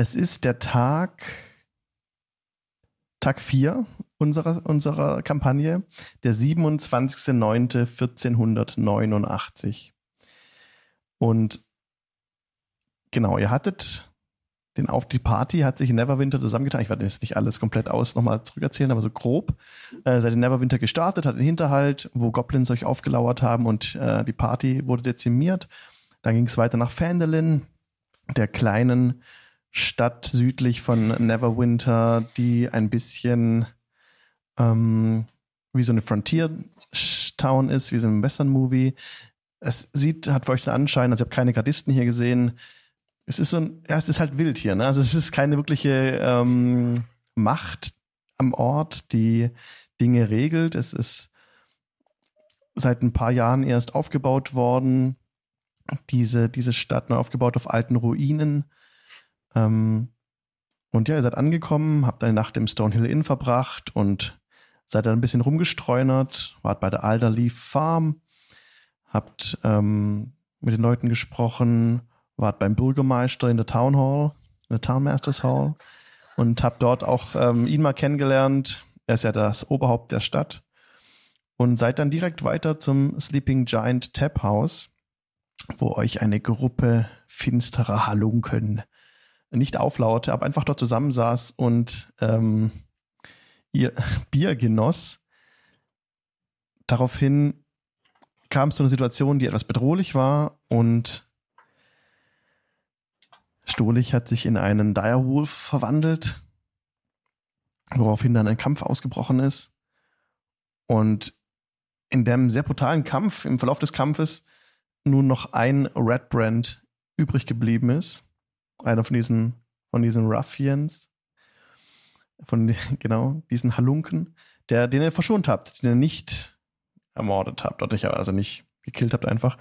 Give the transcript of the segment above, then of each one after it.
Es ist der Tag, Tag 4 unserer, unserer Kampagne, der 27.09.1489. Und genau, ihr hattet den auf die Party, hat sich in Neverwinter zusammengetan. Ich werde jetzt nicht alles komplett aus nochmal zurückerzählen, aber so grob. Äh, seid in Neverwinter gestartet, hat den Hinterhalt, wo Goblins euch aufgelauert haben und äh, die Party wurde dezimiert. Dann ging es weiter nach Phandalin, der kleinen Stadt südlich von Neverwinter, die ein bisschen ähm, wie so eine Frontier-Town ist, wie so ein Western-Movie. Es sieht, hat für euch den Anschein, also ich habe keine Gardisten hier gesehen. Es ist so ein, ja, es ist halt wild hier, ne? Also es ist keine wirkliche ähm, Macht am Ort, die Dinge regelt. Es ist seit ein paar Jahren erst aufgebaut worden. Diese, diese Stadt, ne, aufgebaut auf alten Ruinen. Ähm, und ja, ihr seid angekommen, habt eine Nacht im Stonehill Inn verbracht und seid dann ein bisschen rumgestreunert, wart bei der Alderleaf Farm, habt ähm, mit den Leuten gesprochen, wart beim Bürgermeister in der Town Hall, in der Townmasters Hall und habt dort auch ähm, ihn mal kennengelernt. Er ist ja das Oberhaupt der Stadt und seid dann direkt weiter zum Sleeping Giant Tap House, wo euch eine Gruppe finsterer Halunken nicht auflaute, aber einfach dort zusammensaß und ähm, ihr Bier genoss. Daraufhin kam es zu einer Situation, die etwas bedrohlich war und Stolich hat sich in einen Direwolf verwandelt, woraufhin dann ein Kampf ausgebrochen ist. Und in dem sehr brutalen Kampf, im Verlauf des Kampfes, nun noch ein Red Brand übrig geblieben ist einer von diesen, von diesen Ruffians, von, genau, diesen Halunken, der, den ihr verschont habt, den ihr nicht ermordet habt, oder nicht, also nicht gekillt habt einfach.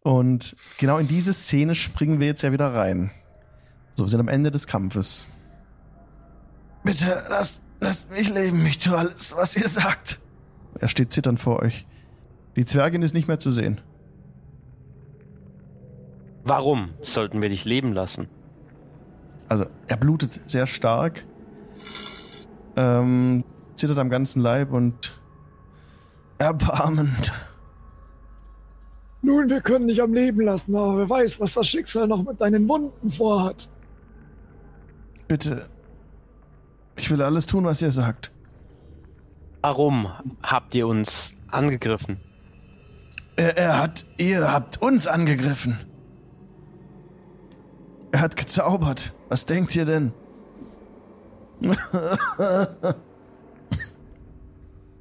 Und genau in diese Szene springen wir jetzt ja wieder rein. So, wir sind am Ende des Kampfes. Bitte, lasst, lasst mich leben, ich tue alles, was ihr sagt. Er steht zitternd vor euch. Die Zwergin ist nicht mehr zu sehen. Warum sollten wir dich leben lassen? Also er blutet sehr stark, ähm, zittert am ganzen Leib und erbarmend. Nun, wir können dich am Leben lassen, aber wer weiß, was das Schicksal noch mit deinen Wunden vorhat. Bitte, ich will alles tun, was ihr sagt. Warum habt ihr uns angegriffen? Er, er hat, ihr habt uns angegriffen. Er hat gezaubert. Was denkt ihr denn?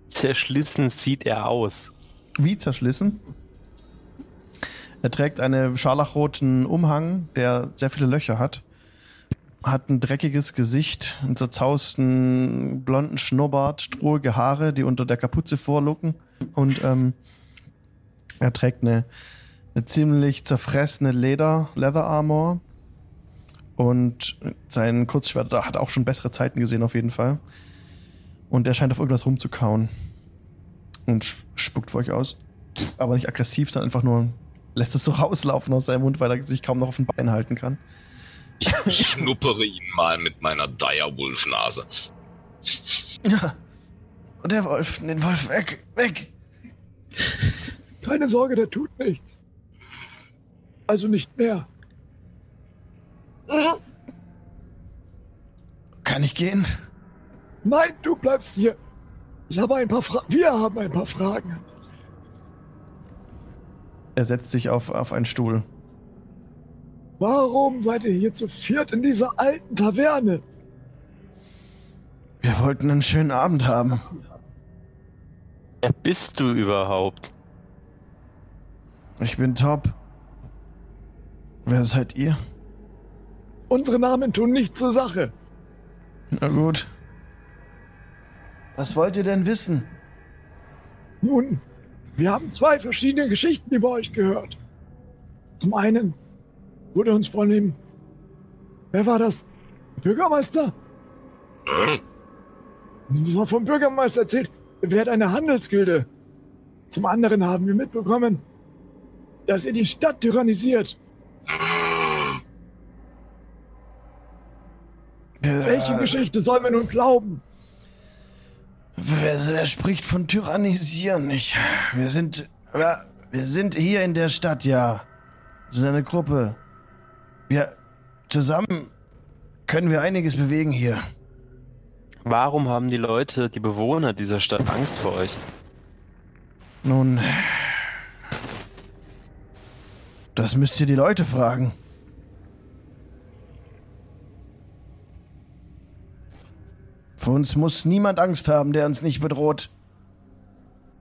zerschlissen sieht er aus. Wie zerschlissen? Er trägt einen scharlachroten Umhang, der sehr viele Löcher hat. Hat ein dreckiges Gesicht, einen zerzausten blonden Schnurrbart, strohige Haare, die unter der Kapuze vorlucken. Und ähm, er trägt eine, eine ziemlich zerfressene Leder, Leather Armor und sein Kurzschwert hat auch schon bessere Zeiten gesehen, auf jeden Fall. Und er scheint auf irgendwas rumzukauen. Und spuckt vor euch aus. Aber nicht aggressiv, sondern einfach nur lässt es so rauslaufen aus seinem Mund, weil er sich kaum noch auf dem Bein halten kann. Ich schnuppere ihn mal mit meiner Direwolf-Nase. Ja. Der Wolf, den Wolf weg, weg. Keine Sorge, der tut nichts. Also nicht mehr. Kann ich gehen? Nein, du bleibst hier. Ich habe ein paar Fragen. Wir haben ein paar Fragen. Er setzt sich auf, auf einen Stuhl. Warum seid ihr hier zu viert in dieser alten Taverne? Wir wollten einen schönen Abend haben. Wer bist du überhaupt? Ich bin Top. Wer seid ihr? Unsere Namen tun nichts zur Sache. Na gut. Was wollt ihr denn wissen? Nun, wir haben zwei verschiedene Geschichten über euch gehört. Zum einen wurde uns von dem. Wer war das? Bürgermeister? Vom Bürgermeister erzählt, er hat eine Handelsgilde. Zum anderen haben wir mitbekommen, dass ihr die Stadt tyrannisiert. Welche Geschichte sollen wir nun glauben? Wer, wer spricht von Tyrannisieren? Ich, wir sind, ja, wir sind hier in der Stadt, ja. Wir sind eine Gruppe. Wir zusammen können wir einiges bewegen hier. Warum haben die Leute, die Bewohner dieser Stadt Angst vor euch? Nun, das müsst ihr die Leute fragen. Für uns muss niemand Angst haben, der uns nicht bedroht.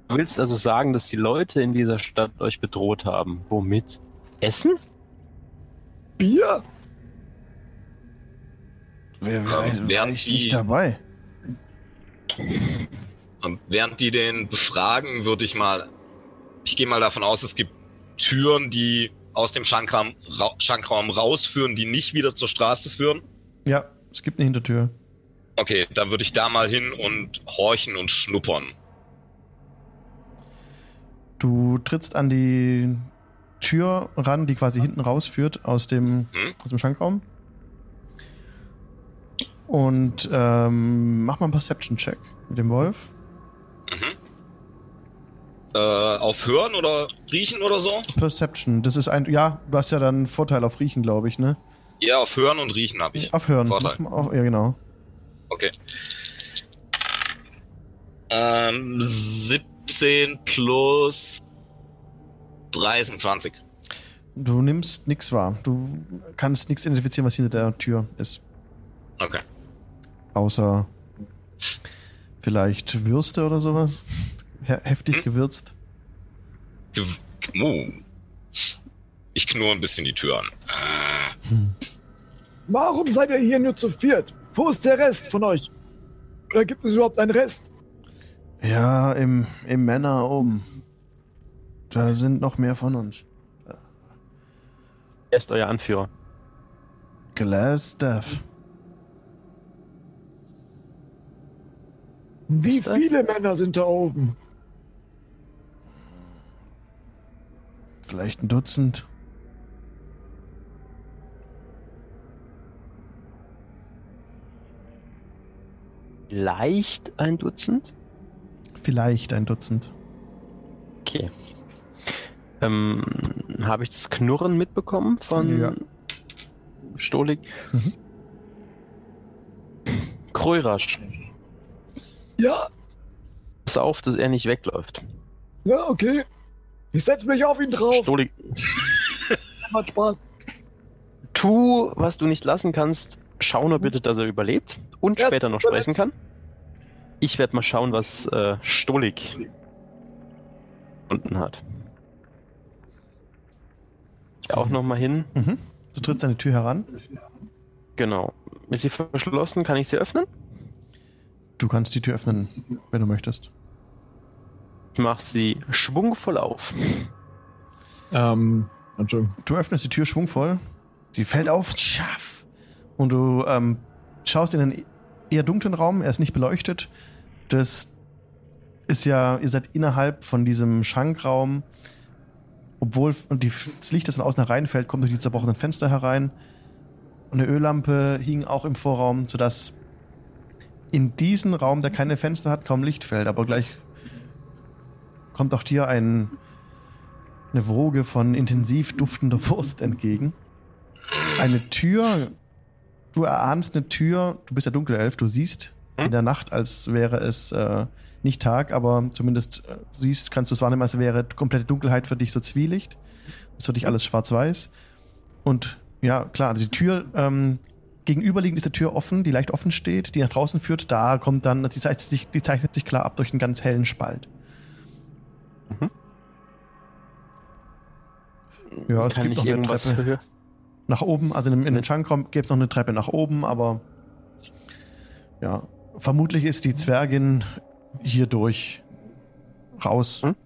Du willst also sagen, dass die Leute in dieser Stadt euch bedroht haben. Womit? Essen? Bier? Wer wer Ähm, weiß, war während ich die- nicht dabei? Und während die den befragen, würde ich mal. Ich gehe mal davon aus, es gibt Türen, die aus dem Schankraum, ra Schankraum rausführen, die nicht wieder zur Straße führen. Ja, es gibt eine Hintertür. Okay, dann würde ich da mal hin und horchen und schnuppern. Du trittst an die Tür ran, die quasi hinten rausführt aus dem, Hm? aus dem Schankraum. Und ähm, mach mal einen Perception-Check mit dem Wolf. Mhm. Äh, auf Hören oder Riechen oder so? Perception, das ist ein. Ja, du hast ja dann einen Vorteil auf Riechen, glaube ich, ne? Ja, auf Hören und Riechen habe ich. Auf Hören. Vorteil. Auf, ja, genau. Okay. Ähm, 17 plus 3 sind 20. Du nimmst nichts wahr. Du kannst nichts identifizieren, was hinter der Tür ist. Okay. Außer vielleicht Würste oder sowas. He heftig Hm? gewürzt. Ge oh. Ich knurre ein bisschen die Tür an. Äh, Warum seid ihr hier nur zu viert? Wo ist der Rest von euch? Oder gibt es überhaupt einen Rest? Ja, im, im Männer oben. Da sind noch mehr von uns. Wer ist euer Anführer? Glass Death. Wie er? viele Männer sind da oben? Vielleicht ein Dutzend. Leicht ein Dutzend? Vielleicht ein Dutzend. Okay. Ähm, Habe ich das Knurren mitbekommen von Ja. Stolik? Mhm. Kroirasch, Ja, pass auf, dass er nicht wegläuft. ja, okay. Ich setz mich auf ihn drauf. Stolik, Macht Spaß. tu, was du nicht lassen kannst. Schau nur bitte, dass er überlebt und Er ist später noch sprechen kann. Ich werde mal schauen, was äh, Stolik unten hat. Auch noch mal hin. Mhm. Du trittst an die Tür heran. Genau. Ist sie verschlossen? Kann ich sie öffnen? Du kannst die Tür öffnen, wenn du möchtest. Ich mache sie schwungvoll auf. Ähm, Entschuldigung. Du öffnest die Tür schwungvoll. Sie fällt auf, schaff. Und du ähm, schaust in einen eher dunklen Raum. Er ist nicht beleuchtet. Das ist ja, ihr seid innerhalb von diesem Schankraum. Obwohl die, das Licht, das von außen hereinfällt, kommt durch die zerbrochenen Fenster herein. Und eine Öllampe hing auch im Vorraum, sodass in diesen Raum, der keine Fenster hat, kaum Licht fällt. Aber gleich kommt auch dir ein, eine Woge von intensiv duftender Wurst entgegen. Eine Tür, du erahnst eine Tür, du bist ja Dunkelelf, du siehst Hm? in der Nacht, als wäre es äh, nicht Tag, aber zumindest äh, siehst, kannst du es wahrnehmen, als wäre komplette Dunkelheit für dich so Zwielicht. Ist für dich alles schwarz-weiß. Und ja, klar, also die Tür, ähm, gegenüberliegend ist die Tür offen, die leicht offen steht, die nach draußen führt. Da kommt dann, die zeichnet sich, die zeichnet sich klar ab durch einen ganz hellen Spalt. Ja, es Kann gibt ich noch irgendwas Treppe. für Nach oben, also in, in dem Schankraum gäbe es noch eine Treppe nach oben, aber ja, vermutlich ist die Zwergin hier durch raus, Hm?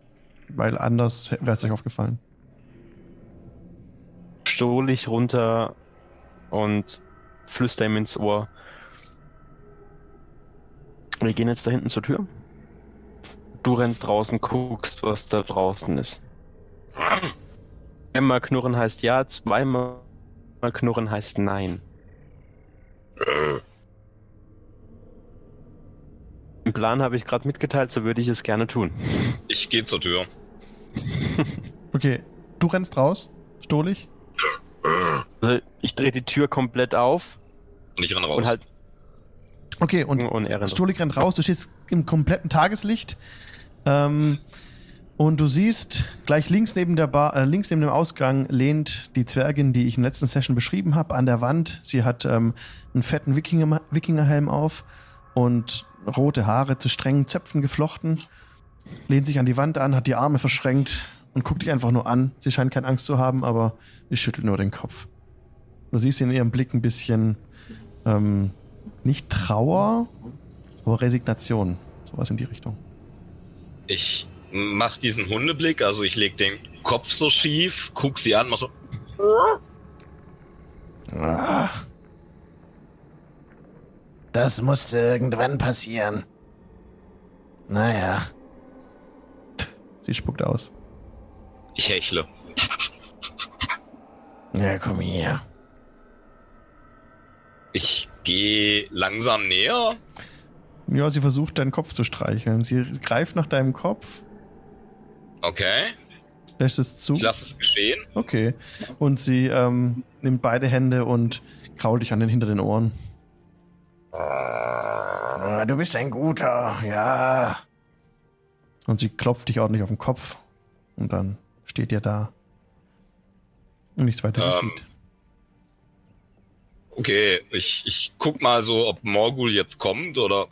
weil anders wäre es euch aufgefallen. Stohlich runter und flüster ihm ins Ohr. Wir gehen jetzt da hinten zur Tür. Du rennst draußen, guckst, was da draußen ist. Einmal knurren heißt ja, zweimal Mal knurren heißt nein. Den Plan habe ich gerade mitgeteilt, so würde ich es gerne tun. Ich gehe zur Tür. okay, du rennst raus, stohlig. Also ich drehe die Tür komplett auf. Und ich renne raus. Und halt okay, und, hm, und rennt Stolik rennt raus, du stehst im kompletten Tageslicht. Ähm, und du siehst, gleich links neben der Bar, äh, links neben dem Ausgang lehnt die Zwergin, die ich in der letzten Session beschrieben habe, an der Wand. Sie hat ähm, einen fetten Wikinger, Wikingerhelm auf und rote Haare zu strengen Zöpfen geflochten. Lehnt sich an die Wand an, hat die Arme verschränkt und guckt dich einfach nur an. Sie scheint keine Angst zu haben, aber sie schüttelt nur den Kopf. Du siehst in ihrem Blick ein bisschen ähm, nicht Trauer, aber Resignation. Sowas in die Richtung. Ich mach diesen Hundeblick, also ich leg den Kopf so schief, guck sie an, mach so. Ah. Das musste irgendwann passieren. Naja. Sie spuckt aus. Ich hechle. Ja, komm her. Ich gehe langsam näher. Ja, sie versucht deinen Kopf zu streicheln. Sie greift nach deinem Kopf, Okay. lässt es zu. Ich lasse es geschehen. Okay. Und sie ähm, nimmt beide Hände und krault dich an den hinter den Ohren. Ah, Du bist ein guter, ja. Und sie klopft dich ordentlich auf den Kopf. Und dann steht ihr da. Und nichts weiter Ähm. geschieht. Okay, ich, ich guck mal so, ob Morgul jetzt kommt oder.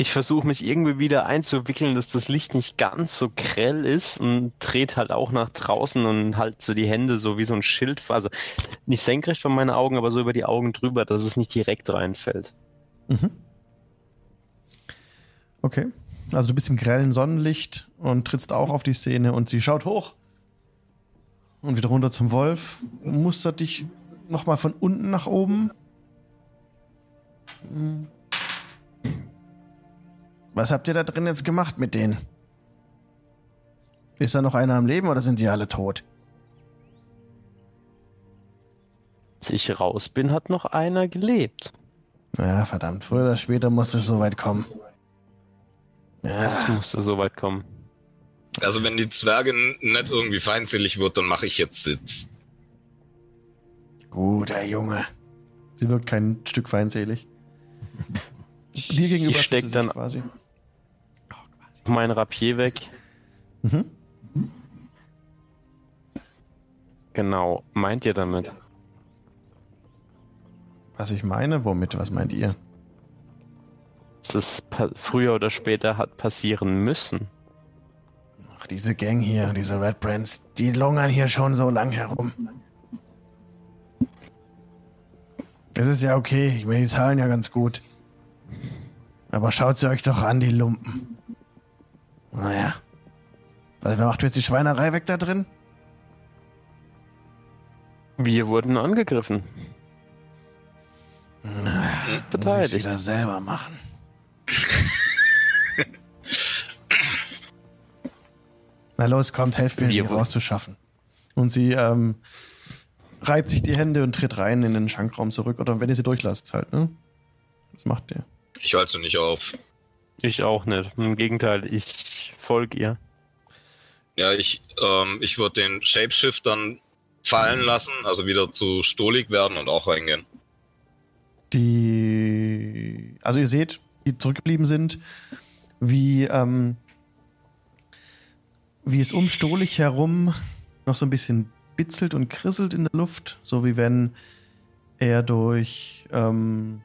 Ich versuche mich irgendwie wieder einzuwickeln, dass das Licht nicht ganz so grell ist und dreht halt auch nach draußen und halt so die Hände so wie so ein Schild, also nicht senkrecht von meinen Augen, aber so über die Augen drüber, dass es nicht direkt reinfällt. Mhm. Okay. Also du bist im grellen Sonnenlicht und trittst auch auf die Szene und sie schaut hoch. Und wieder runter zum Wolf. Mustert dich nochmal von unten nach oben. Hm. Was habt ihr da drin jetzt gemacht mit denen? Ist da noch einer am Leben oder sind die alle tot? Als ich raus bin, hat noch einer gelebt. Ja, verdammt. Früher oder später muss es so weit kommen. Es Ja, musste so weit kommen. Also wenn die Zwergin nicht irgendwie feindselig wird, dann mache ich jetzt Sitz. guter Junge. Sie wirkt kein Stück feindselig. Dir gegenüber Ich steck dann- quasi. Mein Rapier weg. Mhm. Genau. Meint ihr damit? Was ich meine? Womit? Was meint ihr? Dass es früher oder später hat passieren müssen. Ach, diese Gang hier, diese Red Brands, die lungern hier schon so lang herum. Es ist ja okay, ich meine, die zahlen ja ganz gut. Aber schaut sie euch doch an, die Lumpen. Naja. Also, wer macht jetzt die Schweinerei weg da drin? Wir wurden angegriffen. Muss ich Beteiligt. wieder selber machen. Na los, kommt, helft mir, wohl. rauszuschaffen. Und sie ähm, reibt sich die Hände und tritt rein in den Schankraum zurück. Oder wenn ihr sie durchlasst halt, ne? Das macht ihr. Ich halte sie nicht auf. Ich auch nicht. Im Gegenteil, ich folge ihr. Ja, ich, ähm, ich würde den Shapeshift dann fallen lassen, also wieder zu stohlig werden und auch reingehen. Die, also ihr seht, die zurückgeblieben sind, wie, ähm, wie es um Stolich herum noch so ein bisschen bitzelt und krisselt in der Luft, so wie wenn er durch, ähm,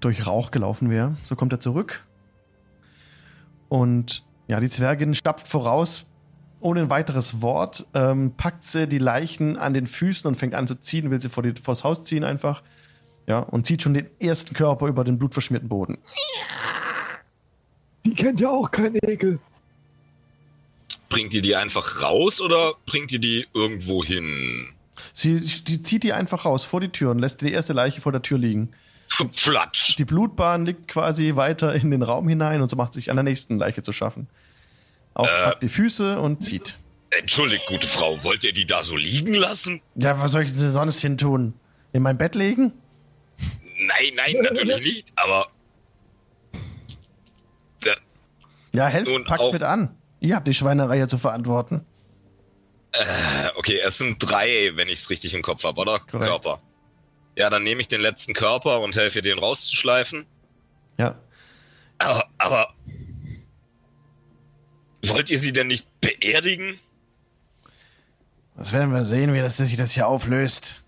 durch Rauch gelaufen wäre. So kommt er zurück. Und ja, die Zwergin stapft voraus, ohne ein weiteres Wort, ähm, packt sie die Leichen an den Füßen und fängt an zu ziehen, will sie vor die, vors Haus ziehen einfach. Ja, und zieht schon den ersten Körper über den blutverschmierten Boden. Die kennt ja auch keinen Ekel. Bringt ihr die einfach raus oder bringt ihr die irgendwo hin? Sie, sie die zieht die einfach raus vor die Tür und lässt die erste Leiche vor der Tür liegen. Flatsch. Die Blutbahn liegt quasi weiter in den Raum hinein und so macht sich an der nächsten Leiche zu schaffen. Auch Äh. packt die Füße und zieht. Entschuldigt, gute Frau, wollt ihr die da so liegen lassen? Ja, was soll ich denn sonst hin tun? In mein Bett legen? Nein, nein, natürlich nicht, aber Ja, helft, Und packt mit an. Ihr habt die Schweinerei ja zu verantworten. äh, okay, es sind drei, wenn ich es richtig im Kopf habe, oder? Korrekt. Körper. Ja, dann nehme ich den letzten Körper und helfe dir, den rauszuschleifen. Ja. Aber, aber wollt ihr sie denn nicht beerdigen? Das werden wir sehen, wie das sich das hier auflöst.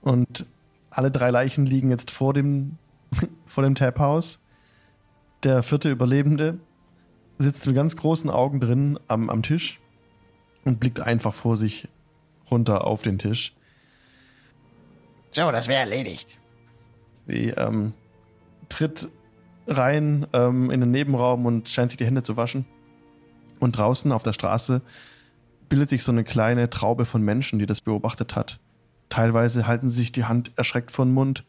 Und alle drei Leichen liegen jetzt vor dem, vor dem Tap-Haus. Der vierte Überlebende sitzt mit ganz großen Augen drin am, am Tisch und blickt einfach vor sich runter auf den Tisch. So, das wäre erledigt. Sie ähm, tritt rein ähm, in den Nebenraum und scheint sich die Hände zu waschen. Und draußen auf der Straße bildet sich so eine kleine Traube von Menschen, die das beobachtet hat. Teilweise halten sie sich die Hand erschreckt vor den Mund.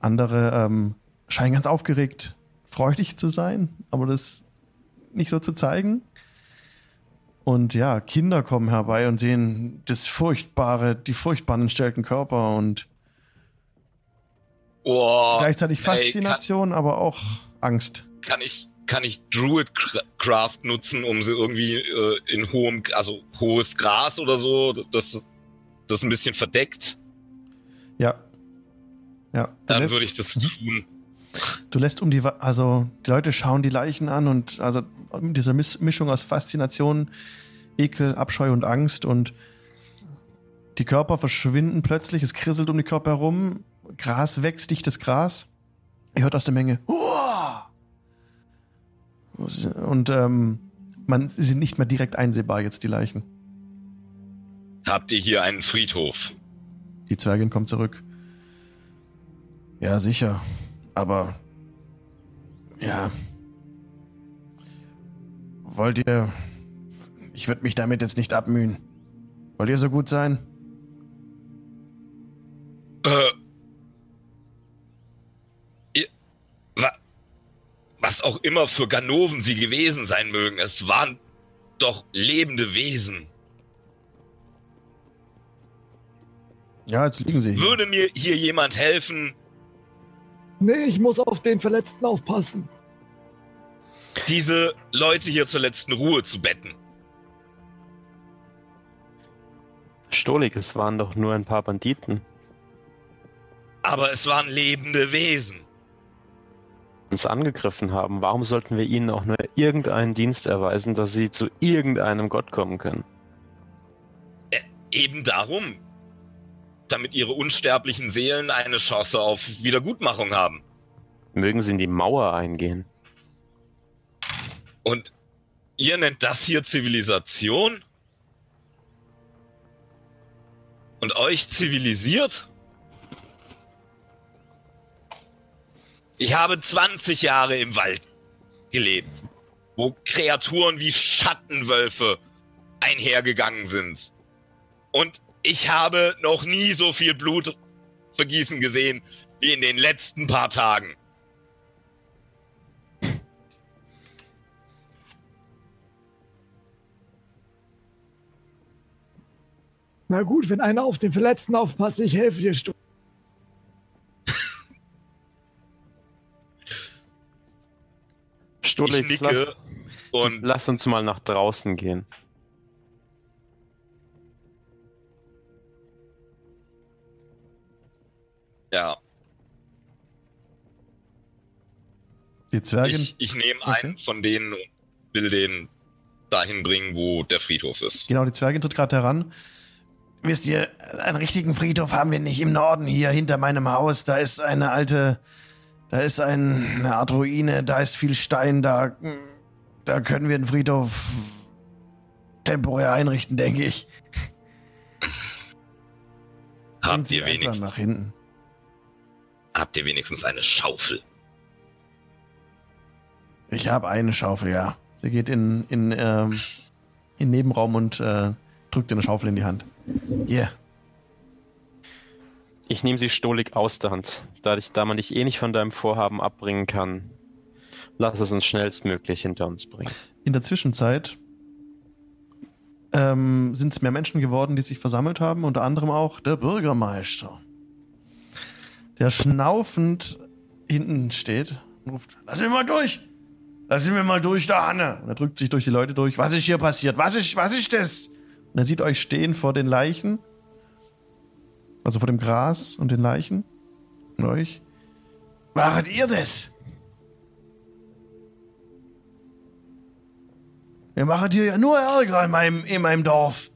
Andere ähm, scheinen ganz aufgeregt, freudig zu sein, aber das nicht so zu zeigen. Und ja, Kinder kommen herbei und sehen das furchtbare, die furchtbaren entstellten Körper und Oh, Gleichzeitig ey, Faszination, aber auch Angst. Kann, kann ich kann ich Druidcraft nutzen, um sie irgendwie äh, in hohem, also hohes Gras oder so, das das ein bisschen verdeckt? Ja. Ja. Dann lässt, würde ich das tun. Du lässt um die, also die Leute schauen die Leichen an und also Mis Mischung aus Faszination, Ekel, Abscheu und Angst und die Körper verschwinden plötzlich, es krisselt um die Körper herum, Gras wächst, dichtes Gras. Ihr hört aus der Menge, Uah! und ähm, man sie sind nicht mehr direkt einsehbar jetzt die Leichen. Habt ihr hier einen Friedhof? Die Zwergin kommt zurück. Ja, sicher. Aber. Ja. Wollt ihr. Ich würde mich damit jetzt nicht abmühen. Wollt ihr so gut sein? Äh, ihr, wa, was auch immer für Ganoven sie gewesen sein mögen, es waren doch lebende Wesen. Ja, jetzt liegen sie hier. Würde mir hier jemand helfen, Nee, ich muss auf den Verletzten aufpassen. diese Leute hier zur letzten Ruhe zu betten? Stolik, es waren doch nur ein paar Banditen. Aber es waren lebende Wesen. uns angegriffen haben, warum sollten wir ihnen auch nur irgendeinen Dienst erweisen, dass sie zu irgendeinem Gott kommen können? Eben darum. Damit ihre unsterblichen Seelen eine Chance auf Wiedergutmachung haben. Mögen sie in die Mauer eingehen? Und ihr nennt das hier Zivilisation? Und euch zivilisiert? Ich habe 20 Jahre im Wald gelebt, wo Kreaturen wie Schattenwölfe einhergegangen sind. Und ich habe noch nie so viel Blut vergießen gesehen wie in den letzten paar Tagen. Na gut, wenn einer auf den Verletzten aufpasst, ich helfe dir, Stu. Ich Stolik, lass, nicke und lass uns mal nach draußen gehen. Ja, Die Zwergin. ich, ich nehme Okay. einen von denen und will den dahin bringen, wo der Friedhof ist. Genau, die Zwergin tritt gerade heran. Wisst ihr, einen richtigen Friedhof haben wir nicht im Norden hier hinter meinem Haus. Da ist eine alte, da ist ein, eine Art Ruine, da ist viel Stein, da, da können wir einen Friedhof temporär einrichten, denke ich. Habt Sie ihr, wenigstens, nach hinten. Habt ihr wenigstens eine Schaufel? Ich habe eine Schaufel, ja. Sie geht in, in, ähm, in den Nebenraum und äh, drückt ihr eine Schaufel in die Hand. Hier. Ich nehme sie Stolik aus der Hand. Dadurch, da man dich eh nicht von deinem Vorhaben abbringen kann, lass es uns schnellstmöglich hinter uns bringen. In der Zwischenzeit ähm, sind es mehr Menschen geworden, die sich versammelt haben, unter anderem auch der Bürgermeister. Der schnaufend hinten steht und ruft, lass mich mal durch! Lass mich mal durch, da Hanne! Und er drückt sich durch die Leute durch. Was ist hier passiert? Was ist, was ist das? Und er sieht euch stehen vor den Leichen. Also vor dem Gras und den Leichen. Und euch. Wart ihr das? Ihr macht hier ja nur Ärger in meinem, in meinem Dorf.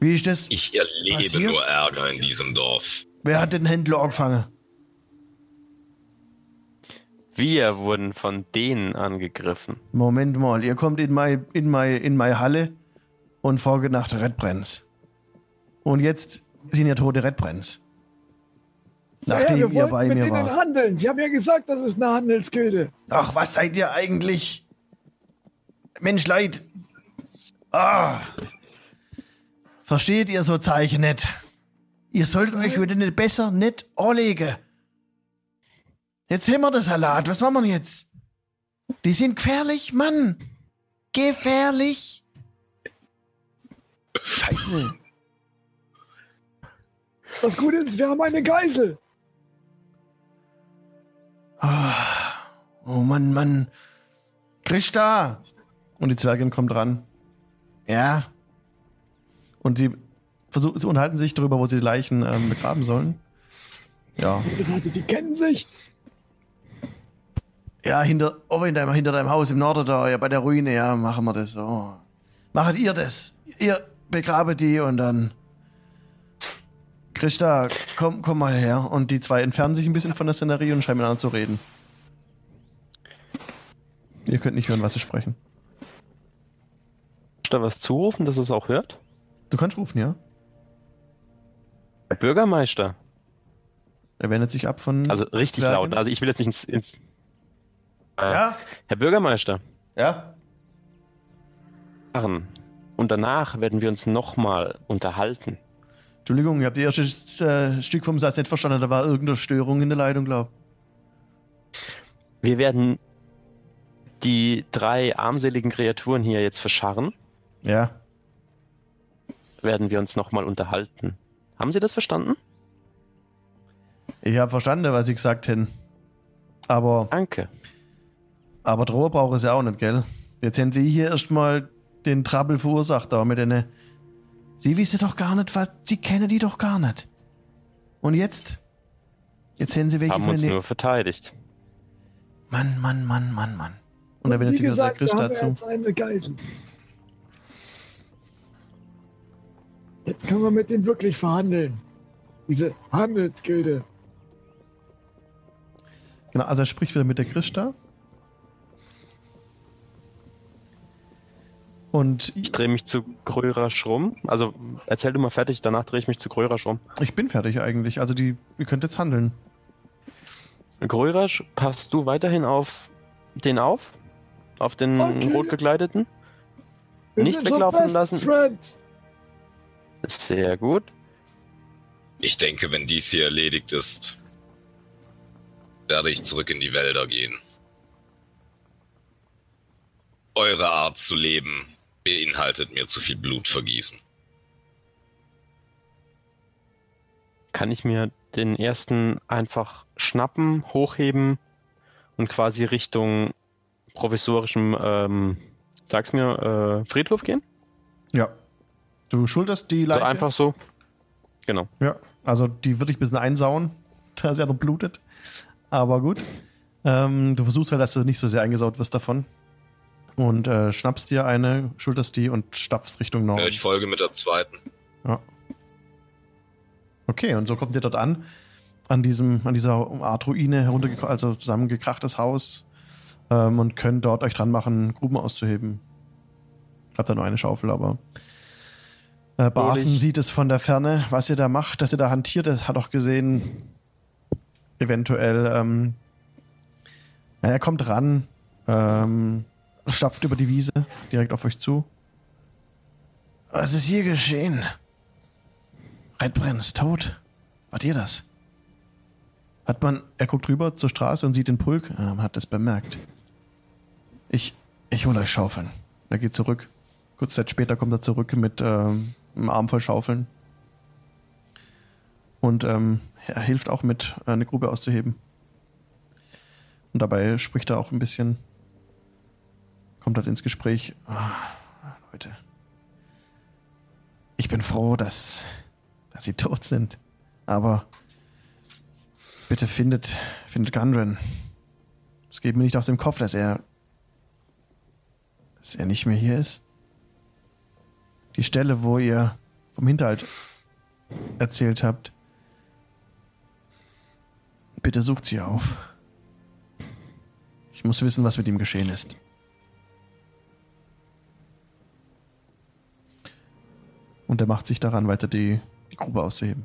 Wie ist das? Ich erlebe Passiert? nur Ärger in diesem Dorf. Wer hat den Händler angefangen? Wir wurden von denen angegriffen. Moment mal, ihr kommt in meine in my, in my Halle und fragt nach der Redbrenns. Und jetzt sind ja tote Redbrenns. Nachdem ja, ihr wir bei wollten mit mir denen wart. handeln. Sie haben ja gesagt, das ist eine Handelsgilde. Ach, was seid ihr eigentlich? Mensch, leid. Ah. Versteht ihr so Zeichen nicht? Ihr solltet euch wieder nicht besser nicht anlegen. Jetzt haben wir den Salat. Was machen wir jetzt? Die sind gefährlich, Mann. Gefährlich. Scheiße. Das Gute ist, wir haben eine Geisel. Oh Mann, Mann. Christa! Und die Zwergin kommt ran. Ja. Und sie versuchen, sie unterhalten sich darüber, wo sie die Leichen ähm, begraben sollen. Ja. Die Leute, die kennen sich. Ja, hinter, oh, in deinem, hinter deinem Haus im Norden da, ja, bei der Ruine, ja, machen wir das so. Machet ihr das. Ihr begrabet die und dann. Christa, komm, komm mal her. Und die zwei entfernen sich ein bisschen von der Szenerie und scheinen miteinander zu reden. Ihr könnt nicht hören, was sie sprechen. Da was zurufen, dass es auch hört? Du kannst rufen, ja? Herr Bürgermeister. Er wendet sich ab von. Also richtig Zwergen. laut. Also ich will jetzt nicht ins. ins äh, Ja? Herr Bürgermeister. Ja? Und danach werden wir uns nochmal unterhalten. Entschuldigung, ich habe das erste äh, Stück vom Satz nicht verstanden. Da war irgendeine Störung in der Leitung, glaub. Wir werden die drei armseligen Kreaturen hier jetzt verscharren. Ja. Werden wir uns nochmal unterhalten. Haben Sie das verstanden? Ich habe verstanden, was Sie gesagt hätten. Aber, Danke. aber Droh braucht es ja auch nicht, gell? Jetzt haben Sie hier erstmal den Trouble verursacht, da mit den. Sie wissen doch gar nicht, was. Sie kennen die doch gar nicht. Und jetzt? Jetzt haben Sie welche Haben von uns den. nur verteidigt. Mann, Mann, Mann, Mann, Mann. Und da wendet wie sich wieder der gesagt, Christ haben dazu. jetzt eine Geisel. Jetzt können wir mit denen wirklich verhandeln. Diese Handelsgilde. Genau, also er spricht wieder mit der Christa. Und Ich drehe mich zu Grörasch rum. Also erzähl du mal fertig, danach drehe ich mich zu Grörasch rum. ich bin fertig eigentlich. Also die, ihr könnt jetzt handeln. Grörasch, passt du weiterhin auf den auf? Auf den Okay. rot gekleideten? Wir Nicht weglaufen lassen. Friends. Sehr gut. Ich denke, wenn dies hier erledigt ist, werde ich zurück in die Wälder gehen. Eure Art zu leben beinhaltet mir zu viel Blutvergießen. Kann ich mir den ersten einfach schnappen, hochheben und quasi Richtung provisorischem, ähm, sag's mir, äh, Friedhof gehen? Ja. Du schulterst die So Leiche. einfach so. Genau. Ja, also die würde ich ein bisschen einsauen, da sie ja noch blutet. Aber gut. Ähm, du versuchst halt, dass du nicht so sehr eingesaut wirst davon. Und äh, schnappst dir eine, schulterst die und stapfst Richtung Norden. Ja, ich folge mit der zweiten. Ja. Okay, und so kommt ihr dort an, an diesem, an dieser Art Ruine heruntergekommen, also zusammengekrachtes Haus ähm, und könnt dort euch dran machen, Gruben auszuheben. Habt da nur eine Schaufel, aber äh, Fröhlich. sieht es von der Ferne, was ihr da macht, dass ihr da hantiert, er hat auch gesehen, eventuell, ähm, er kommt ran, ähm, stapft über die Wiese direkt auf euch zu. Was ist hier geschehen? Redbrenn ist tot. Wart ihr das? Hat man, er guckt rüber zur Straße und sieht den Pulk, ah, man hat das bemerkt. Ich, ich hole euch Schaufeln. Er geht zurück. Kurz Zeit später kommt er zurück mit ähm, einem Arm voll Schaufeln. Und ähm, er hilft auch mit, eine Grube auszuheben. Und dabei spricht er auch ein bisschen, kommt halt ins Gespräch. Ah, Leute, ich bin froh, dass, dass sie tot sind. Aber bitte findet, findet Gundren. Es geht mir nicht aus dem Kopf, dass er, dass er nicht mehr hier ist. Die Stelle, wo ihr vom Hinterhalt erzählt habt, bitte sucht sie auf. Ich muss wissen, was mit ihm geschehen ist. Und er macht sich daran, weiter die, die Grube auszuheben.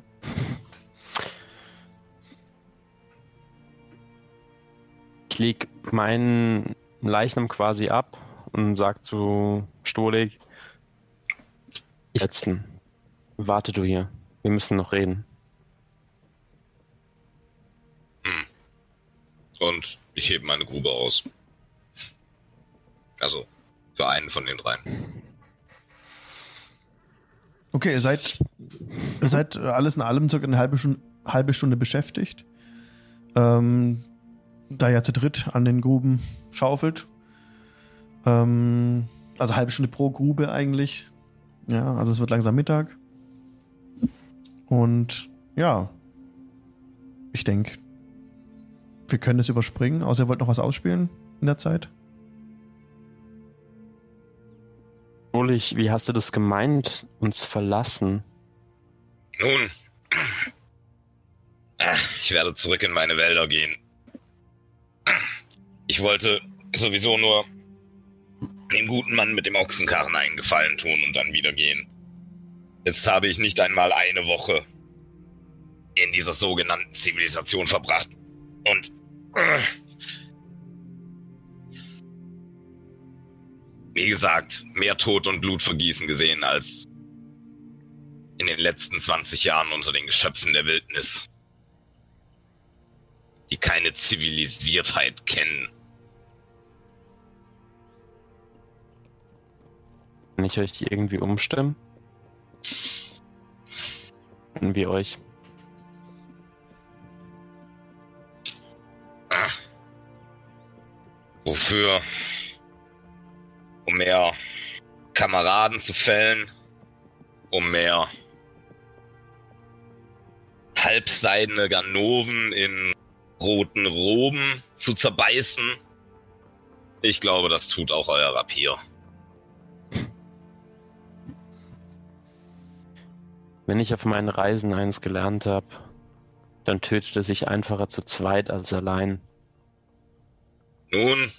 Ich leg meinen Leichnam quasi ab und sag zu Stolik, ich letzten, warte du hier. Wir müssen noch reden. Und ich hebe meine Grube aus. Also für einen von den dreien. Okay, ihr seid, ihr seid alles in allem circa eine halbe Stunde, halbe Stunde beschäftigt. Ähm, da ihr zu dritt an den Gruben schaufelt. Ähm, also halbe Stunde pro Grube eigentlich. Ja, also es wird langsam Mittag. Und ja, ich denke, wir können es überspringen, außer ihr wollt noch was ausspielen in der Zeit. Stolik, wie hast du das gemeint, uns verlassen? Nun, ich werde zurück in meine Wälder gehen. Ich wollte sowieso nur dem guten Mann mit dem Ochsenkarren einen Gefallen tun und dann wieder gehen. Jetzt habe ich nicht einmal eine Woche in dieser sogenannten Zivilisation verbracht. Und äh, wie gesagt, mehr Tod und Blutvergießen gesehen als in den letzten 20 Jahren unter den Geschöpfen der Wildnis, die keine Zivilisiertheit kennen. Kann ich euch irgendwie umstimmen? Können euch? Ah. Wofür? Um mehr Kameraden zu fällen, um mehr halbseidene Ganoven in roten Roben zu zerbeißen. Ich glaube, das tut auch euer Rapier. Wenn ich auf meinen Reisen eins gelernt habe, dann tötet es sich einfacher zu zweit als allein. Nun,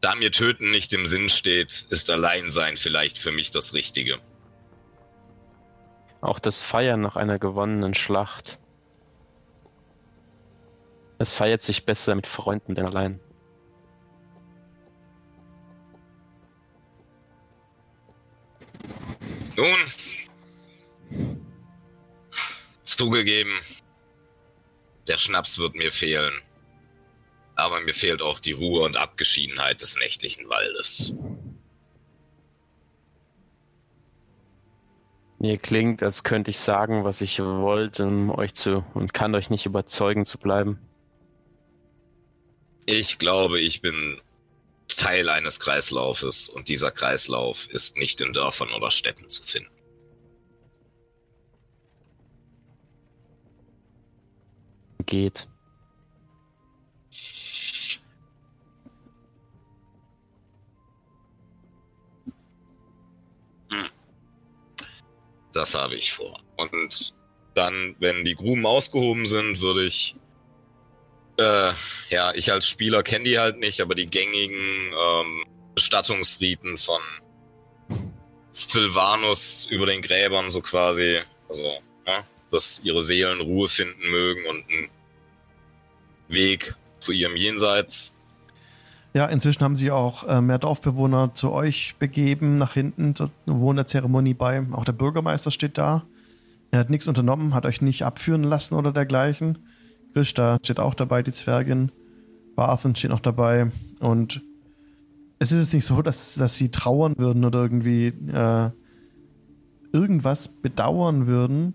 da mir Töten nicht im Sinn steht, ist Alleinsein vielleicht für mich das Richtige. Auch das Feiern nach einer gewonnenen Schlacht. Es feiert sich besser mit Freunden denn allein. Nun, zugegeben, der Schnaps wird mir fehlen. Aber mir fehlt auch die Ruhe und Abgeschiedenheit des nächtlichen Waldes. Mir klingt, als könnte ich sagen, was ich wollte, um euch zu und kann euch nicht überzeugen zu bleiben. Ich glaube, ich bin Teil eines Kreislaufes und dieser Kreislauf ist nicht in Dörfern oder Städten zu finden. Geht. Das habe ich vor. Und dann, wenn die Gruben ausgehoben sind, würde ich. Äh, ja, ich als Spieler kenne die halt nicht, aber die gängigen ähm, Bestattungsriten von Sylvanus über den Gräbern so quasi, also, ja, dass ihre Seelen Ruhe finden mögen und einen Weg zu ihrem Jenseits. Ja, inzwischen haben sich auch äh, mehr Dorfbewohner zu euch begeben, nach hinten, zur wohnen der Zeremonie bei. Auch der Bürgermeister steht da. Er hat nichts unternommen, hat euch nicht abführen lassen oder dergleichen. Krishta steht auch dabei, die Zwergin. Barthen steht noch dabei. Und es ist nicht so, dass, dass sie trauern würden oder irgendwie äh, irgendwas bedauern würden.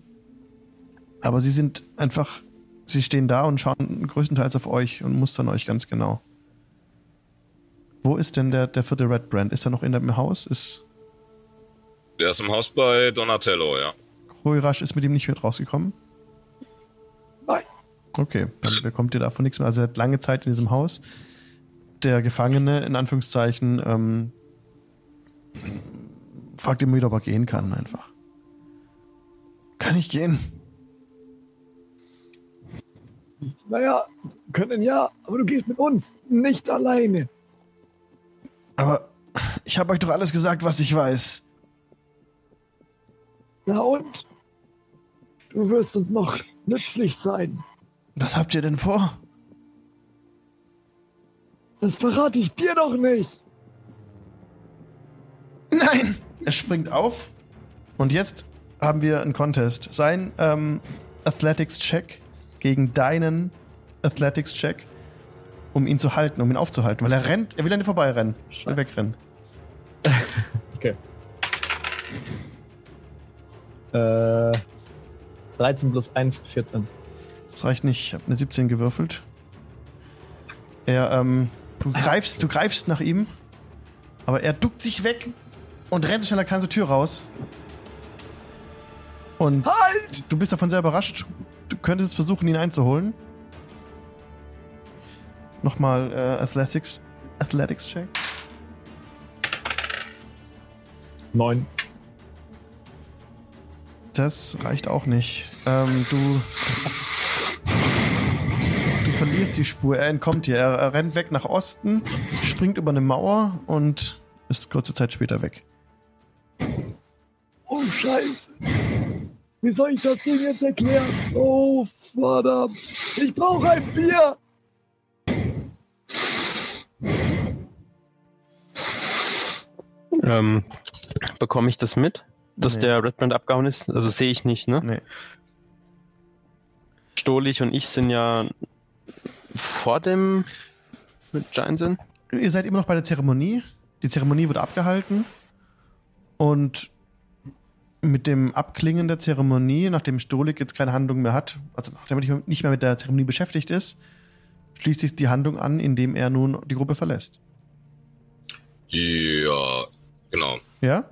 Aber sie sind einfach, sie stehen da und schauen größtenteils auf euch und mustern euch ganz genau. Wo ist denn der, der vierte Red Brand? Ist er noch in dem Haus? Ist Der ist im Haus bei Donatello, ja. Koirash ist mit ihm nicht mit rausgekommen? Nein. Okay, dann bekommt ihr davon nichts mehr. Also er hat lange Zeit in diesem Haus. Der Gefangene, in Anführungszeichen, ähm, fragt immer wieder, ob er gehen kann, einfach. Kann ich gehen? Naja, können ja, aber du gehst mit uns, nicht alleine. Aber ich habe euch doch alles gesagt, was ich weiß. Na und? Du wirst uns noch nützlich sein. Was habt ihr denn vor? Das verrate ich dir doch nicht. Nein! Er springt auf und jetzt haben wir einen Contest. Sein ähm, Athletics-Check gegen deinen Athletics-Check, um ihn zu halten, um ihn aufzuhalten, weil er rennt, er will an dir vorbeirennen, will Scheiße. wegrennen. Okay. Äh, 13 plus 1, 14. Das reicht nicht, ich habe eine 17 gewürfelt. Er, ähm, du greifst, du greifst nach ihm, aber er duckt sich weg und rennt so schnell er kann zur Tür raus. Und Halt! du bist davon sehr überrascht. Du könntest versuchen, ihn einzuholen. Nochmal äh, Athletics, Athletics Check. 9. Das reicht auch nicht. Ähm, du. Du verlierst die Spur. Er entkommt dir. Er, er rennt weg nach Osten, springt über eine Mauer und ist kurze Zeit später weg. Oh, Scheiße. Wie soll ich das Ding jetzt erklären? Oh, verdammt. Ich brauche ein Bier. Ähm, bekomme ich das mit, dass Nee. der Redbrand abgehauen ist? Also sehe ich nicht, ne? Nee. Stolich und ich sind ja vor dem mit Giant sind. Ihr seid immer noch bei der Zeremonie. Die Zeremonie wird abgehalten. Und mit dem Abklingen der Zeremonie, nachdem Stolik jetzt keine Handlung mehr hat, also nachdem er nicht mehr- mit der Zeremonie beschäftigt ist, schließt sich die Handlung an, indem er nun die Gruppe verlässt. Ja, genau. Ja?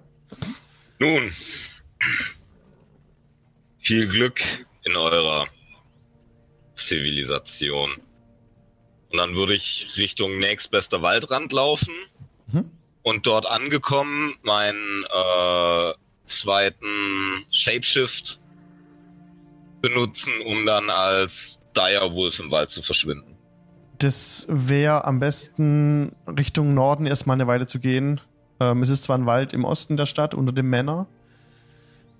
Nun, viel Glück in eurer Zivilisation. Und dann würde ich Richtung nächstbester Waldrand laufen Mhm. und dort angekommen meinen äh, zweiten Shapeshift benutzen, um dann als Direwolf im Wald zu verschwinden. Das wäre am besten Richtung Norden erstmal eine Weile zu gehen. Ähm, es ist zwar ein Wald im Osten der Stadt unter dem Männer,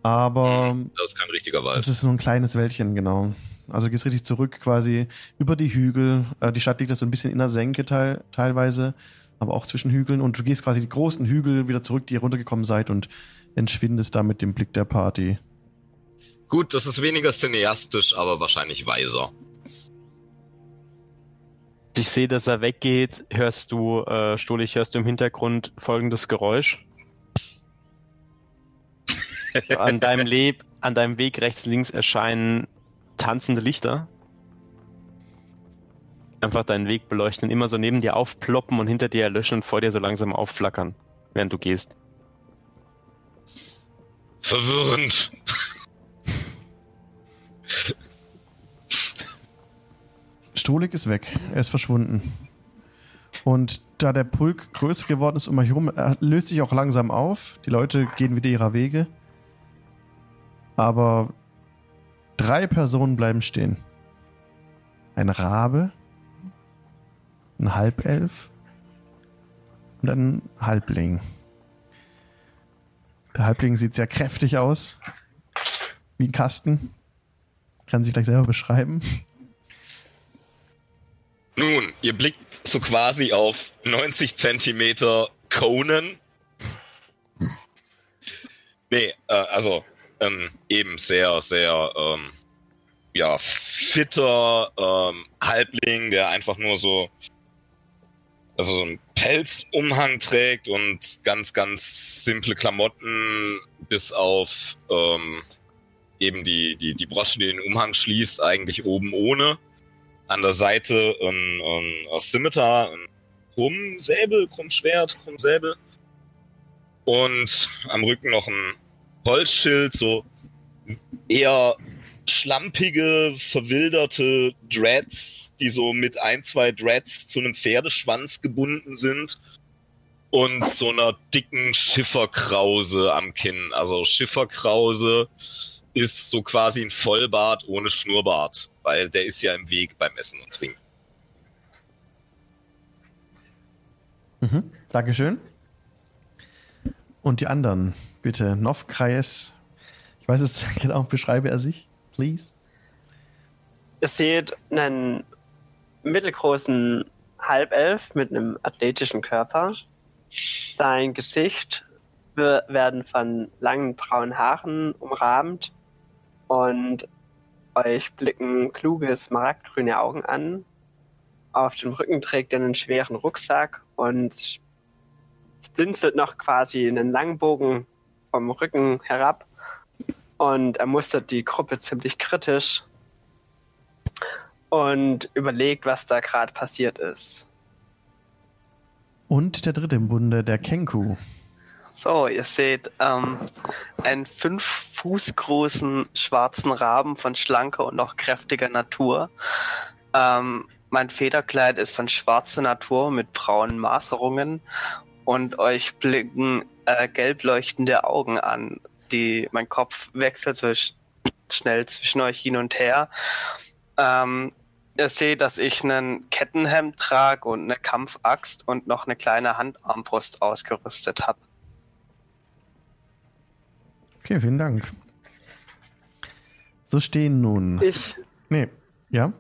aber Das ist kein richtiger Wald. das ist nur ein kleines Wäldchen, genau. Also gehst richtig zurück quasi über die Hügel. Äh, die Stadt liegt da so ein bisschen in der Senke teil, teilweise, aber auch zwischen Hügeln. Und du gehst quasi die großen Hügel wieder zurück, die ihr runtergekommen seid und entschwindest da mit dem Blick der Party. Gut, das ist weniger cineastisch, aber wahrscheinlich weiser. Ich sehe, dass er weggeht. Hörst du, äh, Stolich, hörst du im Hintergrund folgendes Geräusch? an deinem Leb, an deinem Weg rechts, links erscheinen tanzende Lichter. Einfach deinen Weg beleuchten, immer so neben dir aufploppen und hinter dir erlöschen und vor dir so langsam aufflackern, während du gehst. Verwirrend. Stolik ist weg. Er ist verschwunden. Und da der Pulk größer geworden ist um euch herum, er löst sich auch langsam auf. Die Leute gehen wieder ihrer Wege. Aber drei Personen bleiben stehen. Ein Rabe, ein Halbelf und ein Halbling. Der Halbling sieht sehr kräftig aus. Wie ein Kasten. Kann sich gleich selber beschreiben. Nun, ihr blickt so quasi auf 90 Zentimeter Conan. Nee, äh, also ähm, eben sehr, sehr ähm, ja, fitter ähm, Halbling, der einfach nur so also so einen Pelzumhang trägt und ganz, ganz simple Klamotten bis auf ähm, eben die, die, die Brosche, die den Umhang schließt, eigentlich oben ohne. An der Seite ein, ein Scimitar, ein Krummsäbel, Krummschwert, Krummsäbel. Und am Rücken noch ein Holzschild, so eher schlampige, verwilderte Dreads, die so mit ein, zwei Dreads zu einem Pferdeschwanz gebunden sind. Und so einer dicken Schifferkrause am Kinn. Also Schifferkrause ist so quasi ein Vollbart ohne Schnurrbart, weil der ist ja im Weg beim Essen und Trinken. Mhm. Dankeschön. Und die anderen, bitte. Novkreis. Ich weiß es genau, beschreibe er sich, please. Ihr seht einen mittelgroßen Halbelf mit einem athletischen Körper. Sein Gesicht werden von langen braunen Haaren umrahmt und euch blicken kluge smaragdgrüne Augen an. Auf dem Rücken trägt er einen schweren Rucksack und blinzelt noch quasi einen langen Bogen vom Rücken herab und er mustert die Gruppe ziemlich kritisch und überlegt, was da gerade passiert ist. Und der dritte im Bunde, der Kenku. So, ihr seht ähm, einen fünf Fuß großen schwarzen Raben von schlanker und noch kräftiger Natur. Ähm, mein Federkleid ist von schwarzer Natur mit braunen Maserungen und euch blicken äh, gelb leuchtende Augen an. Die, mein Kopf wechselt zwisch, schnell zwischen euch hin und her. Ähm, ihr seht, dass ich einen Kettenhemd trage und eine Kampfaxt und noch eine kleine Handarmbrust ausgerüstet habe. Okay, vielen Dank. So stehen nun. Ich, Nee, ja?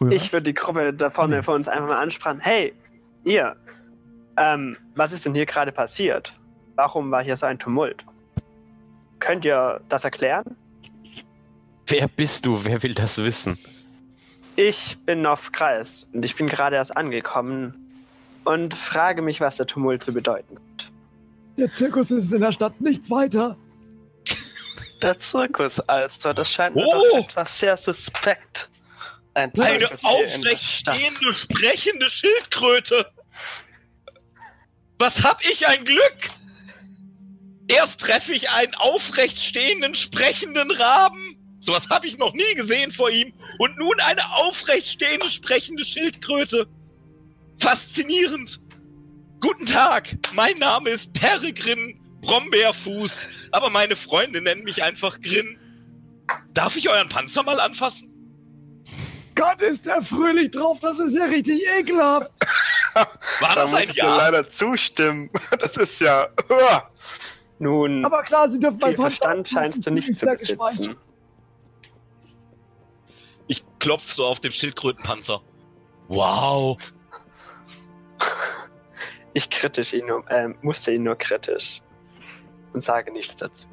Rührer? ich würde die Gruppe da vorne Nee. vor uns einfach mal ansprechen. Hey, ihr, ähm, was ist denn hier gerade passiert? Warum war hier so ein Tumult? Könnt ihr das erklären? Wer bist du? Wer will das wissen? Ich bin auf Kreis und ich bin gerade erst angekommen und frage mich, was der Tumult zu bedeuten hat. Der Zirkus ist in der Stadt nichts weiter. Der Zirkus, Alster, das scheint mir Oh! doch etwas sehr suspekt. Ein Eine Zirkus hier in der aufrecht stehende, sprechende Schildkröte. Was hab ich ein Glück? Erst treffe ich einen aufrecht stehenden, sprechenden Raben. Sowas habe ich noch nie gesehen vor ihm. Und nun eine aufrecht stehende, sprechende Schildkröte. Faszinierend. Guten Tag, mein Name ist Peregrin Brombeerfuß, aber meine Freunde nennen mich einfach Grin. Darf ich euren Panzer mal anfassen? Gott, ist der fröhlich drauf, das ist ja richtig ekelhaft. War Da das muss ein ich dir Ja? leider zustimmen. Das ist ja. Uah. Nun, Aber klar, sie dürfen mein Panzer Verstand scheinst du nicht zu besitzen. Ich klopf so auf dem Schildkrötenpanzer. Wow. Ich kritisch ihn nur, ähm, musste ihn nur kritisch und sage nichts dazu.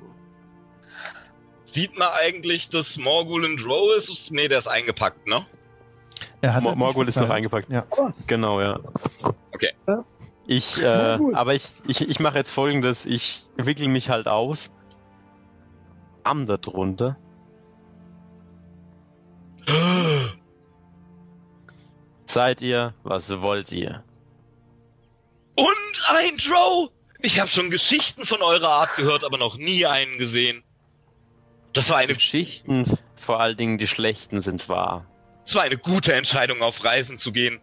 Sieht man eigentlich, dass Morgul ein Drow ist? Nee, der ist eingepackt, ne? er hat Mo- Morgul ist noch eingepackt. Ja. Genau, ja. Okay. Ja. Ich, äh, aber ich, ich, ich mache jetzt folgendes: Ich wickel mich halt aus. Am da drunter. Seid ihr? Was wollt ihr? Und ein Drow! Ich habe schon Geschichten von eurer Art gehört, aber noch nie einen gesehen. Das war eine, Geschichten, vor allen Dingen die schlechten, sind wahr. das war eine gute Entscheidung, auf Reisen zu gehen.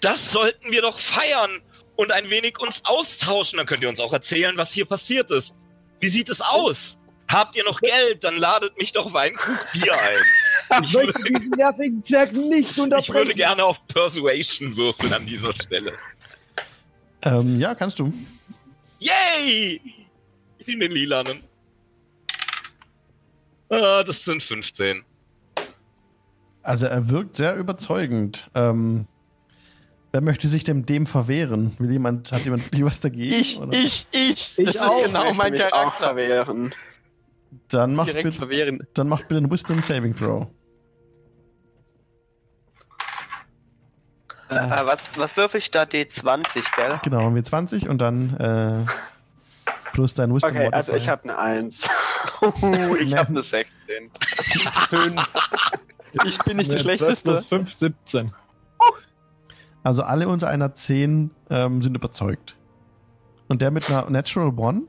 Das sollten wir doch feiern und ein wenig uns austauschen. Dann könnt ihr uns auch erzählen, was hier passiert ist. Wie sieht es aus? Habt ihr noch Geld? Dann ladet mich doch Weinkrug Bier ein. ich würde, diesen nervigen Zwerg nicht ich würde unterbrechen. gerne auf Persuasion würfeln an dieser Stelle. Ähm, ja, kannst du. Yay! Ich nehme den lilanen. Ah, das sind 15. Also er wirkt sehr überzeugend. Ähm, wer möchte sich dem dem verwehren? Will jemand, hat jemand was dagegen? oder? ich, ich. Ich das auch. ist genau Ich mein möchte mich auch Charakter. verwehren. Dann macht, Direkt bitte, verwehren. dann macht bitte einen Wisdom Saving Throw. Äh, was, was würfel ich da? D20, gell? Genau, haben wir 20 und dann äh, plus dein Wisdom Okay, also Modifier. ich habe eine Eins. Uh, ich habe eine 16. Fünf. Ich bin nicht der 12 Schlechteste. Plus 5, 17. Also alle unter einer 10 ähm, sind überzeugt. Und der mit einer Natural One,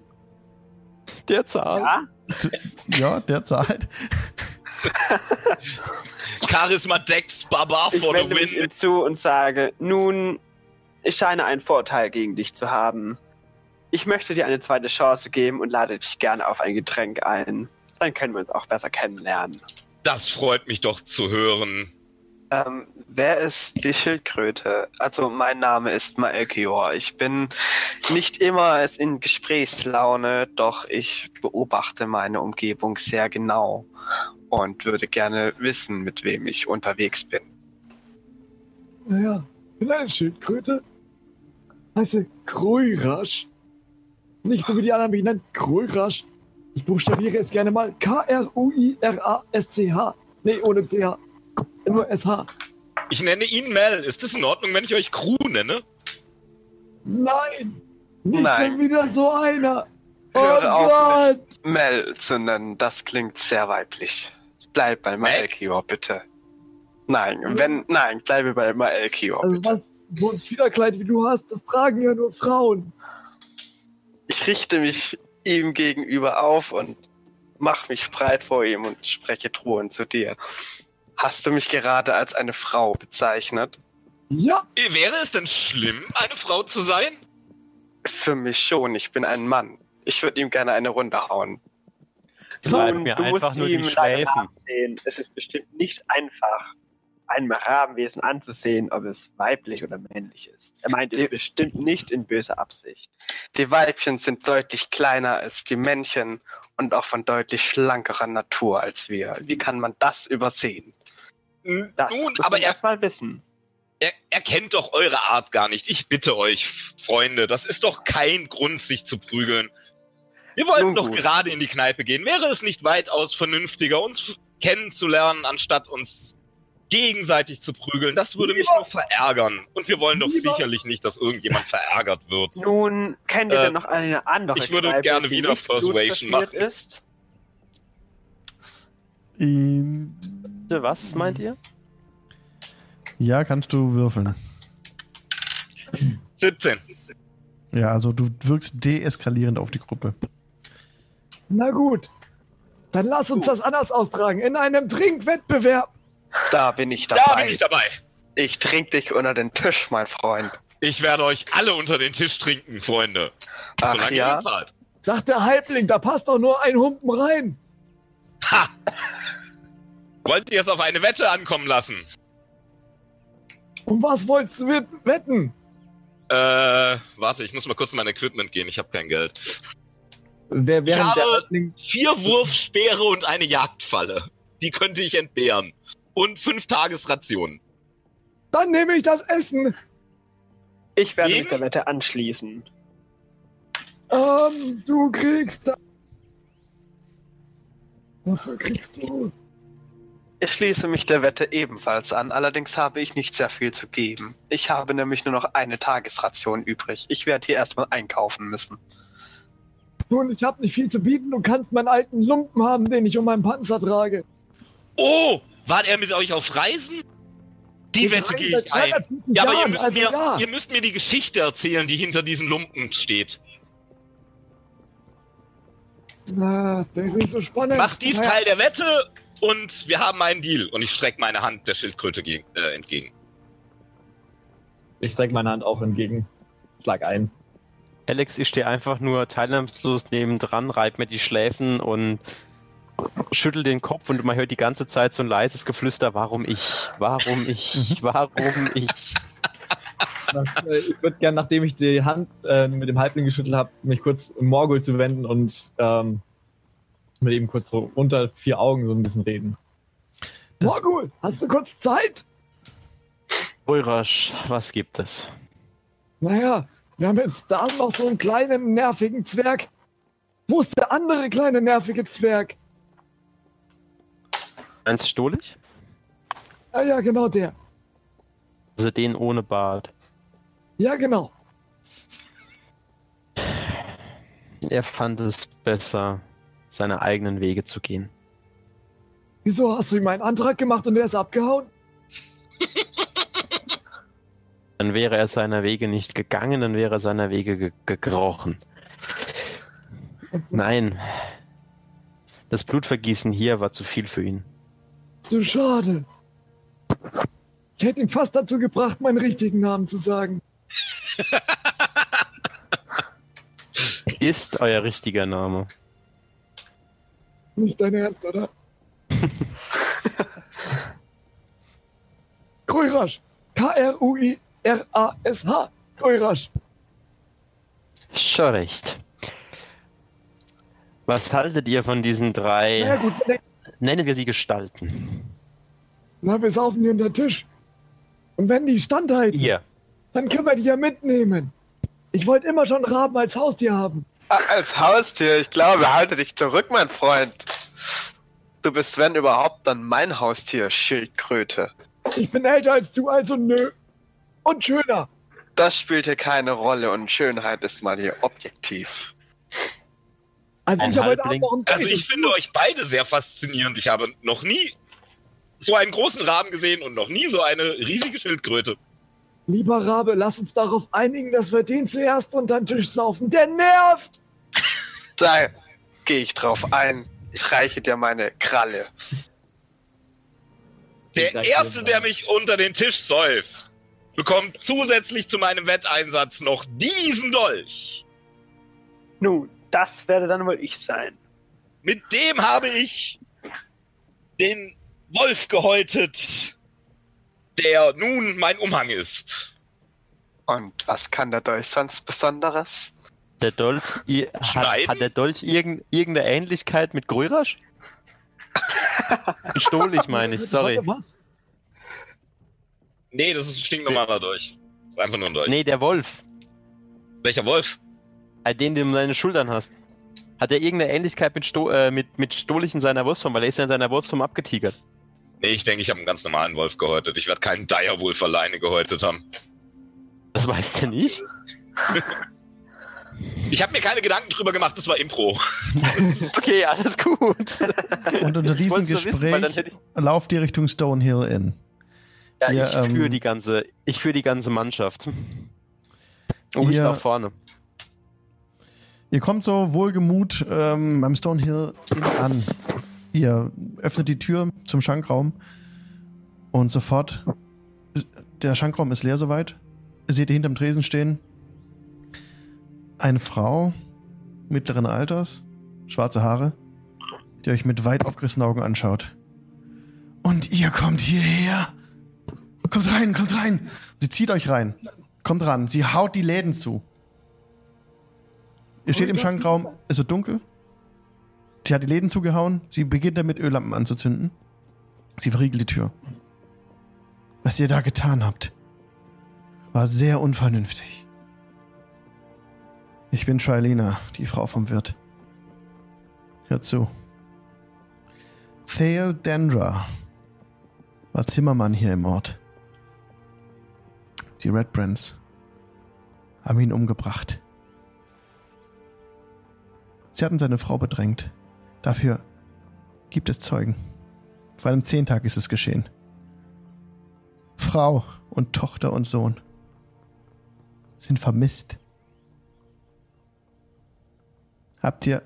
Der Zahl. Ja? ja, der zahlt. Charisma Dex Baba Ich for the wende mich win. ihm zu und sage, nun, ich scheine einen Vorteil gegen dich zu haben. Ich möchte dir eine zweite Chance geben und lade dich gerne auf ein Getränk ein. Dann können wir uns auch besser kennenlernen. Das freut mich doch zu hören. Ähm, wer ist die Schildkröte? Also mein Name ist Maelkior. Ich bin nicht immer in Gesprächslaune, doch ich beobachte meine Umgebung sehr genau und würde gerne wissen, mit wem ich unterwegs bin. Naja, ich bin eine Schildkröte. Heiße Kroirasch. Nicht so wie die anderen mich nennen, Kroirasch. Ich buchstabiere es gerne mal K-R-U-I-R-A-S-C-H. Nee, ohne CH. Nur SH. Ich nenne ihn Mel. Ist es in Ordnung, wenn ich euch Crew nenne? Nein! Nicht Nein. schon wieder so einer! Oh Höre auf, Gott! Mel zu nennen, das klingt sehr weiblich. Bleib bei Maelkior, bitte. Nein, wenn, nein, bleibe bei Maelkior, Also bitte. was, so ein Fiederkleid wie du hast, das tragen ja nur Frauen. Ich richte mich ihm gegenüber auf und mach mich breit vor ihm und spreche drohend zu dir. Hast du mich gerade als eine Frau bezeichnet? Ja, Wäre es denn schlimm, eine Frau zu sein? Für mich schon, ich bin ein Mann. Ich würde ihm gerne eine Runde hauen. Bleib Nun, mir du musst einfach nur ihm die Schläfen. nachsehen. Es ist bestimmt nicht einfach, einem Rabenwesen anzusehen, ob es weiblich oder männlich ist. Er meint es bestimmt nicht in böser Absicht. Die Weibchen sind deutlich kleiner als die Männchen und auch von deutlich schlankerer Natur als wir. Wie kann man das übersehen? Das Nun, aber er, erst mal wissen. er, er kennt doch eure Art gar nicht. Ich bitte euch, Freunde, das ist doch kein Grund, sich zu prügeln. Wir wollten Nun doch gut. gerade in die Kneipe gehen. Wäre es nicht weitaus vernünftiger, uns kennenzulernen, anstatt uns gegenseitig zu prügeln? Das würde mich nur verärgern. Und wir wollen doch Lieber- sicherlich nicht, dass irgendjemand verärgert wird. Nun, kennt ihr Äh, denn noch eine andere ich würde Kneipe, gerne wieder Persuasion machen. ist? Ähm, Was meint ihr? Ja, kannst du würfeln. 17. Ja, also du wirkst deeskalierend auf die Gruppe. na gut. Dann lass uns das anders austragen. In einem Trinkwettbewerb. Da bin ich dabei. Da bin ich dabei. ich trink dich unter den Tisch, mein Freund. Ich werde euch alle unter den Tisch trinken, Freunde. Ach Solange ja? ihr bezahlt. Sagt der Halbling, da passt doch nur ein Humpen rein. Ha! Wollt ihr es auf eine Wette ankommen lassen? Um was wolltest du wet- wetten? Äh, warte, ich muss mal kurz in mein Equipment gehen. Ich habe kein Geld. Wer, während habe- der Halbling, Vier Wurfspeere und eine Jagdfalle. Die könnte ich entbehren. Und fünf Tagesrationen. Dann nehme ich das Essen. Ich werde Wen? mich der Wette anschließen. Ähm, du kriegst da. Wofür kriegst du? Ich schließe mich der Wette ebenfalls an, allerdings habe ich nicht sehr viel zu geben. Ich habe nämlich nur noch eine Tagesration übrig. Ich werde hier erstmal einkaufen müssen. Nun, ich habe nicht viel zu bieten. Du kannst meinen alten Lumpen haben, den ich um meinen Panzer trage. Oh, war er mit euch auf Reisen? Die Wette gehe ich ein. 250 Ja, aber ihr müsst, also mir, ja. ihr müsst mir die Geschichte erzählen, die hinter diesen Lumpen steht. Na, das ist nicht so spannend. Macht dies Naja, Teil der Wette und wir haben einen Deal. Und ich strecke meine Hand der Schildkröte gegen, äh, entgegen. ich strecke meine Hand auch entgegen. Schlag ein. Alex, ich stehe einfach nur teilnahmslos nebendran, reib mir die Schläfen und schüttel den Kopf und man hört die ganze Zeit so ein leises Geflüster, warum ich, warum ich, warum ich. Äh, ich würde gerne, nachdem ich die Hand äh, mit dem Halbling geschüttelt habe, mich kurz Morgul zu wenden und ähm, mit ihm kurz so unter vier Augen so ein bisschen reden. Das- Morgul, hast du kurz Zeit? Ulrasch, was gibt es? Naja, wir haben jetzt da noch so einen kleinen, nervigen Zwerg. Wo ist der andere kleine, nervige Zwerg? Meinst Stolich? Ah ja, genau der. Also den ohne Bart. Ja, genau. Er fand es besser, seine eigenen Wege zu gehen. Wieso hast du ihm einen Antrag gemacht und er ist abgehauen? Dann wäre er seiner Wege nicht gegangen, dann wäre er seiner Wege ge gekrochen. Nein. Das Blutvergießen hier war zu viel für ihn. Zu schade. Ich hätte ihn fast dazu gebracht, meinen richtigen Namen zu sagen. Ist euer richtiger Name. Nicht dein Ernst, oder? Kruirasch. K-R-U-I-R-A-S-H. Kruirasch. Schon recht. Was haltet ihr von diesen drei, Na ja, gut, nennen wir sie Gestalten? na, wir saufen die unter den Tisch. Und wenn die standhalten, Ihr. dann können wir die ja mitnehmen. Ich wollte immer schon Raben als Haustier haben. Als Haustier, ich glaube, halte dich zurück, mein Freund. Du bist, wenn überhaupt, dann mein Haustier, Schildkröte. Ich bin älter als du, also nö. Und schöner. Das spielt hier keine Rolle und Schönheit ist mal hier objektiv. Also ich Also ich finde euch beide sehr faszinierend. Ich habe noch nie so einen großen Raben gesehen und noch nie so eine riesige Schildkröte. Lieber Rabe, lass uns darauf einigen, dass wir den zuerst unter den Tisch saufen. Der nervt! Da gehe ich drauf ein. Ich reiche dir meine Kralle. Der Erste, der mich unter den Tisch säuft, bekommt zusätzlich zu meinem Wetteinsatz noch diesen Dolch. Nun, das werde dann wohl ich sein. Mit dem habe ich den Wolf gehäutet, der nun mein Umhang ist. Und was kann der Dolch sonst Besonderes? Der Dolch, hat, hat der Dolch irgend, irgendeine Ähnlichkeit mit Grörasch? mit Stolich meine ich, sorry. Was? Nee, das ist ein stinknormaler Dolch. Das ist einfach nur ein Dolch. Nee, der Wolf, Welcher Wolf? äh, den du um deine Schultern hast. Hat er irgendeine Ähnlichkeit mit, Sto äh, mit, mit Stolich in seiner Wurfsform? Weil er ist ja in seiner Wurfsform abgetigert. Nee, ich denke, ich habe einen ganz normalen Wolf gehäutet. Ich werde keinen Direwolf alleine gehäutet haben. Das weiß der nicht. Ich habe mir keine Gedanken drüber gemacht, das war Impro. Okay, alles gut. Und unter diesem wissen, Gespräch hätte ich- lauft ihr Richtung Stonehill Inn. Ja, Ihr, ich ähm, führe die ganze, ich führe die ganze Mannschaft. Ich Ihr- nach vorne. Ihr kommt so wohlgemut ähm, beim Stonehill Inn an. Ihr öffnet die Tür zum Schankraum und sofort, der Schankraum ist leer soweit. Seht ihr hinterm Tresen stehen eine Frau mittleren Alters, schwarze Haare, die euch mit weit aufgerissenen Augen anschaut. Und ihr kommt hierher. Kommt rein, kommt rein. Sie zieht euch rein. Kommt ran. Sie haut die Läden zu. Ihr steht im Schankraum, es wird dunkel. Sie hat die Läden zugehauen. Sie beginnt damit, Öllampen anzuzünden. Sie verriegelt die Tür. Was ihr da getan habt, war sehr unvernünftig. Ich bin Trilena, die Frau vom Wirt. Hört zu. Thale Dendra war Zimmermann hier im Ort. Die Red Brands haben ihn umgebracht. Sie hatten seine Frau bedrängt. Dafür gibt es Zeugen. Vor einem Zehntag ist es geschehen. Frau und Tochter und Sohn sind vermisst. Habt ihr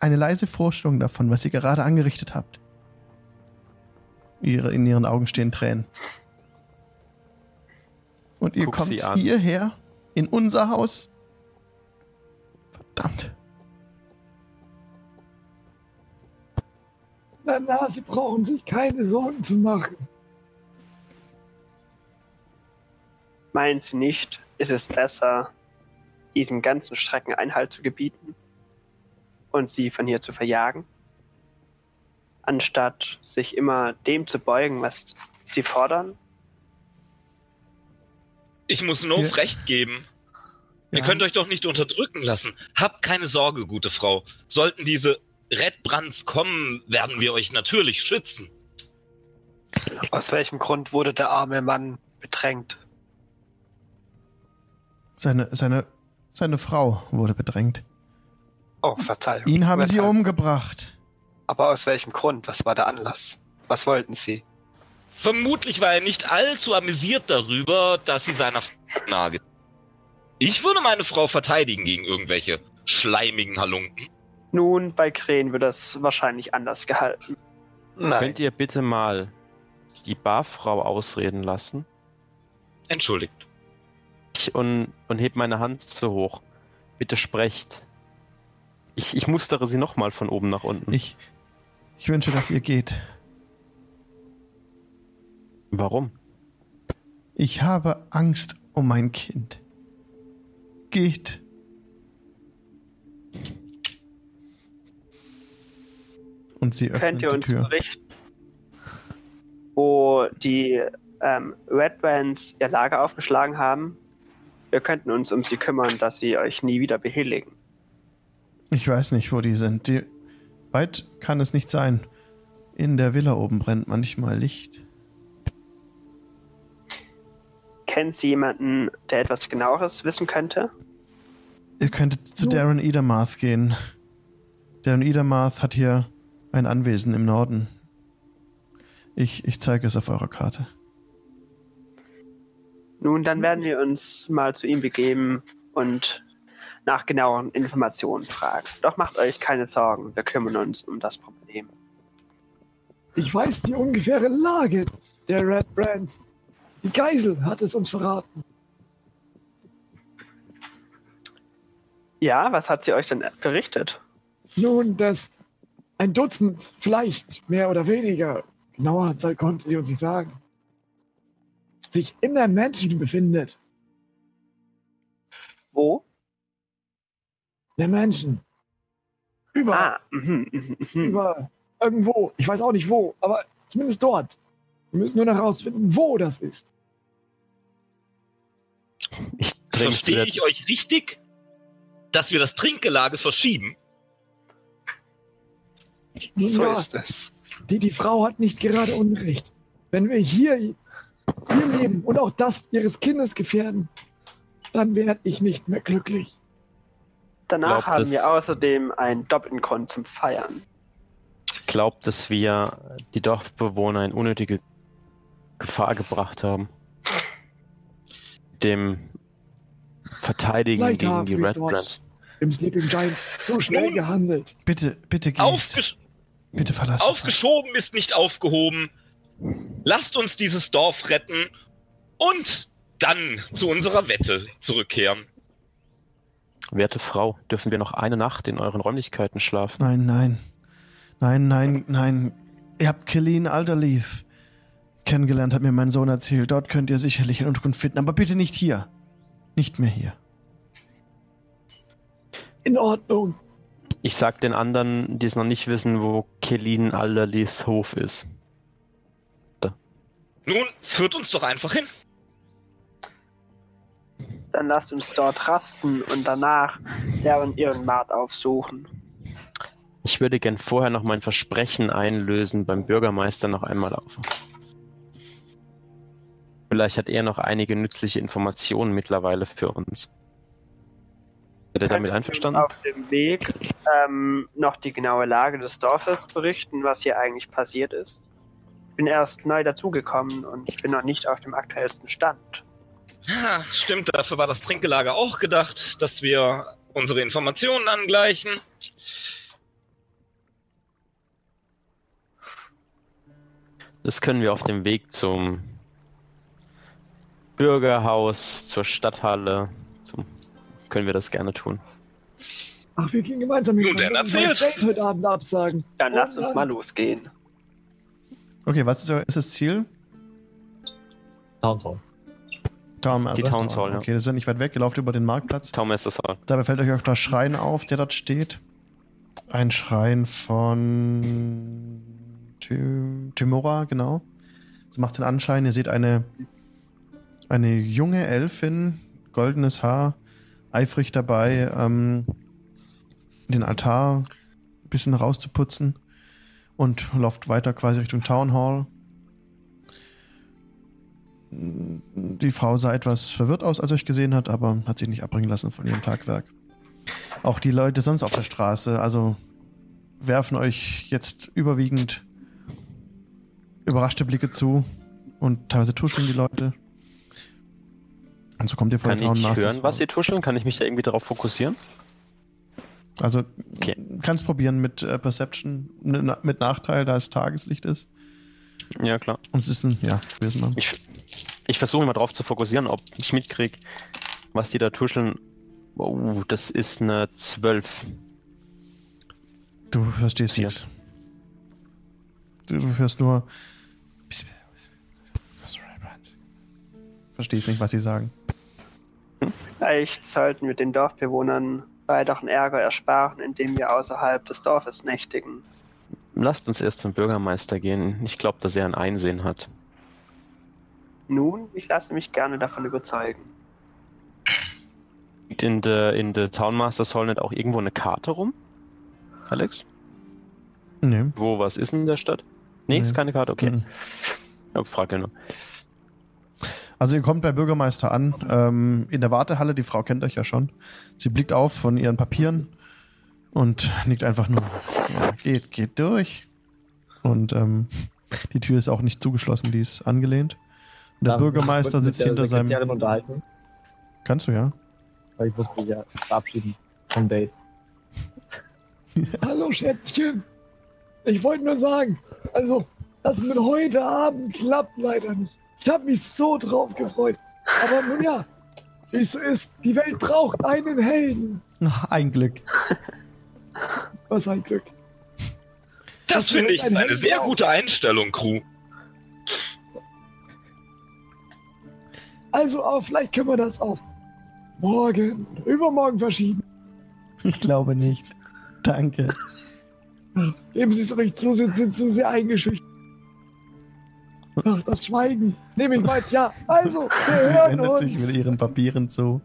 eine leise Vorstellung davon, was ihr gerade angerichtet habt? Ihre, in ihren Augen stehen Tränen. Und ihr Guck kommt hierher in unser Haus? Verdammt. Na, na, Sie brauchen sich keine Sorgen zu machen. Meinen Sie nicht, ist es besser, diesem ganzen Strecken Einhalt zu gebieten und sie von hier zu verjagen, anstatt sich immer dem zu beugen, was sie fordern? Ich muss Nov Ja. recht geben. Ihr Ja. könnt euch doch nicht unterdrücken lassen. Habt keine Sorge, gute Frau. Sollten diese Red Brands kommen, werden wir euch natürlich schützen. Aus welchem Grund wurde der arme Mann bedrängt? Seine, seine, seine Frau wurde bedrängt. Oh, Verzeihung. Ihn haben sie Weshalb? umgebracht. Aber aus welchem Grund? Was war der Anlass? Was wollten sie? Vermutlich war er nicht allzu amüsiert darüber, dass sie seiner Frau nahe. Ich würde meine Frau verteidigen gegen irgendwelche schleimigen Halunken. Nun, bei Krähen wird das wahrscheinlich anders gehalten. Nein. Könnt ihr bitte mal die Barfrau ausreden lassen? Entschuldigt. Ich und, und heb meine Hand so hoch. Bitte sprecht. Ich, ich mustere sie nochmal von oben nach unten. Ich, ich wünsche, dass ihr geht. Warum? Ich habe Angst um mein Kind. Geht. Und sie öffnet Könnt ihr die uns Tür. berichten, wo die ähm, Red Bands ihr Lager aufgeschlagen haben? Wir könnten uns um sie kümmern, dass sie euch nie wieder behelligen. Ich weiß nicht, wo die sind. Die, weit kann es nicht sein. In der Villa oben brennt manchmal Licht. Kennt sie jemanden, der etwas genaueres wissen könnte? Ihr könntet zu Darren Edermarth gehen. Darren Edermarth hat hier ein Anwesen im Norden. Ich, ich zeige es auf eurer Karte. Nun, dann werden wir uns mal zu ihm begeben und nach genaueren Informationen fragen. Doch macht euch keine Sorgen, wir kümmern uns um das Problem. Ich weiß die ungefähre Lage der Red Brands. Die Geisel hat es uns verraten. Ja, was hat sie euch denn berichtet? Nun, dass ein Dutzend, vielleicht mehr oder weniger, genaue Anzahl konnte sie uns nicht sagen, sich in der Mansion befindet. Wo? Der Mansion. Überall. Ah, mhm, mhm, mhm. Über irgendwo. Ich weiß auch nicht wo, aber zumindest dort. Wir müssen nur noch herausfinden, wo das ist. Ich Verstehe ich euch richtig, dass wir das Trinkgelage verschieben? Nun So ja, ist es. die, die Frau hat nicht gerade Unrecht. Wenn wir hier ihr Leben und auch das ihres Kindes gefährden, dann werde ich nicht mehr glücklich. Danach Glaubt haben wir außerdem einen doppelten Grund zum Feiern. Ich glaube, dass wir die Dorfbewohner in unnötige Gefahr gebracht haben. Dem Verteidigen Vielleicht gegen die Red Brands. Im Sleeping Giant zu schnell gehandelt. Bitte, bitte geht. Aufgesch bitte verlasst Haus. aufgeschoben ist nicht aufgehoben. Lasst uns dieses Dorf retten und dann zu unserer Wette zurückkehren. Werte Frau, dürfen wir noch eine Nacht in euren Räumlichkeiten schlafen? Nein, nein. Nein, nein, nein. Ihr habt Killeen Alderleith kennengelernt, hat mir mein Sohn erzählt. Dort könnt ihr sicherlich eine Unterkunft finden, aber bitte nicht hier. Nicht mehr hier. In Ordnung. Ich sag den anderen, die es noch nicht wissen, wo Kelin Alderleys Hof ist. Nun, führt uns doch einfach hin. Dann lasst uns dort rasten und danach deren ihren Mart aufsuchen. Ich würde gern vorher noch mein Versprechen einlösen beim Bürgermeister noch einmal auf. Vielleicht hat er noch einige nützliche Informationen mittlerweile für uns. Seid ihr damit ihr einverstanden? Auf dem Weg ähm, noch die genaue Lage des Dorfes berichten, was hier eigentlich passiert ist. Ich bin erst neu dazugekommen und ich bin noch nicht auf dem aktuellsten Stand. Ja, stimmt, dafür war das Trinkgelage auch gedacht, dass wir unsere Informationen angleichen. Das können wir auf dem Weg zum Bürgerhaus, zur Stadthalle, zum, können wir das gerne tun. Ach, wir gehen gemeinsam Nun, dann wollen erzählt. Jade heute Abend absagen. Dann lasst uns mal losgehen. Okay, was ist, euer- ist das Ziel? Town Hall. Town, also Die Town Hall, ja. Okay, das ist ja nicht weit weg. Ihr lauft über den Marktplatz. Taumessers Hall. Dabei fällt euch auch der Schrein auf, der dort steht. Ein Schrein von Ty Tymora, genau. So macht den Anschein, ihr seht eine, eine junge Elfin, goldenes Haar, eifrig dabei, ähm, den Altar ein bisschen rauszuputzen und lauft weiter quasi Richtung Town Hall. Die Frau sah etwas verwirrt aus, als er euch gesehen hat, aber hat sich nicht abbringen lassen von ihrem Tagwerk. Auch die Leute sonst auf der Straße, also werfen euch jetzt überwiegend überraschte Blicke zu und teilweise tuscheln die Leute. Und so kommt ihr vor Kann ich Masters hören, was sie tuscheln? Kann ich mich da irgendwie darauf fokussieren? Also Okay. kannst probieren mit äh, Perception, mit Nachteil, da es Tageslicht ist. Ja, klar. Und es ist ein, ja, wir. Ich, ich versuche mal drauf zu fokussieren, ob ich mitkriege, was die da tuscheln. Oh, das ist eine 12. Du verstehst nichts. Du, du hörst nur. Verstehst nicht, was sie sagen. Vielleicht sollten wir den Dorfbewohnern weiteren Ärger ersparen, indem wir außerhalb des Dorfes nächtigen. Lasst uns erst zum Bürgermeister gehen. Ich glaube, dass er ein Einsehen hat. Nun, ich lasse mich gerne davon überzeugen. Liegt in der in der Townmasters Hall nicht auch irgendwo eine Karte rum? Alex? Nee. Wo was ist in der Stadt? Nee, Nee. ist keine Karte, okay. Mhm. Ja, frage nur. Also ihr kommt bei Bürgermeister an, ähm, in der Wartehalle, die Frau kennt euch ja schon. Sie blickt auf von ihren Papieren und nickt einfach nur, ja, geht, geht durch. Und ähm, die Tür ist auch nicht zugeschlossen, die ist angelehnt. Und der Darf Bürgermeister sitzt der hinter seinem... Unterhalten, Kannst du, ja? weil ich muss mich ja verabschieden vom Date. Hallo Schätzchen. Ich wollte nur sagen, also, das mit heute Abend klappt leider nicht. Ich habe mich so drauf gefreut. Aber nun ja, wie es so ist, die Welt braucht einen Helden. Ach, Ein Glück. Was ein Glück. Das Das finde ich ein eine sehr auch. gute Einstellung, Crew. Also, aber vielleicht können wir das auf morgen übermorgen verschieben. Ich glaube nicht. Danke. Geben Sie es ruhig zu, Sie sind zu sehr eingeschüchtert. Ach, das Schweigen. Nehme ich als Ja. Also, wir Sie hören wendet sich uns. mit ihren Papieren zu.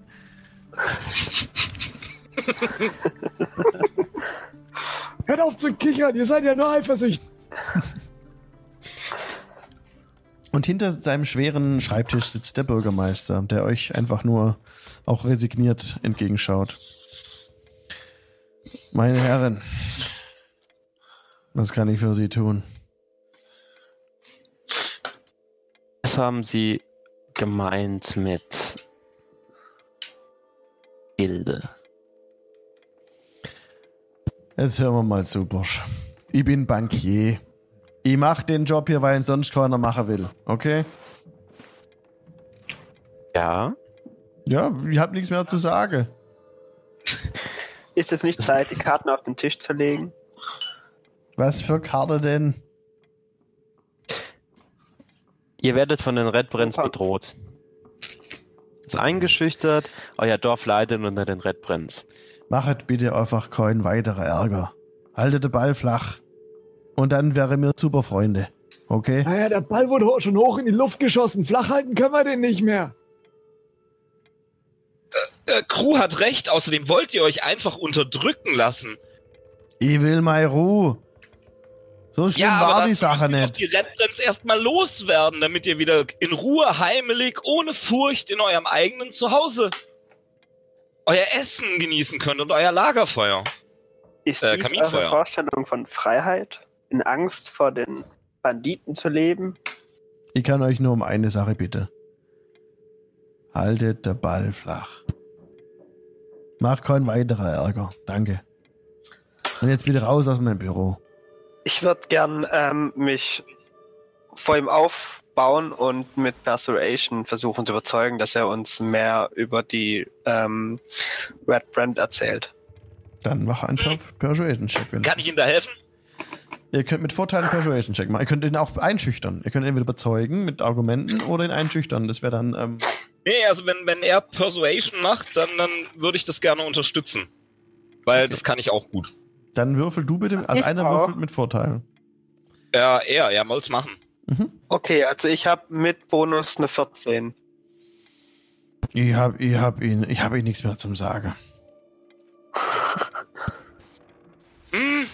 Hört auf zu kichern, ihr seid ja nur eifersüchtig. Und hinter seinem schweren Schreibtisch sitzt der Bürgermeister, der euch einfach nur auch resigniert entgegenschaut. Meine Herren, was kann ich für Sie tun? Was haben Sie gemeint mit Gilde? Jetzt hören wir mal zu, Bursch. Ich bin Bankier. Ich mach den Job hier, weil ihn sonst keiner machen will. Okay? Ja, Ja, ich hab nichts mehr zu sagen. Ist es nicht Zeit, die Karten auf den Tisch zu legen? Was für Karte denn? Ihr werdet von den Red Brands bedroht. Ist eingeschüchtert, euer Dorf leidet unter den Red Brands. Machet bitte einfach keinen weiterer Ärger. Haltet den Ball flach. Und dann wäre mir super Freunde. Okay? Naja, der Ball wurde ho- schon hoch in die Luft geschossen. Flach halten können wir den nicht mehr. Äh, Crew hat recht, außerdem wollt ihr euch einfach unterdrücken lassen. Ich will meine Ruhe. So schlimm war die Sache nicht. die Redbrands erstmal loswerden, damit ihr wieder in Ruhe, heimelig, ohne Furcht in eurem eigenen Zuhause euer Essen genießen könnt und euer Lagerfeuer. Ist Äh, Kaminfeuer. eure Vorstellung von Freiheit? In Angst vor den Banditen zu leben? Ich kann euch nur um eine Sache bitten. Haltet der Ball flach. Mach kein weiterer Ärger. Danke. Und jetzt bitte raus aus meinem Büro. Ich würde gern ähm, mich vor ihm aufbauen und mit Persuasion versuchen zu überzeugen, dass er uns mehr über die ähm, Red Brand erzählt. Dann mach einen Per- Persuasion-Check. Kann ich Ihnen da helfen? Ihr könnt mit Vorteil einen Persuasion-Check machen. Ihr könnt ihn auch einschüchtern. Ihr könnt ihn entweder überzeugen mit Argumenten oder ihn einschüchtern. Das wäre dann, ähm, Nee, also wenn, wenn er Persuasion macht, dann, dann würde ich das gerne unterstützen. Weil das kann ich auch gut. Dann würfel du bitte. Also Ich einer auch. würfelt mit Vorteil. Ja, er, er soll's machen. Mhm. Okay, also ich habe mit Bonus eine 14. Ich hab, ich hab ihn, ich hab ihn nichts mehr zum Sagen. Hm,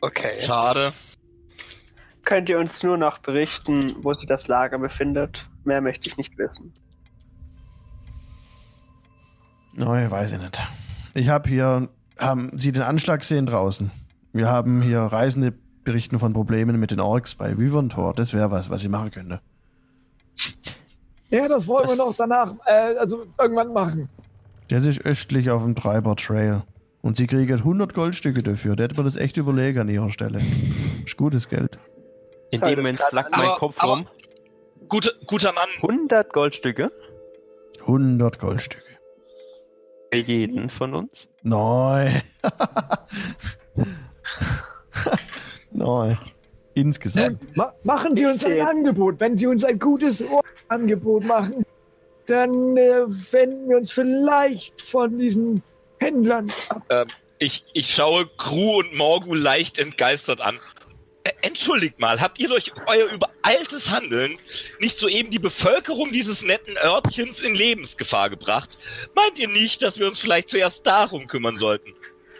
Okay. schade. Könnt ihr uns nur noch berichten, wo sich das Lager befindet? Mehr möchte ich nicht wissen. Nein, weiß ich nicht. Ich habe hier, haben Sie den Anschlag gesehen draußen? Wir haben hier Reisende berichten von Problemen mit den Orks bei Wyvern-Tor. Das wäre was, was ich machen könnte. Ja, das wollen wir Das- noch danach, äh, also irgendwann machen. Der ist östlich auf dem Treiber Trail. Und Sie kriegen 100 Goldstücke dafür. Der hätte mir das echt überlegen an Ihrer Stelle. Ist gutes Geld. In dem Moment flackt mein Kopf aber- rum. Guter, guter Mann, 100 Goldstücke 100 Goldstücke. Jeden von uns. Nein. Nein. Insgesamt. Ma machen Sie uns ein. Angebot. Wenn Sie uns ein gutes Angebot machen, dann äh, wenden wir uns vielleicht von diesen Händlern ab. ich, ich schaue Crew und Morgu leicht entgeistert an. Äh, Entschuldigt mal, habt ihr durch euer übereiltes Handeln nicht soeben die Bevölkerung dieses netten Örtchens in Lebensgefahr gebracht? Meint ihr nicht, dass wir uns vielleicht zuerst darum kümmern sollten?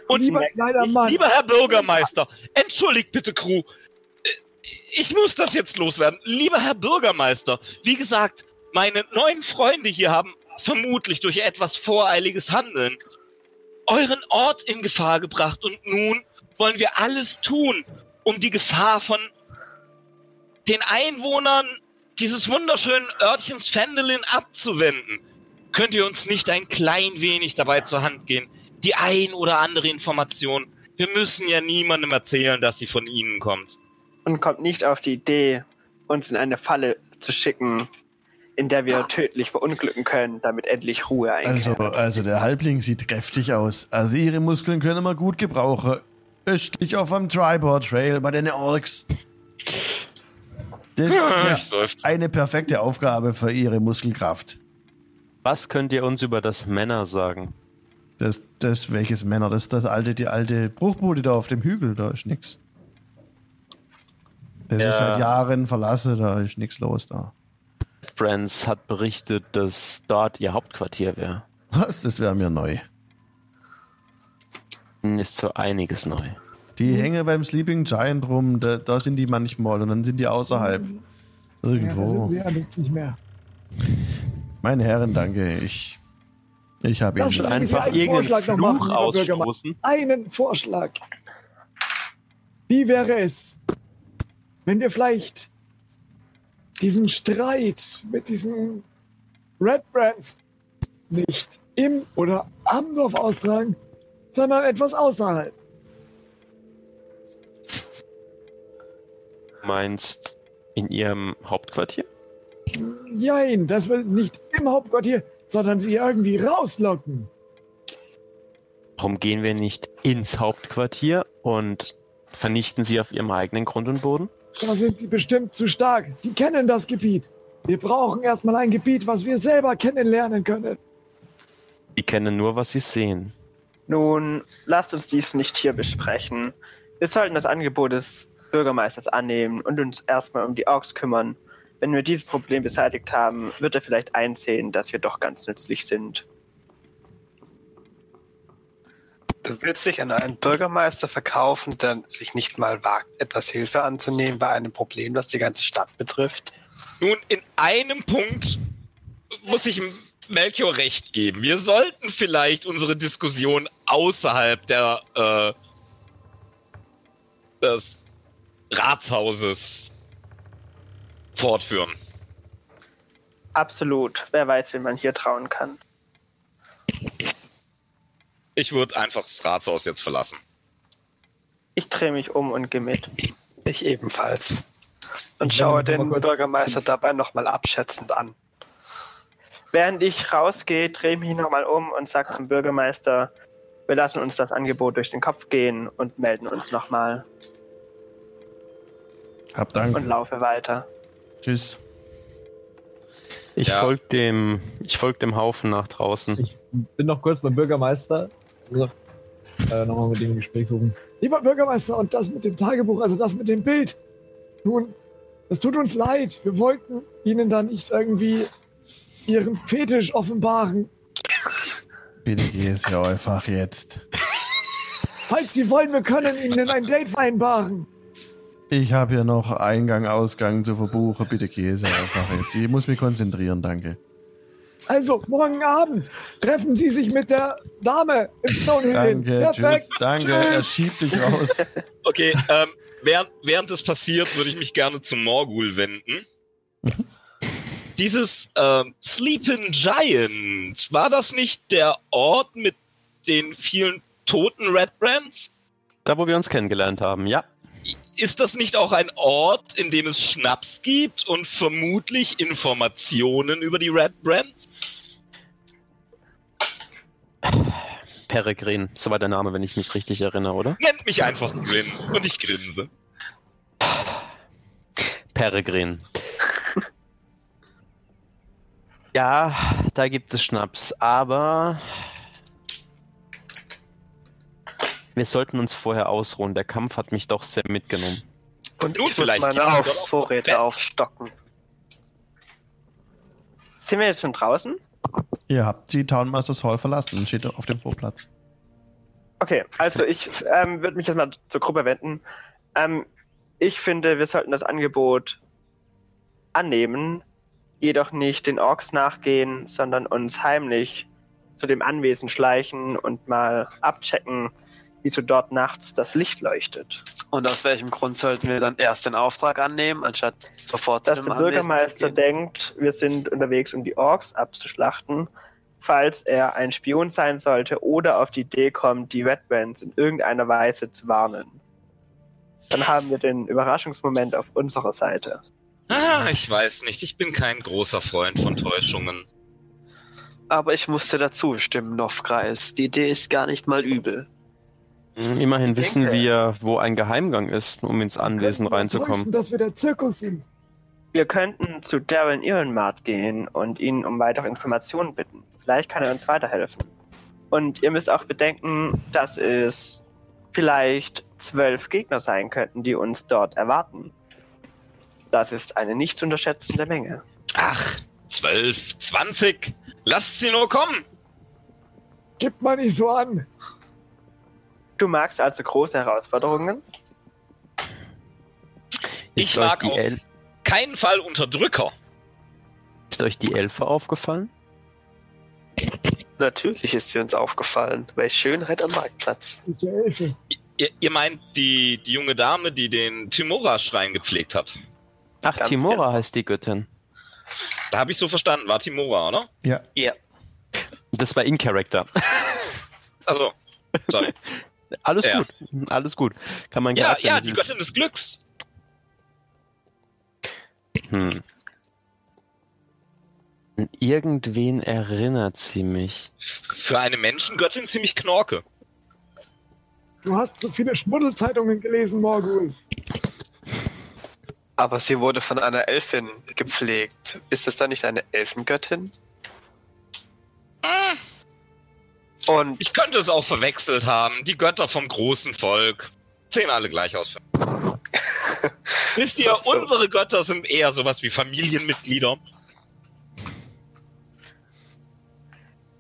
Und Lieber kleiner Mann, Lieber Herr Bürgermeister, entschuldigt bitte, Crew. Äh, Ich muss das jetzt loswerden. Lieber Herr Bürgermeister, wie gesagt, meine neuen Freunde hier haben vermutlich durch etwas voreiliges Handeln euren Ort in Gefahr gebracht und nun wollen wir alles tun, um die Gefahr von den Einwohnern dieses wunderschönen Örtchens Fendelin abzuwenden. Könnt ihr uns nicht ein klein wenig dabei zur Hand gehen? Die ein oder andere Information. Wir müssen ja niemandem erzählen, dass sie von Ihnen kommt. Und kommt nicht auf die Idee, uns in eine Falle zu schicken, in der wir tödlich verunglücken können, damit endlich Ruhe Also, einkehrt. also der Halbling sieht kräftig aus. Also ihre Muskeln können wir gut gebrauchen. Östlich auf dem Tribord Trail bei den Orks. Das Ja, ist eine perfekte Aufgabe für ihre Muskelkraft. Was könnt ihr uns über das Männer sagen? Das, das, welches Männer? Das das alte, die alte Bruchbude da auf dem Hügel, da ist nix. Das Ja. ist seit Jahren verlassen, da ist nichts los da. Brands hat berichtet, dass dort ihr Hauptquartier wäre. Was? Das wäre mir neu. Ist so einiges neu. Die hängen beim Sleeping Giant rum, da, da sind die manchmal und dann sind die außerhalb. ja, da sind Irgendwo. Sie ja jetzt nicht mehr. Meine Herren, danke. Ich, ich habe Ihnen Einfach einen irgendeinen Vorschlag noch Fluch machen, ausstoßen. Einen Vorschlag. Wie wäre es, wenn wir vielleicht diesen Streit mit diesen Red Brands nicht im oder am Dorf austragen, sondern etwas außerhalb? Meinst in ihrem Hauptquartier? Jein, das will nicht im Hauptquartier, sondern sie irgendwie rauslocken. Warum gehen wir nicht ins Hauptquartier und vernichten sie auf ihrem eigenen Grund und Boden? Da sind sie bestimmt zu stark. Die kennen das Gebiet. Wir brauchen erstmal ein Gebiet, was wir selber kennenlernen können. Die kennen nur, was sie sehen. Nun, lasst uns dies nicht hier besprechen. Wir sollten das Angebot des Bürgermeisters annehmen und uns erstmal um die Orks kümmern. Wenn wir dieses Problem beseitigt haben, wird er vielleicht einsehen, dass wir doch ganz nützlich sind. Du willst dich an einen Bürgermeister verkaufen, der sich nicht mal wagt, etwas Hilfe anzunehmen bei einem Problem, das die ganze Stadt betrifft. Nun, in einem Punkt muss ich Melchior recht geben. Wir sollten vielleicht unsere Diskussion außerhalb der, äh, des Ratshauses fortführen. Absolut. Wer weiß, wem man hier trauen kann. Ich würde einfach das Ratshaus jetzt verlassen. Ich drehe mich um und gehe mit. Ich ebenfalls. Und schaue den Bürgermeister dabei nochmal abschätzend an. Während ich rausgehe, drehe ich mich nochmal um und sage zum Bürgermeister, wir lassen uns das Angebot durch den Kopf gehen und melden uns nochmal Hab und Dank. laufe weiter. Tschüss. Ich Ja. folge dem, ich folg dem Haufen nach draußen. Ich bin noch kurz beim Bürgermeister. Also, äh, nochmal mit dem Gespräch suchen. Lieber Bürgermeister, und das mit dem Tagebuch, also das mit dem Bild. Nun, es tut uns leid. Wir wollten Ihnen da nicht irgendwie Ihren Fetisch offenbaren. Bitte geh es ja einfach jetzt. Falls Sie wollen, wir können Ihnen ein Date vereinbaren. Ich habe hier noch Eingang, Ausgang zu verbuchen. Bitte geh es ja einfach jetzt. Ich muss mich konzentrieren, danke. Also, morgen Abend treffen Sie sich mit der Dame im Stonehill Inn. Danke, Perfekt. tschüss, danke. Er schiebt dich raus. Okay, ähm, während, während das passiert, würde ich mich gerne zum Morgul wenden. Dieses ähm, Sleeping Giant, war das nicht der Ort mit den vielen toten Red Brands? Da, wo wir uns kennengelernt haben, ja. Ist das nicht auch ein Ort, in dem es Schnaps gibt und vermutlich Informationen über die Red Brands? Peregrin, so war der Name, wenn ich mich richtig erinnere, oder? Nennt mich einfach Grin und ich grinse. Peregrin. Ja, da gibt es Schnaps, aber wir sollten uns vorher ausruhen. Der Kampf hat mich doch sehr mitgenommen. Und ich muss vielleicht meine Auf Vorräte aufstocken. Sind wir jetzt schon draußen? Ihr habt die Townmasters Hall verlassen und steht auf dem Vorplatz. Okay, also ich ähm, würde mich jetzt mal zur Gruppe wenden. Ähm, ich finde, wir sollten das Angebot annehmen, jedoch nicht den Orks nachgehen, sondern uns heimlich zu dem Anwesen schleichen und mal abchecken, wieso dort nachts das Licht leuchtet. Und aus welchem Grund sollten wir dann erst den Auftrag annehmen, anstatt sofort zu Dass dem der zu Bürgermeister denkt, wir sind unterwegs, um die Orks abzuschlachten, falls er ein Spion sein sollte oder auf die Idee kommt, die Red Bands in irgendeiner Weise zu warnen. Dann haben wir den Überraschungsmoment auf unserer Seite. Ah, ich weiß nicht. Ich bin kein großer Freund von Täuschungen. Aber ich musste dazu stimmen, Nofkreis. Die Idee ist gar nicht mal übel. Immerhin wissen denke- wir, wo ein Geheimgang ist, um ins Anwesen reinzukommen. täuschen, dass wir der Zirkus sind. Wir könnten zu Darren Irrenmart gehen und ihn um weitere Informationen bitten. Vielleicht kann er uns weiterhelfen. Und ihr müsst auch bedenken, dass es vielleicht zwölf Gegner sein könnten, die uns dort erwarten. Das ist eine nicht zu unterschätzende Menge. Ach, zwölf, zwanzig. Lasst sie nur kommen. Gib mal nicht so an. Du magst also große Herausforderungen? Ich Ist mag die auf El keinen Fall Unterdrücker. ist euch die Elfe aufgefallen? Natürlich ist sie uns aufgefallen. Welche Schönheit am Marktplatz. Ich helfe. Ihr, ihr meint die, die junge Dame, die den Timora-Schrein gepflegt hat. Ach, Ganz Timora genau. heißt die Göttin. Da habe ich so verstanden. War Timora, oder? Ja, Ja. Das war in Character. Also, sorry. Alles Ja. gut, alles gut. Kann man ja, Charakter ja, nicht- die Göttin des Glücks. Hm. An irgendwen erinnert sie mich. Für eine Menschengöttin ziemlich knorke. Du hast so viele Schmuddelzeitungen gelesen, Morgul. Aber sie wurde von einer Elfin gepflegt. Ist es dann nicht eine Elfengöttin? Und Ich könnte es auch verwechselt haben. Die Götter vom großen Volk. Sehen alle gleich aus. Wisst ihr, so. unsere Götter sind eher sowas wie Familienmitglieder.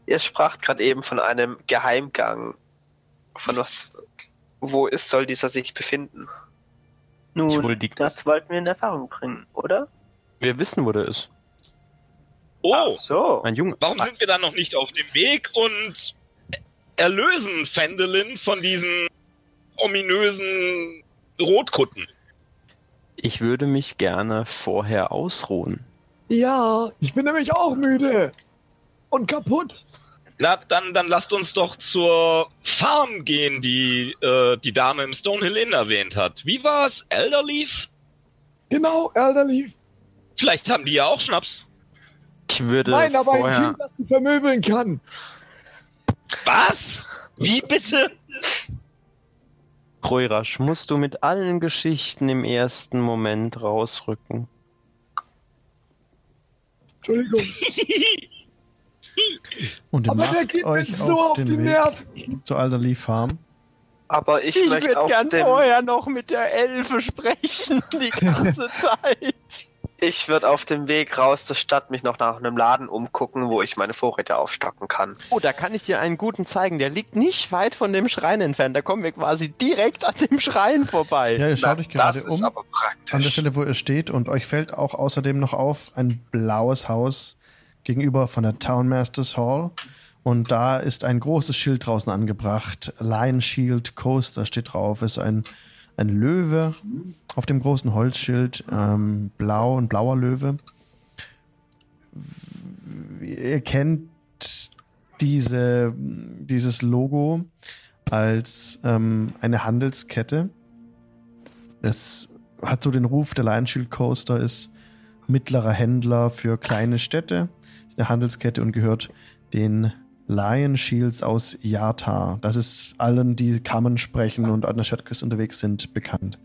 ihr spracht gerade eben von einem Geheimgang. Von was? Wo ist, soll dieser sich befinden? Ich Nun, das wollten wir in Erfahrung bringen, oder? Wir wissen, wo der ist. Oh, Ach so. Ein Junge. warum sind wir dann noch nicht auf dem Weg und erlösen Fendelin von diesen ominösen Rotkutten? Ich würde mich gerne vorher ausruhen. Ja, ich bin nämlich auch müde. Und kaputt. Na, dann, dann lasst uns doch zur Farm gehen, die äh, die Dame im Stonehill Inn erwähnt hat. Wie war's? Elderleaf? Genau, Elderleaf. Vielleicht haben die ja auch Schnaps. Ich würde Nein, aber ein vorher... Kind, das die vermöbeln kann. Was? Wie bitte? Kroirasch, musst du mit allen Geschichten im ersten Moment rausrücken. Entschuldigung. und ihr Aber der macht geht mir euch so auf auf die den Weg Nerven. zur Alderley Farm. Aber ich, möchte auf dem, noch mit der Elfe sprechen, die ganze Zeit. ich würde auf dem Weg raus zur Stadt mich noch nach einem Laden umgucken, wo ich meine Vorräte aufstocken kann. Oh, da kann ich dir einen guten zeigen. Der liegt nicht weit von dem Schrein entfernt. Da kommen wir quasi direkt an dem Schrein vorbei. Ja, ihr schaut Na, euch gerade das ist um. aber praktisch. An der Stelle, wo ihr steht, und euch fällt auch außerdem noch auf ein blaues Haus gegenüber von der Town Masters Hall. Und da ist ein großes Schild draußen angebracht. Lion Shield Coaster steht drauf. Ist ein, ein Löwe auf dem großen Holzschild. Ähm, blau, ein blauer Löwe. Ihr kennt diese, dieses Logo als ähm, eine Handelskette. Es hat so den Ruf, der Lion Shield Coaster ist mittlerer Händler für kleine Städte, ist eine Handelskette und gehört den Lion Shields aus Yata. Das ist allen, die Kammern sprechen und an der Stadtküste unterwegs sind, bekannt.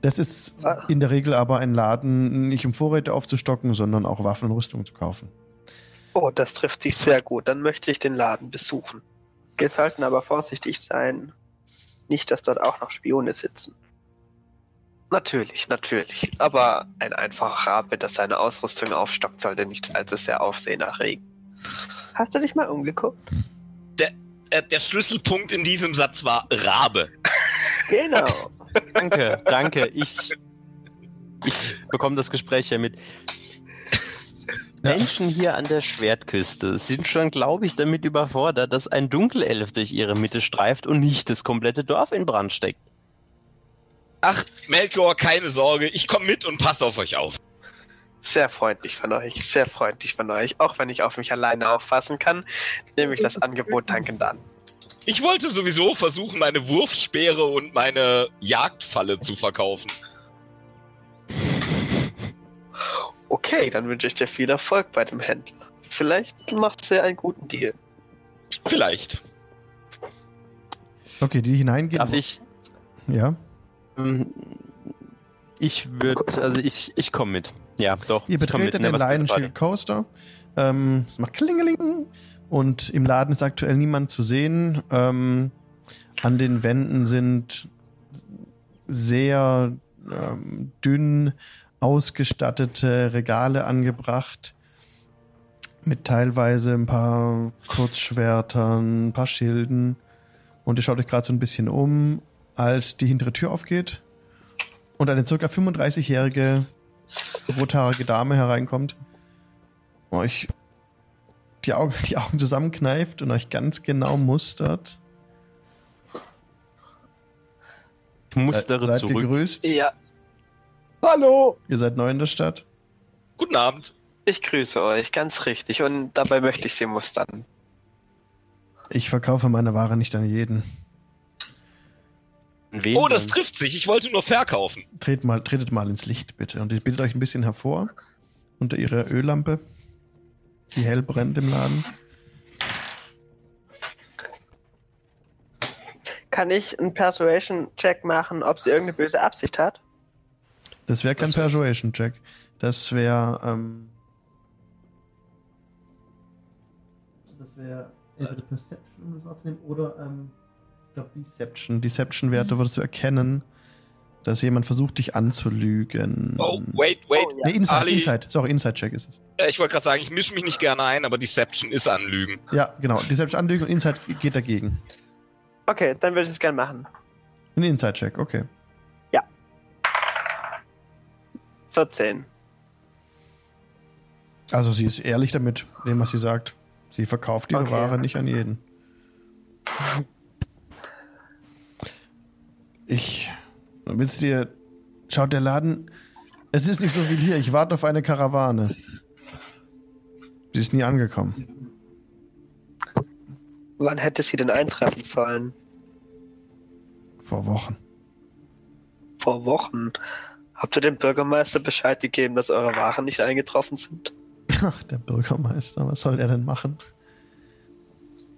Das ist in der Regel aber ein Laden, nicht um Vorräte aufzustocken, sondern auch Waffen und Rüstung zu kaufen. Oh, das trifft sich sehr gut. Dann möchte ich den Laden besuchen. Wir sollten aber vorsichtig sein. Nicht, dass dort auch noch Spione sitzen. Natürlich, natürlich. Aber ein einfacher Rabe, der seine Ausrüstung aufstockt, sollte nicht allzu sehr Aufsehen erregen. Hast du dich mal umgeguckt? Äh, der Schlüsselpunkt in diesem Satz war Rabe. Genau. Danke, danke. Ich, ich bekomme das Gespräch ja mit. Menschen hier an der Schwertküste sind schon, glaube ich, damit überfordert, dass ein Dunkelelf durch ihre Mitte streift und nicht das komplette Dorf in Brand steckt. Ach, Melchior, keine Sorge, ich komme mit und passe auf euch auf. Sehr freundlich von euch, sehr freundlich von euch. Auch wenn ich auf mich alleine auffassen kann, nehme ich das Angebot dankend an. Ich wollte sowieso versuchen, meine Wurfspeere und meine Jagdfalle zu verkaufen. Okay, dann wünsche ich dir viel Erfolg bei dem Händler. Vielleicht macht sie einen guten Deal. Vielleicht. Okay, die hineingehen. Darf ich? Ja. Ähm, Ich würde, also ich, ich komme mit. Ja, doch. Ihr betretet Ne, den Lion Coaster. Ähm, es macht Klingeling. Und im Laden ist aktuell niemand zu sehen. Ähm, an den Wänden sind sehr ähm, dünn ausgestattete Regale angebracht. Mit teilweise ein paar Kurzschwertern, ein paar Schilden. Und ihr schaut euch gerade so ein bisschen um, als die hintere Tür aufgeht und eine circa 35-jährige rothaarige Dame hereinkommt, euch die Augen, die Augen zusammenkneift und euch ganz genau mustert. Ich mustere Äh, seid zurück. gegrüßt. Ja, Hallo! Ihr seid neu in der Stadt. Guten Abend. ich grüße euch, ganz richtig. Und dabei möchte ich sie mustern. Ich verkaufe meine Ware nicht an jeden. Wen Oh, das denn? trifft sich. Ich wollte nur verkaufen. Tret mal, tretet mal ins Licht, bitte. Und ihr bildet euch ein bisschen hervor unter ihrer Öllampe, die hell brennt im Laden. Kann ich einen Persuasion-Check machen, ob sie irgendeine böse Absicht hat? Das wäre kein Persuasion-Check. Das wäre, ähm. Das wäre entweder Perception, um das wahrzunehmen, oder, ähm. Glaube, Deception. Deception-Werte würdest du erkennen, dass jemand versucht, dich anzulügen. Oh, wait, wait. Oh, ja. Nee, Inside, Ali. Inside. Sorry, Inside-Check ist es. Ich wollte gerade sagen, ich mische mich nicht gerne ein, aber Deception ist Anlügen. Ja, genau. Deception anlügen und Inside geht dagegen. Okay, dann würde ich es gerne machen. Ein Inside-Check, okay. 14. Also sie ist ehrlich damit, dem, was sie sagt. Sie verkauft ihre Okay. Ware nicht an jeden. Ich. Wisst ihr, schaut der Laden. Es ist nicht so viel hier. Ich warte auf eine Karawane. Sie ist nie angekommen. Wann hätte sie denn eintreffen sollen? Vor Wochen. Vor Wochen. Habt ihr dem Bürgermeister Bescheid gegeben, dass eure Waren nicht eingetroffen sind? Ach, der Bürgermeister, was soll er denn machen?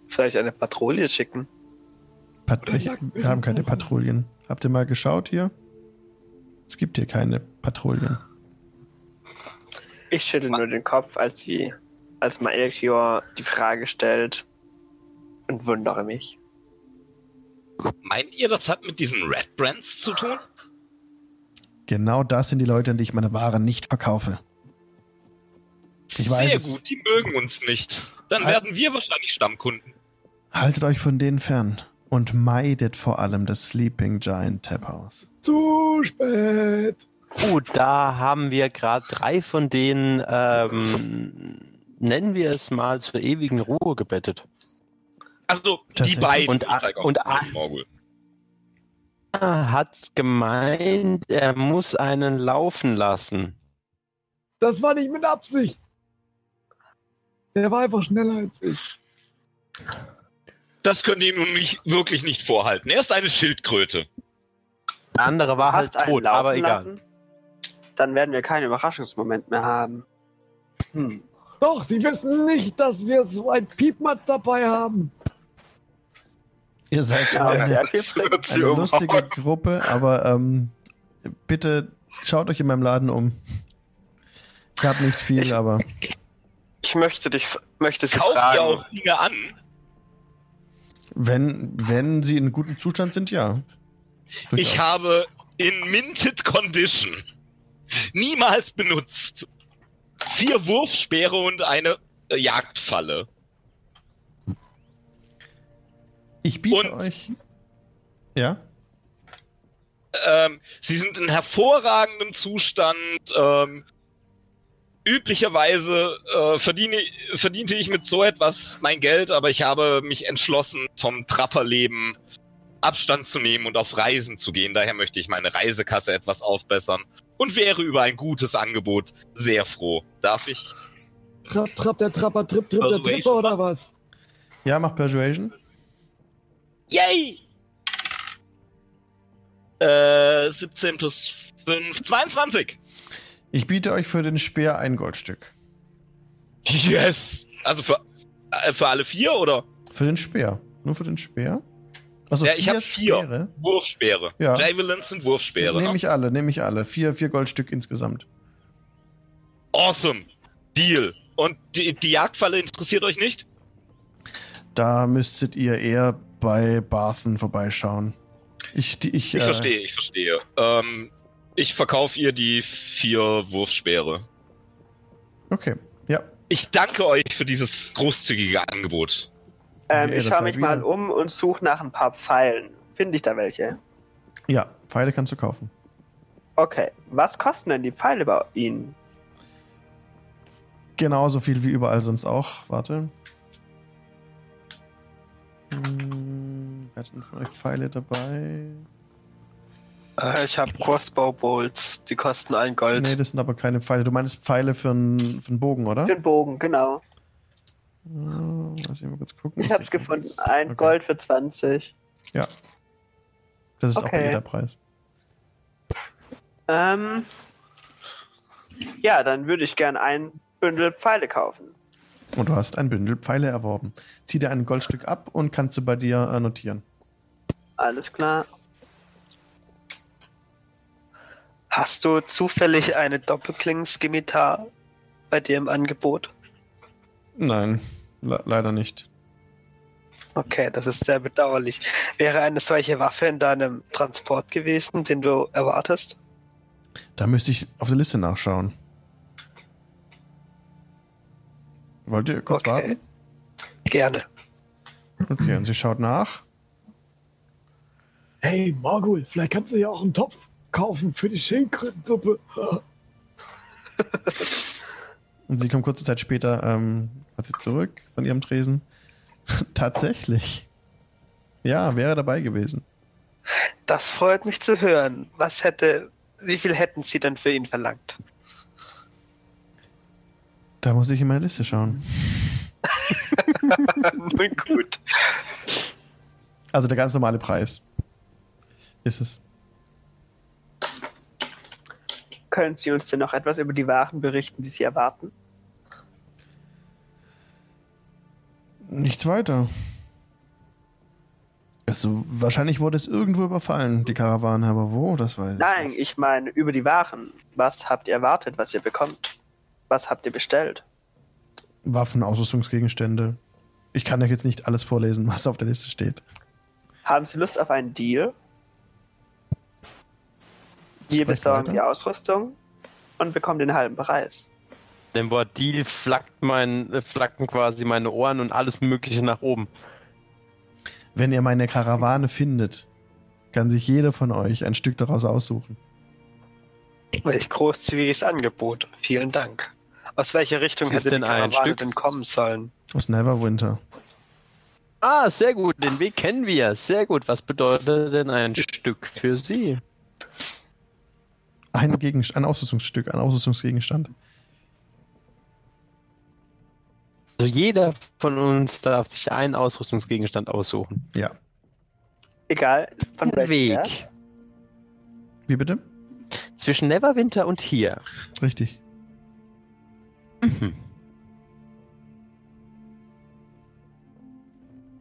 Vielleicht eine Patrouille schicken? Pat ich, wir haben keine Patrouillen. Habt ihr mal geschaut hier? Es gibt hier keine Patrouillen. Ich schüttel nur den Kopf, als die, als Melchior die Frage stellt und wundere mich. Meint ihr, das hat mit diesen Red Brands zu tun? Genau das sind die Leute, an die ich meine Ware nicht verkaufe. Ich weiß Sehr gut, die mögen uns nicht. Dann Halt- werden wir wahrscheinlich Stammkunden. Haltet euch von denen fern und meidet vor allem das Sleeping Giant Tap House. Zu spät. Oh, da haben wir gerade drei von den ähm, nennen wir es mal, zur ewigen Ruhe gebettet. Also, die beiden. Und A- und hat gemeint, er muss einen laufen lassen. Das war nicht mit Absicht. Der war einfach schneller als ich. Das könnt ihr nun nicht, wirklich nicht vorhalten. Er ist eine Schildkröte. Der andere war halt tot, aber egal. lassen? Dann werden wir keinen Überraschungsmoment mehr haben. Hm. Doch, Sie wissen nicht, dass wir so ein Piepmatz dabei haben. Ihr seid Ja, zwar eine, viel Fleck. eine lustige Gruppe, aber ähm, bitte schaut euch in meinem Laden um. Ich habe nicht viel, Ich- aber Ich möchte dich, möchte Sie Kauft ihr fragen. auch Dinge an? Wenn, wenn sie in gutem Zustand sind, ja. Ich Durchaus. habe in Minted Condition niemals benutzt. Vier Wurfspeere und eine äh, Jagdfalle. Ich biete und- euch. Ja? Ähm, sie sind in hervorragendem Zustand. Ähm, üblicherweise äh, verdiene, verdiente ich mit so etwas mein Geld, aber ich habe mich entschlossen, vom Trapperleben Abstand zu nehmen und auf Reisen zu gehen. Daher möchte ich meine Reisekasse etwas aufbessern und wäre über ein gutes Angebot sehr froh. Darf ich? Trapp, trapp, der Trapper, tripp, tripp, der. Tripper oder was? Ja, mach Persuasion. Yay! Äh, 17 plus 5, 22. Ich biete euch für den Speer ein Goldstück. Yes! Also für, äh, für alle vier oder? Für den Speer. Nur für den Speer? Also Ja, ich vier hab vier. Speere. Wurfspeere. Ja. Javelins sind Wurfspeere. Nehme Ne? ich alle, nehme ich alle. Vier, vier Goldstück insgesamt. Awesome. Deal. Und die, die Jagdfalle interessiert euch nicht? Da müsstet ihr eher bei Barthen vorbeischauen. Ich, die, ich, Ich äh, verstehe, ich verstehe. Ähm, ich verkaufe ihr die vier Wurfspeere. Okay, ja. Ich danke euch für dieses großzügige Angebot. Ähm, Ja, ich schaue mich mal wieder. um und suche nach ein paar Pfeilen. Finde ich da welche? Ja, Pfeile kannst du kaufen. Okay. Was kosten denn die Pfeile bei Ihnen? Genauso viel wie überall sonst auch. Warte. Hm, wer hat denn von euch Pfeile dabei? Äh, ich habe Crossbow Bolts, die kosten ein Gold. Nee, das sind aber keine Pfeile. Du meinst Pfeile für einen, für einen Bogen, oder? Den Bogen, genau. Ja, lass mich mal kurz gucken. Ich hab's krieg gefunden. das. Ein Okay. Gold für 20. Ja. Das ist auch Okay. bei jeder Preis. Ähm, ja, dann würde ich gern ein Bündel Pfeile kaufen. Und du hast ein Bündel Pfeile erworben. Zieh dir ein Goldstück ab und kannst du bei dir äh, notieren. Alles klar. Hast du zufällig eine Doppelklingen-Skimitar bei dir im Angebot? Nein, le leider nicht. Okay, das ist sehr bedauerlich. Wäre eine solche Waffe in deinem Transport gewesen, den du erwartest? Da müsste ich auf der Liste nachschauen. Wollt ihr kurz Okay. warten? Gerne. Okay, und sie schaut nach. Hey, Morgul, vielleicht kannst du ja auch einen Topf kaufen für die Schildkrötensuppe. Und sie kommt kurze Zeit später ähm, quasi zurück von ihrem Tresen. Tatsächlich. Ja, wäre dabei gewesen. Das freut mich zu hören. Was hätte, wie viel hätten Sie denn für ihn verlangt? Da muss ich in meine Liste schauen. Nun gut. Also der ganz normale Preis. Ist es. Können Sie uns denn noch etwas über die Waren berichten, die Sie erwarten? Nichts weiter. Also, wahrscheinlich wurde es irgendwo überfallen, die Karawane, aber wo? Das weiß ich Nein, nicht. ich meine über die Waren. Was habt ihr erwartet, was ihr bekommt? Was habt ihr bestellt? Waffen, Ausrüstungsgegenstände. Ich kann euch jetzt nicht alles vorlesen, was auf der Liste steht. Haben Sie Lust auf einen Deal? Wir besorgen weiter. die Ausrüstung und bekommen den halben Preis. Dem Wort Deal flackt mein, äh, flacken quasi meine Ohren und alles Mögliche nach oben. Wenn ihr meine Karawane findet, kann sich jeder von euch ein Stück daraus aussuchen. Welch großzügiges Angebot. Vielen Dank. Aus welcher Richtung hätte die denn ein Karawane Stück? denn kommen sollen? Aus Neverwinter. Ah, sehr gut. Den Weg kennen wir. Sehr gut. Was bedeutet denn ein Stück für Sie? Ein, Gegenst ein Ausrüstungsstück, ein Ausrüstungsgegenstand. Also jeder von uns darf sich einen Ausrüstungsgegenstand aussuchen. Ja. Egal, von welchem. Weg. Wie bitte? Zwischen Neverwinter und hier. Richtig. Mhm.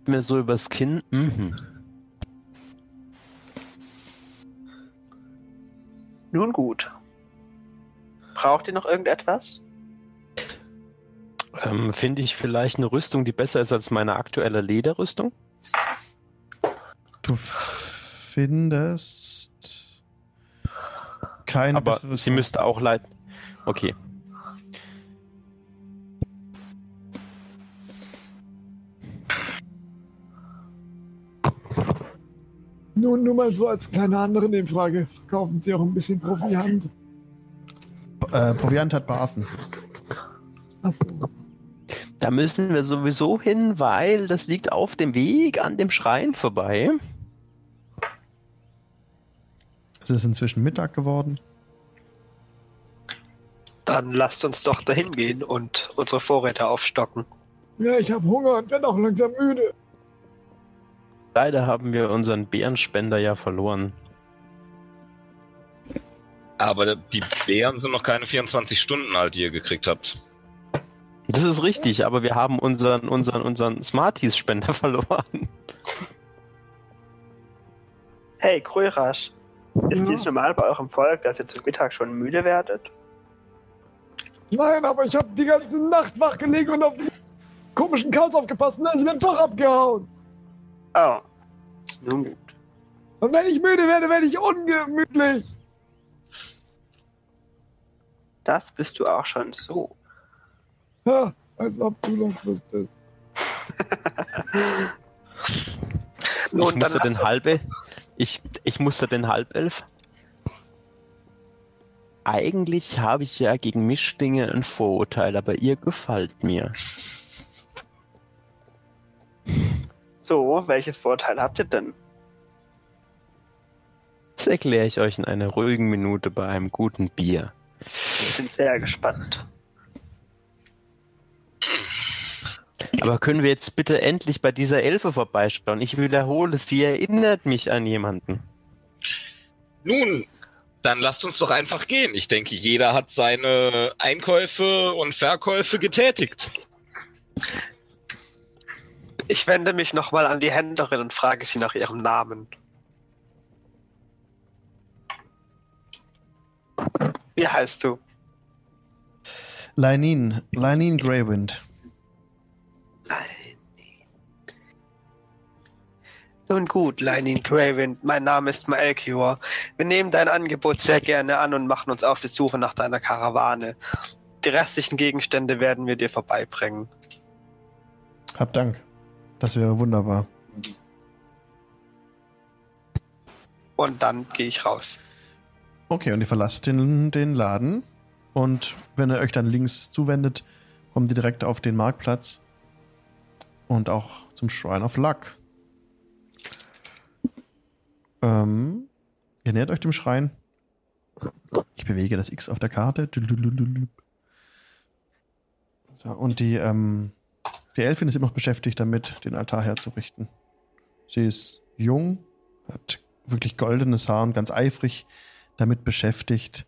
Mir so übers Kinn. Mhm. Nun gut. Braucht ihr noch irgendetwas? Ähm, Finde ich vielleicht eine Rüstung, die besser ist als meine aktuelle Lederrüstung? Du findest keine Aber bessere sie müsste auch leiden. Okay. Nun, nur mal so als kleine andere Nebenfrage. Verkaufen Sie auch ein bisschen Proviant? äh, Proviant hat Basen. Achso. Da müssen wir sowieso hin, weil das liegt auf dem Weg an dem Schrein vorbei. Es ist inzwischen Mittag geworden. Dann lasst uns doch dahin gehen und unsere Vorräte aufstocken. Ja, ich habe Hunger und werde auch langsam müde. Leider haben wir unseren Bärenspender ja verloren. Aber die Bären sind noch keine 24 Stunden alt, die ihr gekriegt habt. Das ist richtig, aber wir haben unseren, unseren, unseren Smarties-Spender verloren. Hey, Krörasch. Ist Ja? dies normal bei eurem Volk, dass ihr zum Mittag schon müde werdet? Nein, aber ich habe die ganze Nacht wach gelegen und auf die komischen Kauz aufgepasst und dann ist mir doch abgehauen. Oh. Nun gut. Und wenn ich müde werde, werde ich ungemütlich. Das bist du auch schon so. Ha, als ob du das wüsstest. Ich musste den halbe. Ich, ich musste den Halbelf. Eigentlich habe ich ja gegen Mischlinge ein Vorurteil, aber ihr gefällt mir. So, welches Vorteil habt ihr denn? Das erkläre ich euch in einer ruhigen Minute bei einem guten Bier. Ich bin sehr gespannt. Aber können wir jetzt bitte endlich bei dieser Elfe vorbeischauen? Ich wiederhole, sie erinnert mich an jemanden. Nun, dann lasst uns doch einfach gehen. Ich denke, jeder hat seine Einkäufe und Verkäufe getätigt. Ich wende mich nochmal an die Händlerin und frage sie nach ihrem Namen. Wie heißt du? Leinin, Leinin Greywind. Nun gut, Leinin Craven, mein Name ist Maelkior. Wir nehmen dein Angebot sehr gerne an und machen uns auf die Suche nach deiner Karawane. Die restlichen Gegenstände werden wir dir vorbeibringen. Hab Dank. Das wäre wunderbar. Und dann gehe ich raus. Okay, und ihr verlasst den, den Laden. Und wenn ihr euch dann links zuwendet, kommt ihr direkt auf den Marktplatz. Und auch zum Shrine of Luck. Ähm, ihr nähert euch dem Schrein. Ich bewege das X auf der Karte. So, und die, ähm, die Elfin ist immer noch beschäftigt damit, den Altar herzurichten. Sie ist jung, hat wirklich goldenes Haar und ganz eifrig damit beschäftigt,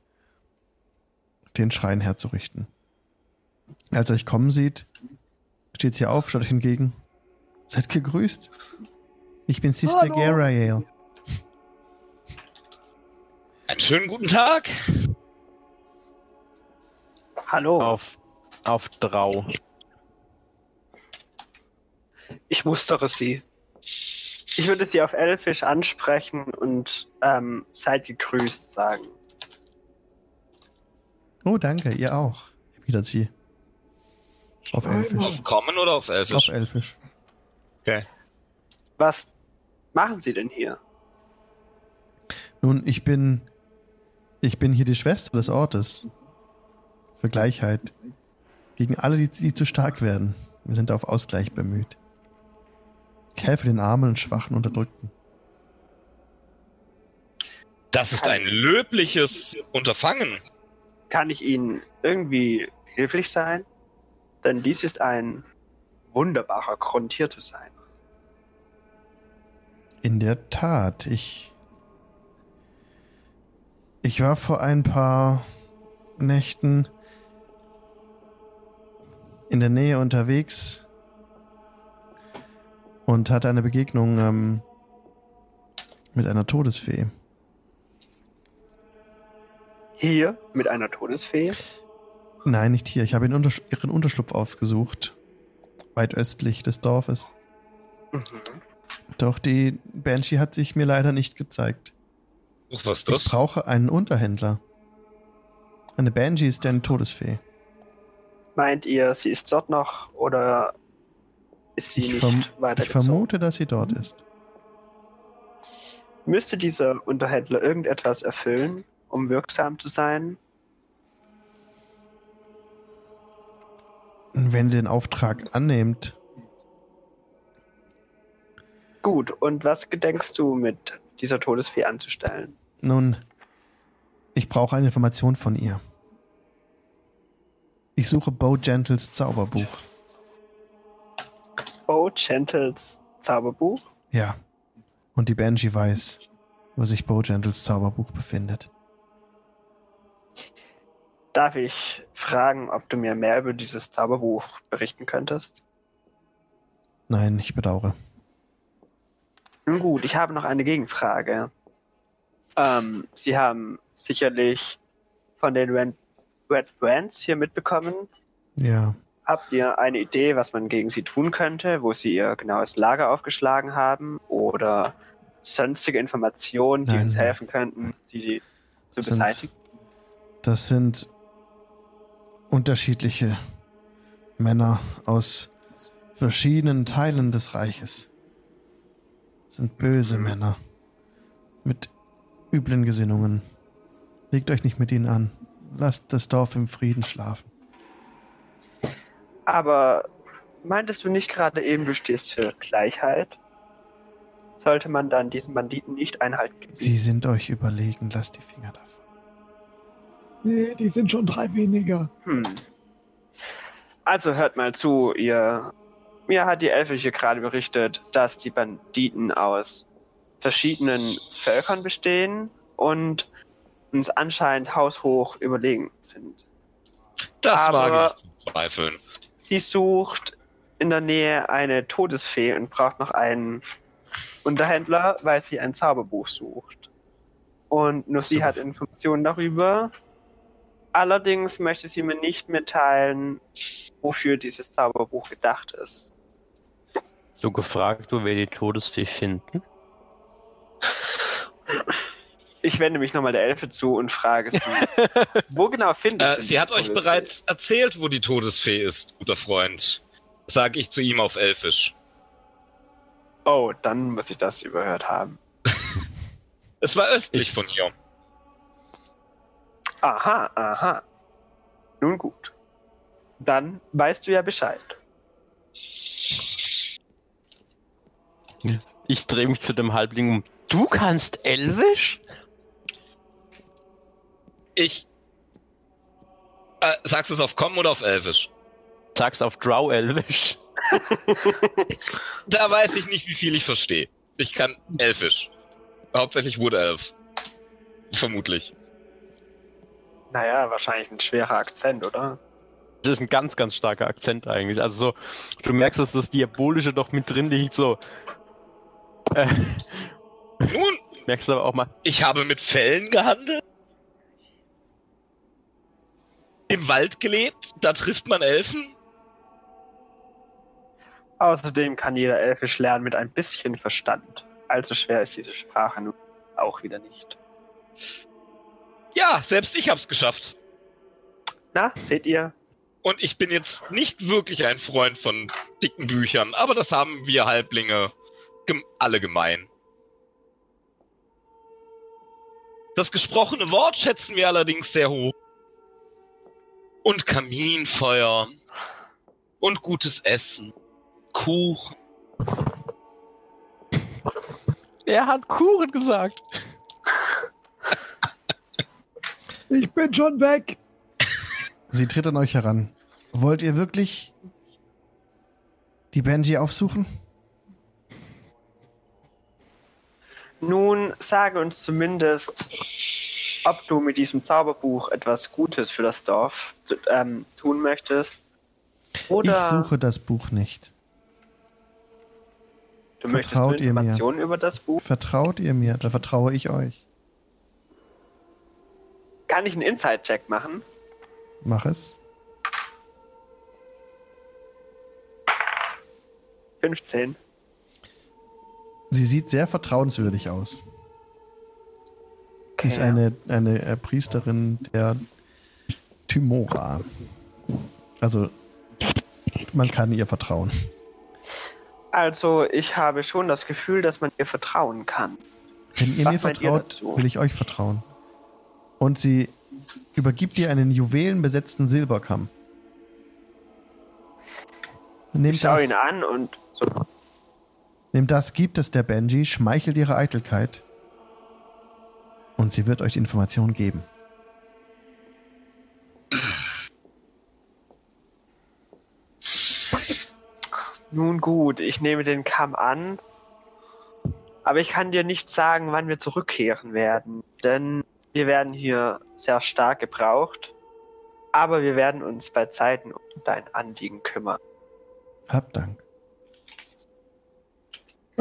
den Schrein herzurichten. Als er euch kommen sieht, steht sie auf, schaut euch entgegen. Seid gegrüßt. Ich bin Sister Hallo. Garael. Einen schönen guten Tag. Hallo. Auf, auf Drau. Ich mustere sie. Ich würde sie auf Elfisch ansprechen und ähm, seid gegrüßt sagen. Oh, danke, ihr auch. Erwidert sie. Auf Elfisch. Auf Kommen oder auf Auf Elfisch? Elfisch. Was machen sie denn hier? Nun, ich bin. Ich bin hier die Schwester des Ortes. Für Gleichheit. Gegen alle, die, die zu stark werden. Wir sind auf Ausgleich bemüht. Ich helfe den Armen und Schwachen Unterdrückten. Das ist ein löbliches Unterfangen. Kann ich Ihnen irgendwie hilflich sein? Denn dies ist ein wunderbarer Grund, hier zu sein. In der Tat, ich. Ich war vor ein paar Nächten in der Nähe unterwegs und hatte eine Begegnung ähm, mit einer Todesfee. Hier mit einer Todesfee? Nein, nicht hier. Ich habe ihren, Untersch ihren Unterschlupf aufgesucht. Weit östlich des Dorfes. Mhm. Doch die Banshee hat sich mir leider nicht gezeigt. Was ist Ich das? brauche einen Unterhändler. Eine Banshee ist eine Todesfee. Meint ihr, sie ist dort noch oder ist sie Ich, nicht verm weiter ich vermute, dass sie dort ist. Müsste dieser Unterhändler irgendetwas erfüllen, um wirksam zu sein? Wenn ihr den Auftrag annehmt, Gut, und was gedenkst du mit dieser Todesfee anzustellen? nun, ich brauche eine Information von ihr. Ich suche Bo Gentles Zauberbuch. Bo Gentles Zauberbuch? Ja. Und die Banshee weiß, wo sich Bo Gentles Zauberbuch befindet. Darf ich fragen, ob du mir mehr über dieses Zauberbuch berichten könntest? Nein, ich bedauere. Nun gut, ich habe noch eine Gegenfrage. Ähm, Sie haben sicherlich von den Red, Red Brands hier mitbekommen. Ja. Habt ihr eine Idee, was man gegen sie tun könnte, wo sie ihr genaues Lager aufgeschlagen haben oder sonstige Informationen, die Nein, uns helfen könnten, sie zu Das sind- beseitigen? Das sind unterschiedliche Männer aus verschiedenen Teilen des Reiches. Das sind böse Männer mit üblen Gesinnungen. Legt euch nicht mit ihnen an. Lasst das Dorf im Frieden schlafen. Aber meintest du nicht gerade eben, du stehst für Gleichheit? Sollte man dann diesen Banditen nicht Einhalt geben? Sie sind euch überlegen. Lasst die Finger davon. Nee, die sind schon drei weniger. Hm. Also hört mal zu, ihr. Mir hat die Elfische gerade berichtet, dass die Banditen aus verschiedenen Völkern bestehen und uns anscheinend haushoch überlegen sind. Das Aber- wage ich zu zweifeln. Sie sucht in der Nähe eine Todesfee und braucht noch einen Unterhändler, weil sie ein Zauberbuch sucht. Und nur sie hat Informationen darüber. Allerdings möchte sie mir nicht mitteilen, wofür dieses Zauberbuch gedacht ist. So gefragt, wo wir die Todesfee finden. Ich wende mich nochmal der Elfe zu und frage sie, wo genau findet Äh, sie hat euch Todesfee? bereits erzählt, wo die Todesfee ist, guter Freund. Sag ich zu ihm auf Elfisch. Oh, dann muss ich das überhört haben. Es war östlich von hier. Aha, aha. Nun gut. Dann weißt du ja Bescheid. Ich drehe mich zu dem Halbling um. Du kannst Elvisch? Ich. Äh, sagst du es auf Kommen oder auf Elfisch? Sag's auf Drow Elvisch. Da weiß ich nicht, wie viel ich verstehe. Ich kann Elfisch. Hauptsächlich Wood Elf. Vermutlich. Naja, wahrscheinlich ein schwerer Akzent, oder? Das ist ein ganz, ganz starker Akzent eigentlich. Also so, du merkst, dass das Diabolische doch mit drin liegt, so. Äh, Nun, merkst du aber auch mal. ich habe mit Fellen gehandelt. Im Wald gelebt. Da trifft man Elfen. Außerdem kann jeder Elfisch lernen mit ein bisschen Verstand. Allzu schwer ist diese Sprache nun auch wieder nicht. Ja, selbst ich hab's geschafft. Na, seht ihr? Und ich bin jetzt nicht wirklich ein Freund von dicken Büchern, aber das haben wir Halblinge gem alle gemein. Das gesprochene Wort schätzen wir allerdings sehr hoch. Und Kaminfeuer. und gutes Essen. Kuchen. Er hat Kuchen gesagt. Ich bin schon weg. Sie tritt an euch heran. Wollt ihr wirklich die Benji aufsuchen? Nun, sage uns zumindest, ob du mit diesem Zauberbuch etwas Gutes für das Dorf ähm, tun möchtest. Oder Ich suche das Buch nicht. du möchtest nur vertraut ihr mir? Informationen über das Buch. Vertraut ihr mir? Da vertraue ich euch. Kann ich einen Inside-Check machen? Mach es. 15. Sie sieht sehr vertrauenswürdig aus. Sie ist Okay. eine, eine äh, Priesterin der Tymora. Also, man kann ihr vertrauen. Also, ich habe schon das Gefühl, dass man ihr vertrauen kann. Wenn ihr Was mir ihr vertraut, dazu? will ich euch vertrauen. Und sie übergibt dir einen juwelenbesetzten Silberkamm. Ich Nehmt schaue das, ihn an und so. nehmt das, gibt es der Benji, schmeichelt ihre Eitelkeit. Und sie wird euch die Information geben. Nun gut, ich nehme den Kamm an. Aber ich kann dir nicht sagen, wann wir zurückkehren werden. Denn wir werden hier sehr stark gebraucht. Aber wir werden uns bei Zeiten um dein Anliegen kümmern. Habt Dank.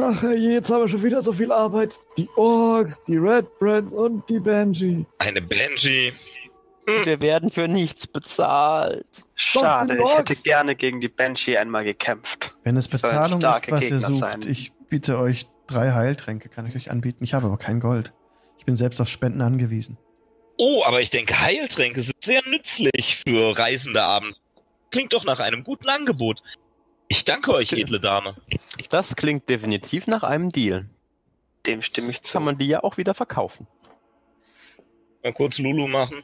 Ach je, jetzt haben wir schon wieder so viel Arbeit. Die Orks, die Red Brands und die Banshee. Eine Benji. Wir werden für nichts bezahlt. Schade, ich hätte gerne gegen die Banshee einmal gekämpft. Wenn es Bezahlung ist, was ihr Gegner sucht, sein. ich biete euch drei Heiltränke, kann ich euch anbieten. Ich habe aber kein Gold. Ich bin selbst auf Spenden angewiesen. Oh, aber ich denke, Heiltränke sind sehr nützlich für reisende Abend. Klingt doch nach einem guten Angebot. Ich danke euch, edle Dame. Das klingt definitiv nach einem Deal. Dem stimme ich zu. Kann man die ja auch wieder verkaufen. Mal kurz Lulu machen.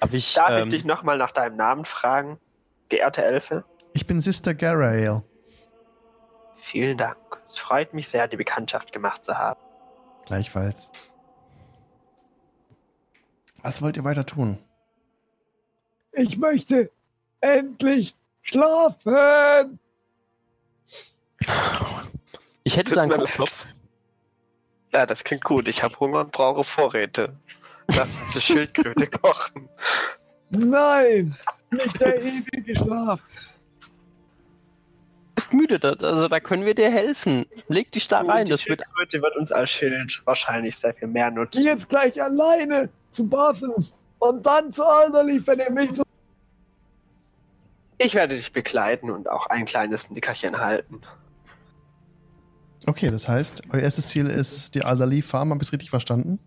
Darf ich, Darf ähm, ich dich nochmal nach deinem Namen fragen, geehrte Elfe? Ich bin Sister Garael. Vielen Dank. Es freut mich sehr, die Bekanntschaft gemacht zu haben. Gleichfalls. Was wollt ihr weiter tun? Ich möchte endlich schlafen. ich hätte Tut da einen mir leid. Kopf. Ja, das klingt gut. Ich habe Hunger und brauche Vorräte. Lass uns die Schildkröte kochen. Nein, nicht der ewige Schlaf. Ist müde, das, also da können wir dir helfen. Leg dich da rein, die das wird Schildkröte wird uns als Schild wahrscheinlich sehr viel mehr Geh nutzen. jetzt gleich alleine zu Barthens und dann zu Alderleaf, wenn ihr mich so... Ich werde dich begleiten und auch ein kleines Nickerchen halten. Okay, das heißt, euer erstes Ziel ist die Alderley Farm, habe ich es richtig verstanden?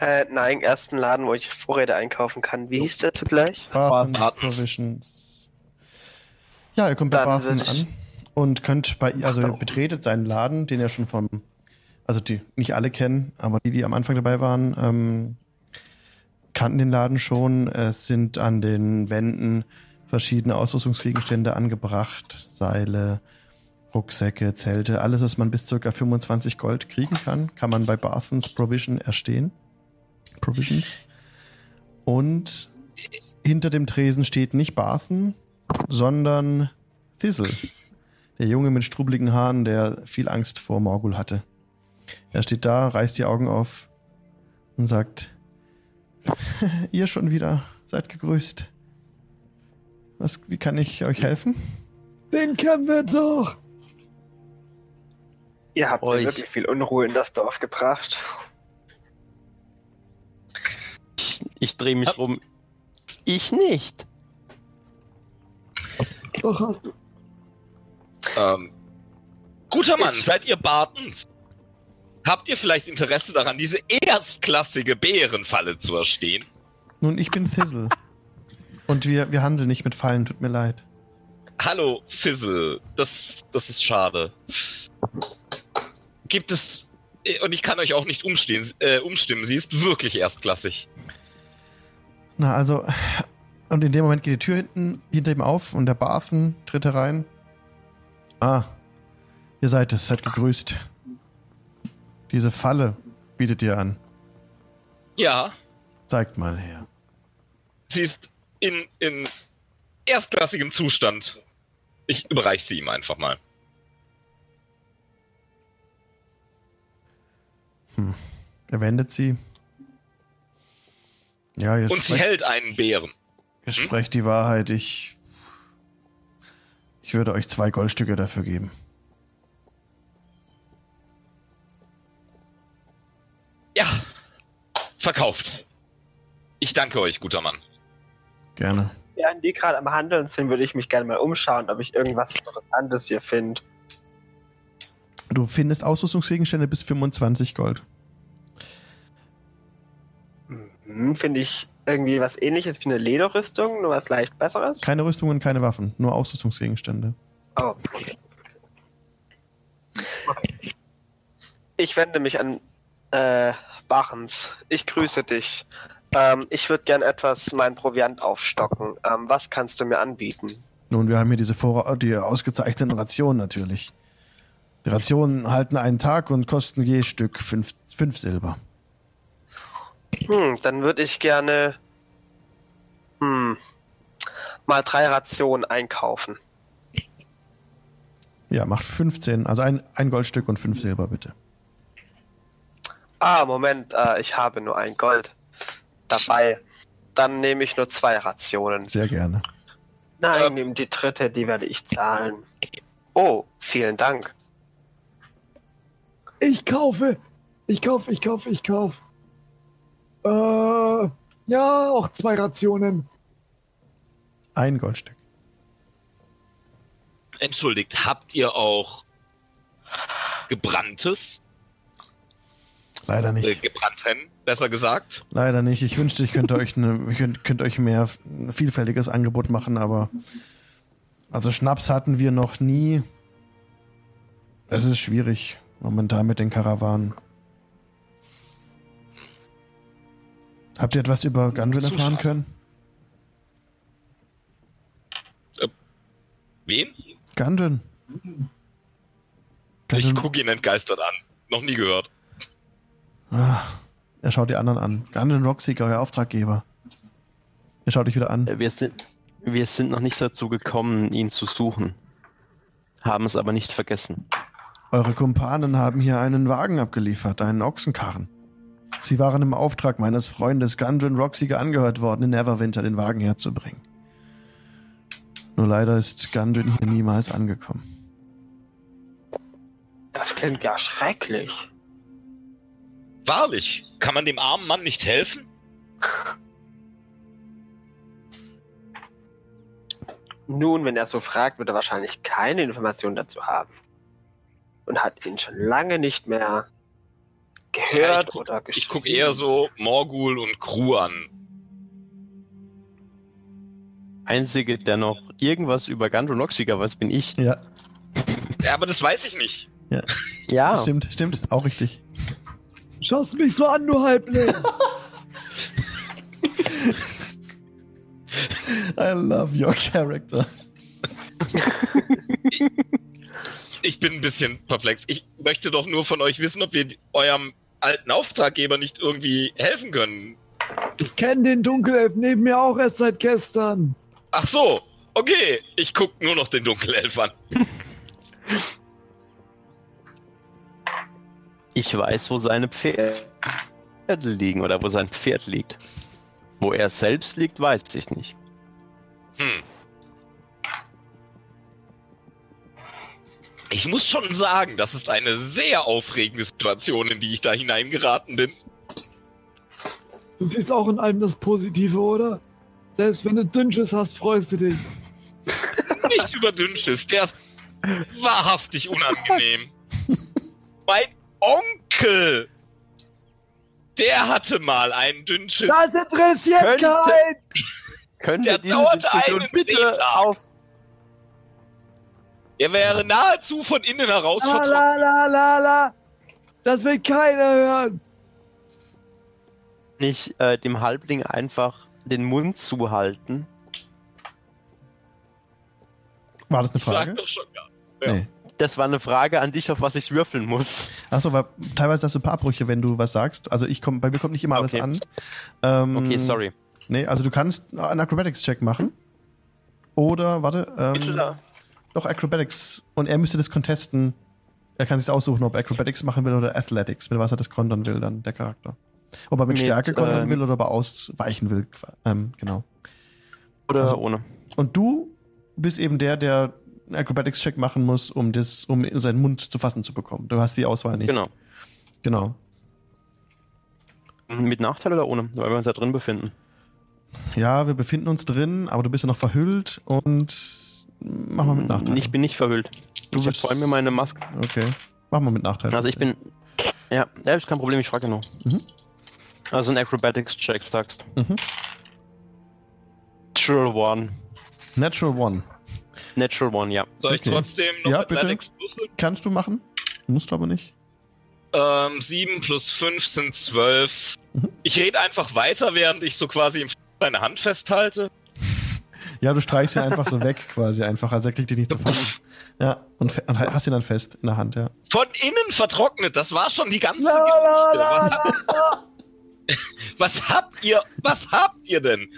Äh, nein, ersten Laden, wo ich Vorräte einkaufen kann. Wie hieß der zugleich? Barthens. Provisions. Ja, ihr kommt bei ich- an und könnt bei, also ihr betretet seinen Laden, den ihr schon vom, also die nicht alle kennen, aber die, die am Anfang dabei waren, ähm, kannten den Laden schon. Es sind an den Wänden verschiedene Ausrüstungsgegenstände angebracht, Seile, Rucksäcke, Zelte, alles, was man bis ca. 25 Gold kriegen kann, kann man bei Barthens Provision erstehen. Provisions. Und hinter dem Tresen steht nicht Barthen, sondern Thistle. Der Junge mit strubbeligen Haaren, der viel Angst vor Morgul hatte. Er steht da, reißt die Augen auf und sagt, ihr schon wieder, seid gegrüßt. Was, wie kann ich euch helfen? Den kennen wir doch. Ihr habt Euch. ja wirklich viel Unruhe in das Dorf gebracht. Ich, ich drehe mich rum. Ich nicht. Doch hast du. Ähm, guter Mann, seid ihr Bartens? Habt ihr vielleicht Interesse daran, diese erstklassige Bärenfalle zu erstehen? Nun, ich bin Thistle. Und wir, wir handeln nicht mit Fallen, tut mir leid. Hallo, Fizzle. Das, das ist schade. Gibt es. Und ich kann euch auch nicht umstehen, äh, umstimmen. Sie ist wirklich erstklassig. Na, also, Und in dem Moment geht die Tür hinten hinter ihm auf und der Barthen tritt herein. Ah, ihr seid es, seid gegrüßt. Diese Falle bietet ihr an. Ja, Zeigt mal her. sie ist in, in erstklassigem Zustand. Ich überreiche sie ihm einfach mal. Er wendet sie. Ja, ihr Und sie sprecht, hält einen Bären. ihr sprecht die Wahrheit. Ich. Ich würde euch zwei Goldstücke dafür geben. Verkauft. Ich danke euch, guter Mann. Gerne. Während die gerade am Handeln sind, würde ich mich gerne mal umschauen, ob ich irgendwas Interessantes hier finde. Du findest Ausrüstungsgegenstände bis 25 Gold. Hm, finde ich irgendwie was ähnliches wie eine Lederrüstung, nur was leicht besseres. Keine Rüstungen, keine Waffen, nur Ausrüstungsgegenstände. Oh, okay. Ich wende mich an äh, Bachens. Ich grüße dich. Ähm, ich würde gern etwas meinen Proviant aufstocken. Ähm, was kannst du mir anbieten? Nun, wir haben hier diese Vorra die ausgezeichneten Rationen natürlich. Die Rationen halten einen Tag und kosten je Stück fünf, fünf Silber. Hm, dann würde ich gerne hm, mal drei Rationen einkaufen. Ja, macht 15, also ein, ein Goldstück und fünf Silber bitte. Ah, Moment, äh, ich habe nur ein Gold dabei. Dann nehme ich nur zwei Rationen. Sehr gerne. Nein, Ähm. nimm die dritte, die werde ich zahlen. Oh, vielen Dank. Ich kaufe. Ich kaufe, ich kaufe, ich kaufe. Äh, ja, auch zwei Rationen. Ein Goldstück. Entschuldigt, habt ihr auch gebranntes? Leider Äh, nicht. gebrannten, besser gesagt. Leider nicht. Ich wünschte, ich könnte euch, ich könnt, könnt euch mehr ein vielfältiges Angebot machen, aber also Schnaps hatten wir noch nie. Es ist schwierig momentan mit den Karawanen. Habt ihr etwas über Gundren erfahren können? Wen? Gundren. Ich Gundren- gucke ihn entgeistert an. Noch nie gehört. Ah, er schaut die anderen an. Gundren Rockseeker, euer Auftraggeber. Er schaut dich wieder an. Wir sind, wir sind noch nicht dazu gekommen, ihn zu suchen. Haben es aber nicht vergessen. Eure Kumpanen haben hier einen Wagen abgeliefert, einen Ochsenkarren. Sie waren im Auftrag meines Freundes Gundren Rockseeker angehört worden, in Neverwinter den Wagen herzubringen. Nur leider ist Gundren hier niemals angekommen. Das klingt ja schrecklich. Wahrlich, kann man dem armen Mann nicht helfen? Nun, wenn er so fragt, wird er wahrscheinlich keine Informationen dazu haben. Und hat ihn schon lange nicht mehr Ja, gehört ich guck- oder Ich geschrieben. gucke eher so Morgul und Crew an. Einzige, der noch irgendwas über Rockseeker weiß, bin ich. Ja, Ja, aber das weiß ich nicht. Ja, stimmt, stimmt, auch richtig. Schaust mich so an, du Halbling. I love your character. Ich bin ein bisschen perplex. Ich möchte doch nur von euch wissen, ob wir eurem alten Auftraggeber nicht irgendwie helfen können. Ich kenne den Dunkelelf neben mir auch erst seit gestern. Ach so, okay. Ich gucke nur noch den Dunkelelf an. Ich weiß, wo seine Pferde liegen oder wo sein Pferd liegt. Wo er selbst liegt, weiß ich nicht. Hm. Ich muss schon sagen, das ist eine sehr aufregende Situation, in die ich da hineingeraten bin. Du siehst auch in allem das Positive, oder? Selbst wenn du Dünnsches hast, freust du dich. Nicht über Dünnschiss, der ist wahrhaftig unangenehm. mein Onkel. Der hatte mal einen Dünnschiss. Das interessiert könnte, keinen. Könnte der wir dauerte einen bitte auf. Er wäre nahezu von innen heraus la, la, la, la, la. Das will keiner hören. Nicht äh, dem Halbling einfach den Mund zuhalten. War das eine Frage? Ich sag doch schon, ja. ja. Nee. Das war eine Frage an dich, auf was ich würfeln muss. Achso, weil teilweise hast du ein paar Abbrüche, wenn du was sagst. Also ich komm, bei mir kommt nicht immer alles Okay. an. Ähm, Okay, sorry. Nee, also du kannst einen Acrobatics-Check machen. Oder, warte, ähm, doch Acrobatics. Und er müsste das contesten. Er kann sich aussuchen, ob er Acrobatics machen will oder Athletics, mit was er das kontern will, dann der Charakter. Ob er mit, Mit, Stärke kontern ähm, will oder ob er ausweichen will. Ähm, genau. Oder Also- ohne. Und du bist eben der, der einen Acrobatics-Check machen muss, um das, um seinen Mund zu fassen zu bekommen. Du hast die Auswahl nicht. Genau. Genau. Mit Nachteil oder ohne? Weil wir uns da drin befinden. Ja, wir befinden uns drin, aber du bist ja noch verhüllt und mach mal mit Nachteil. Ich bin nicht verhüllt. Du ich bist- vor allem meine Maske. Okay. Mach mal mit Nachteil. Also ich bin. Ja, ja, ist kein Problem, ich frage nur. Mhm. Also ein Acrobatics-Check sagst. Mhm. Natural One. Natural One. Natural One, ja. Soll ich Okay. trotzdem noch Ja, bitte. Athletics würfeln? Kannst du machen? Musst du aber nicht. Ähm, 7 plus 5 sind 12. Mhm. Ich rede einfach weiter, während ich so quasi im deine Hand festhalte. Ja, du streichst ihn einfach so weg quasi einfach. Also er kriegt dich nicht zu fassen. Ja, und, und hast ihn dann fest in der Hand, ja. Von innen vertrocknet, das war schon die ganze La, la, Geschichte. la, Was, la. was habt ihr, was habt ihr denn?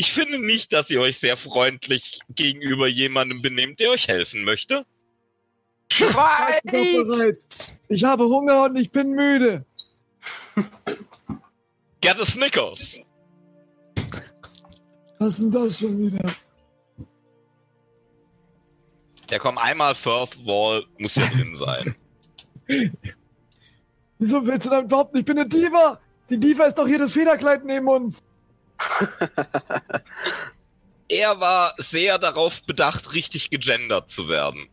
Ich finde nicht, dass ihr euch sehr freundlich gegenüber jemandem benehmt, der euch helfen möchte. Bereit. Ich habe Hunger und ich bin müde. Get a Snickers. Was ist denn das schon wieder? Der kommt einmal Firth Wall, muss ja drin sein. Wieso willst du dann behaupten, ich bin eine Diva? Die Diva ist doch hier das Federkleid neben uns. Er war sehr darauf bedacht, richtig gegendert zu werden.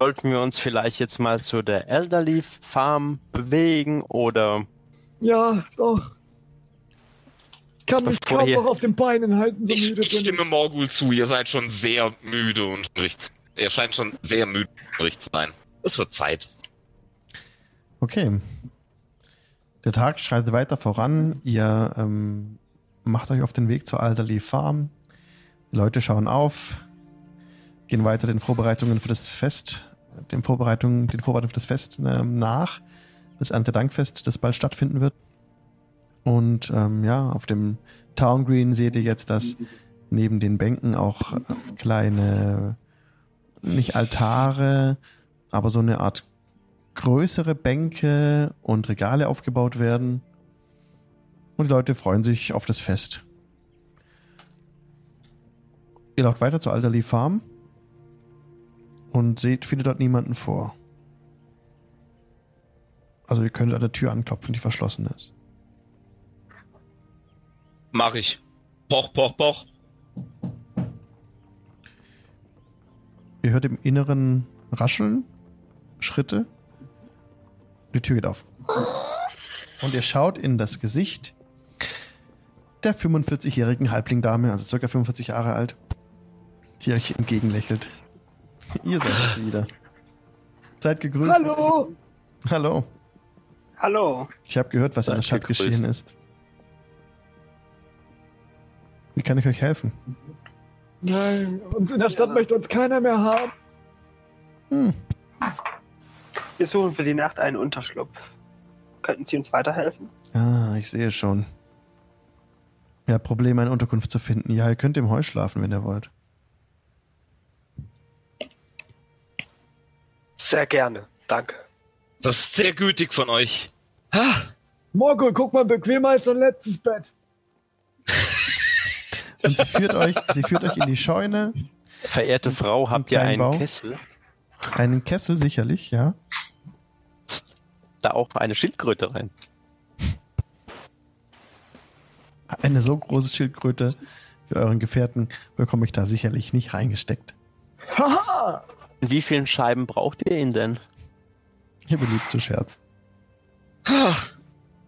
Sollten wir uns vielleicht jetzt mal zu der Elderly Farm bewegen oder Ja, doch. Kann mich kaum noch auf den Beinen halten, so Ich, müde ich bin stimme Morgul zu, ihr seid schon sehr müde und Unterricht. Er scheint schon sehr müde und Unterricht zu sein. Es wird Zeit. Okay. Der Tag schreitet weiter voran. Ihr ähm, macht euch auf den Weg zur Alderley Farm. Die Leute schauen auf, gehen weiter den Vorbereitungen für das Fest, den Vorbereitungen, den Vorbereitungen für das Fest ähm, nach. Das Erntedankfest, das bald stattfinden wird. Und ähm, ja, auf dem Town Green seht ihr jetzt, dass neben den Bänken auch äh, kleine, nicht Altare, aber so eine Art größere Bänke und Regale aufgebaut werden. Und die Leute freuen sich auf das Fest. Ihr lauft weiter zur Alderley Farm und seht, findet dort niemanden vor. Also ihr könnt an der Tür anklopfen, die verschlossen ist. Mach ich. Poch, poch, poch. Ihr hört im Inneren Rascheln, Schritte. Die Tür geht auf. Und ihr schaut in das Gesicht der 45-jährigen Halblingdame, also circa 45 Jahre alt, die euch entgegenlächelt. Ihr seid es wieder. Seid gegrüßt. Hallo! Hallo. Hallo. Ich habe gehört, was in der Seid Stadt gegrüßt. geschehen ist. Wie kann ich euch helfen? Nein, uns in der Stadt Ja. möchte uns keiner mehr haben. Hm. Wir suchen für die Nacht einen Unterschlupf. Könnten Sie uns weiterhelfen? Ah, ich sehe schon. Ihr habt Probleme, eine Unterkunft zu finden. Ja, ihr könnt im Heu schlafen, wenn ihr wollt. Sehr gerne. Danke. Das ist sehr gütig von euch. Ha, Morgul, guck mal, bequemer als dein letztes Bett. Und sie führt euch, sie führt euch in die Scheune. verehrte Frau, habt ihr einen Bau. Kessel? Einen Kessel sicherlich, ja. Da auch eine Schildkröte rein. Eine so große Schildkröte für euren Gefährten bekomme ich da sicherlich nicht reingesteckt. Haha! In wie vielen Scheiben braucht ihr ihn denn? Ihr beliebt zu scherzen.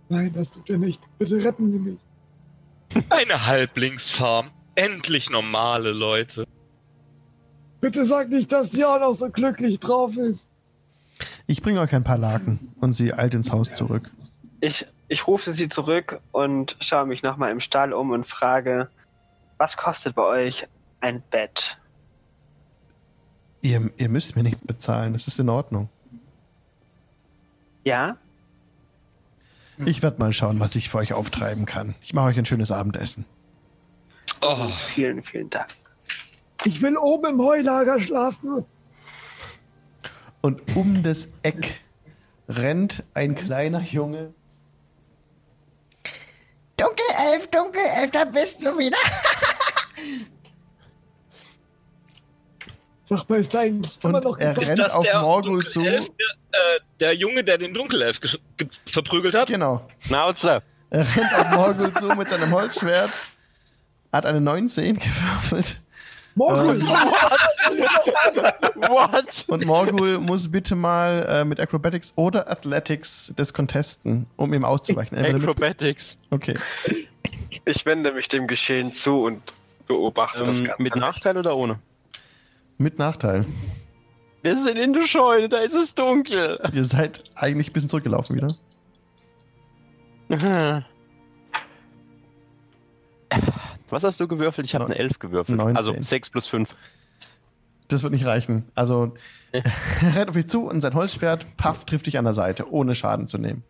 Nein, das tut er nicht. Bitte retten Sie mich. Eine Halblingsfarm. Endlich normale Leute. Bitte sag nicht, dass die auch noch so glücklich drauf ist. Ich bringe euch ein paar Laken und sie eilt ins Haus zurück. Ich, ich rufe Sie zurück und schaue mich nochmal im Stall um und frage, Was kostet bei euch ein Bett? Ihr, ihr müsst mir nichts bezahlen, das ist in Ordnung. Ja? Ich werde mal schauen, was ich für euch auftreiben kann. Ich mache euch ein schönes Abendessen. Oh, Vielen, vielen Dank. Ich will oben im Heulager schlafen. Und um das Eck rennt ein kleiner Junge. Dunkelelf, Dunkelelf, da bist du wieder. Sag mal, ist da eigentlich immer Und noch er rennt das auf der Morgul zu. Der, äh, der Junge, der den Dunkelelf ge- ge- verprügelt hat? Genau. Schnauze. Er rennt auf Morgul zu mit seinem Holzschwert. Hat eine 19 gewürfelt. Morgul, Ähm. What? Und Morgul muss bitte mal äh, mit Acrobatics oder Athletics das contesten, um ihm auszuweichen. Acrobatics. Okay. Ich wende mich dem Geschehen zu und beobachte das Ähm, Ganze. mit Nachteil oder ohne? Mit Nachteil. Wir sind in der Scheune, da ist es dunkel. Ihr seid eigentlich ein bisschen zurückgelaufen wieder. Was hast du gewürfelt? Ich habe eine 11 gewürfelt. 19. Also 6 plus 5. Das wird nicht reichen. Also, er rennt auf dich zu und sein Holzschwert, paff, trifft dich an der Seite, ohne Schaden zu nehmen.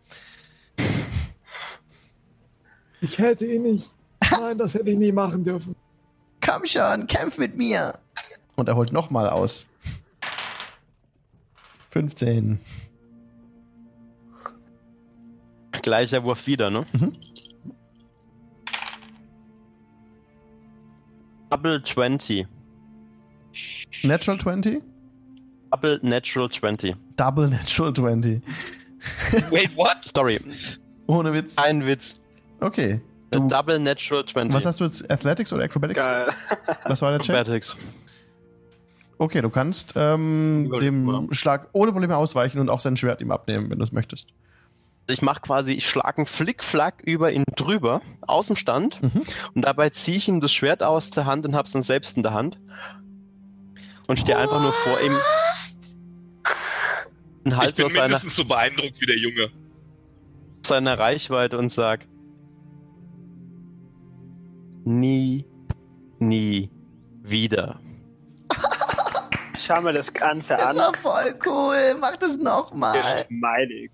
ich hätte ihn nicht. Nein, das hätte ich nie machen dürfen. Komm schon, kämpf mit mir. Und er holt nochmal aus. 15. Gleicher Wurf wieder, ne? Mhm. Double 20. Natural 20? Double Natural 20. Double Natural 20. Wait, what? Sorry, Ohne Witz. ein Witz. Okay. Du, Double Natural 20. was hast du jetzt? Athletics oder Acrobatics? Geil. Was war der Check? Acrobatics. Okay, du kannst ähm, dem. Schlag ohne Probleme ausweichen und auch sein Schwert ihm abnehmen, wenn du es möchtest. Also ich mache quasi, ich schlage einen Flickflack über ihn drüber, aus dem Stand. Mhm. Und dabei ziehe ich ihm das Schwert aus der Hand und hab's dann selbst in der Hand. Und stehe einfach nur vor ihm. Und Ich halt bin aus seiner, so beeindruckt wie der Junge. seiner Reichweite und sag: Nie, nie wieder. Schau mir das Ganze Das an. war voll cool. Mach das nochmal. Geschmeidig.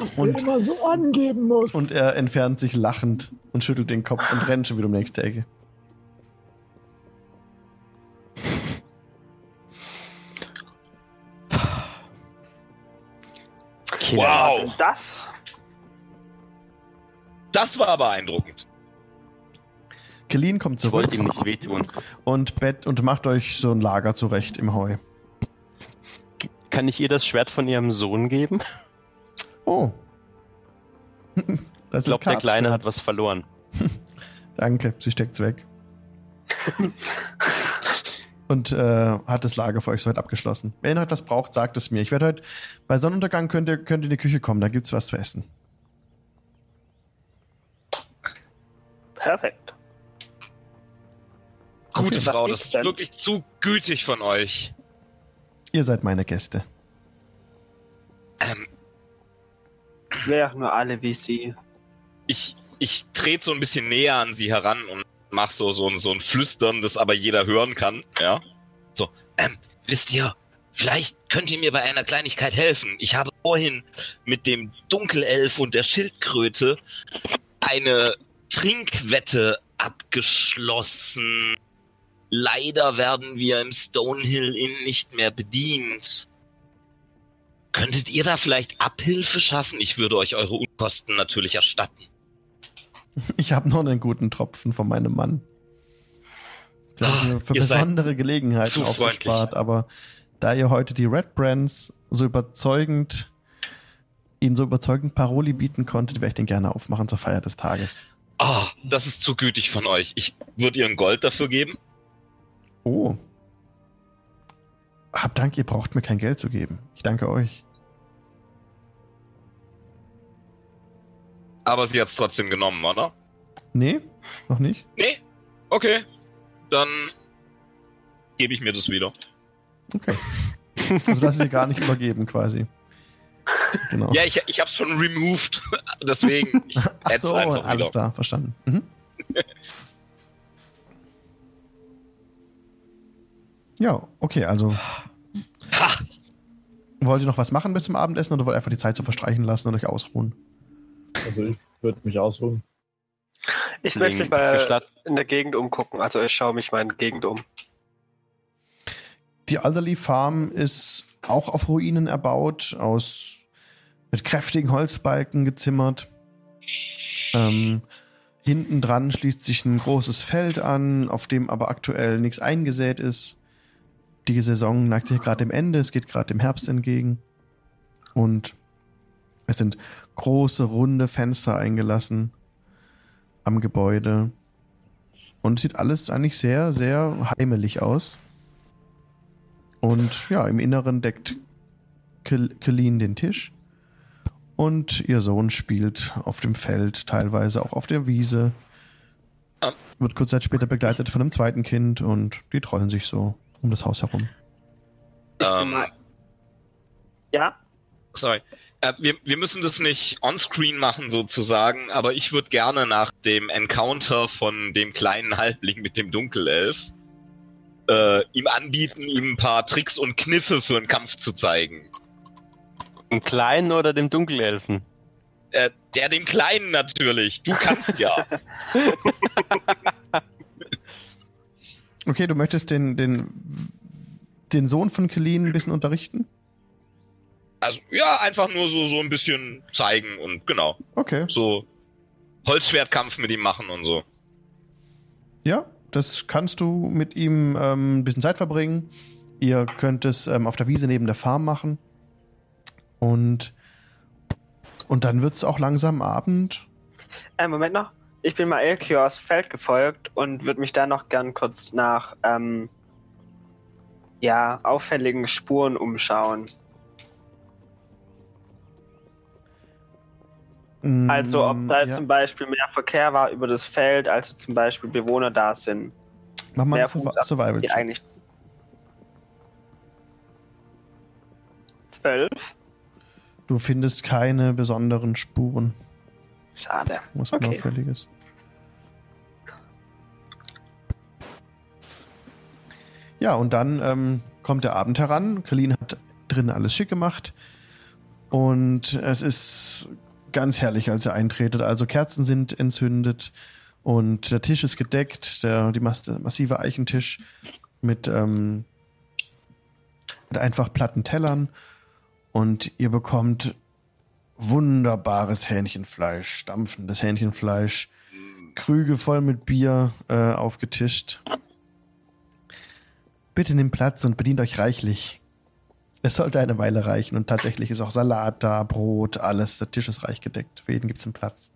Was Und- immer so angeben muss. Und er entfernt sich lachend und schüttelt den Kopf und rennt schon wieder um die nächste Ecke. Wow, das? das war beeindruckend. Kelin kommt zurück wollte ihm nicht wehtun. und, bett und macht euch so ein Lager zurecht im Heu. Kann ich ihr das Schwert von ihrem Sohn geben? Oh. Das Ich glaube, der Kleine hat was verloren. Danke, sie steckt's weg. Und äh, hat das Lager für euch soweit abgeschlossen. Wenn ihr noch etwas braucht, sagt es mir. Ich werde heute bei Sonnenuntergang könnt ihr, könnt ihr in die Küche kommen, da gibt's was zu essen. Perfekt. Gute Okay. Frau, das ist ist denn? wirklich zu gütig von euch. Ihr seid meine Gäste. Ähm, Wären nur alle wie sie. ich, ich trete so ein bisschen näher an sie heran und mach so, so, ein- so ein Flüstern, das aber jeder hören kann, ja. So, ähm, wisst ihr, vielleicht könnt ihr mir bei einer Kleinigkeit helfen. Ich habe vorhin mit dem Dunkelelf und der Schildkröte eine Trinkwette abgeschlossen. Leider werden wir im Stonehill Inn nicht mehr bedient. Könntet ihr da vielleicht Abhilfe schaffen? Ich würde euch eure Unkosten natürlich erstatten. Ich habe noch einen guten Tropfen von meinem Mann. Der hat Ah, mir für besondere Gelegenheiten aufgespart, aber da ihr heute die Red Brands so überzeugend, ihnen so überzeugend Paroli bieten konntet, werde ich den gerne aufmachen zur Feier des Tages. Ah, das ist zu gütig von euch. Ich würde ihr ein Gold dafür geben. Oh. Hab Dank, ihr braucht mir kein Geld zu geben. Ich danke euch. Aber sie hat es trotzdem genommen, oder? Nee, noch nicht? Nee? Okay. Dann gebe ich mir das wieder. Okay. Also du hast sie gar nicht übergeben quasi. Genau. Ja, ich, ich hab's schon removed. Deswegen, ich Ach so, einfach alles klar, verstanden. Mhm. ja, okay, also Ha! wollt ihr noch was machen bis zum Abendessen oder wollt ihr einfach die Zeit so verstreichen lassen und euch ausruhen? Also ich würde mich ausruhen. Ich möchte mich mal in der Gegend umgucken. Also ich schaue mich mal in der Gegend um. Die Alderley Farm ist auch auf Ruinen erbaut, aus mit kräftigen Holzbalken gezimmert. Ähm, hinten dran schließt sich ein großes Feld an, auf dem aber aktuell nichts eingesät ist. Die Saison neigt sich gerade dem Ende, es geht gerade dem Herbst entgegen. Und es sind große, runde Fenster eingelassen am Gebäude. Und sieht alles eigentlich sehr, sehr heimelig aus. Und ja, im Inneren deckt Kel- Kelin den Tisch. Und ihr Sohn spielt auf dem Feld, teilweise auch auf der Wiese. Wird kurz Zeit später begleitet von einem zweiten Kind und die trollen sich so um das Haus herum. Ähm, Ja? Sorry. Äh, wir, wir müssen das nicht on-screen machen sozusagen, aber ich würde gerne nach dem Encounter von dem kleinen Halbling mit dem Dunkelelf äh, ihm anbieten, ihm ein paar Tricks und Kniffe für einen Kampf zu zeigen. Dem Kleinen oder dem Dunkelelfen? Äh, der dem Kleinen natürlich. Du kannst ja. Okay, du möchtest den, den, den Sohn von Kelin ein bisschen unterrichten? Also ja, einfach nur so, so ein bisschen zeigen und genau. Okay. So Holzschwertkampf mit ihm machen und so. Ja, das kannst du mit ihm ähm, ein bisschen Zeit verbringen. Ihr könnt es ähm, auf der Wiese neben der Farm machen. Und, und dann wird es auch langsam Abend. Äh, Moment noch. Ich bin mal Elkiors Feld gefolgt und würde mich da noch gern kurz nach ähm, ja, auffälligen Spuren umschauen. Also ob da ja. zum Beispiel mehr Verkehr war über das Feld, also zum Beispiel Bewohner da sind, Mach mal einen Fußabdrücke, Survival die eigentlich zwölf. Du findest keine besonderen Spuren, Schade. was Okay. unauffälliges. Ja, und dann ähm, kommt der Abend heran. Kalin hat drin alles schick gemacht. Und es ist ganz herrlich, als ihr eintretet. Also Kerzen sind entzündet und der Tisch ist gedeckt, der die mas massive Eichentisch mit, ähm, mit einfach platten Tellern. Und ihr bekommt wunderbares Hähnchenfleisch, stampfendes Hähnchenfleisch, Krüge voll mit Bier äh, aufgetischt. Bitte nehmt Platz und bedient euch reichlich. Es sollte eine Weile reichen und tatsächlich ist auch Salat da, Brot, alles. Der Tisch ist reich gedeckt. Für jeden gibt es einen Platz.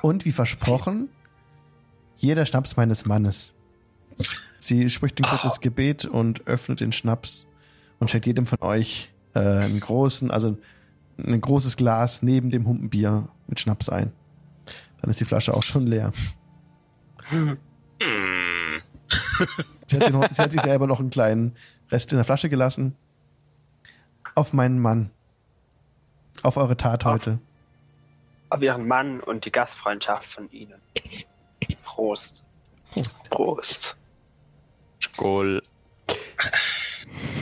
Und wie versprochen, jeder Schnaps meines Mannes. Sie spricht ein kurzes Gebet und öffnet den Schnaps und schenkt jedem von euch äh, einen großen, also ein großes Glas neben dem Humpenbier mit Schnaps ein. Dann ist die Flasche auch schon leer. Hm. Sie hat, sich sie hat sich selber noch einen kleinen Rest in der Flasche gelassen. Auf meinen Mann. Auf eure Tat Auf- heute. Auf ihren Mann und die Gastfreundschaft von ihnen. Prost. Prost. Prost. Skol.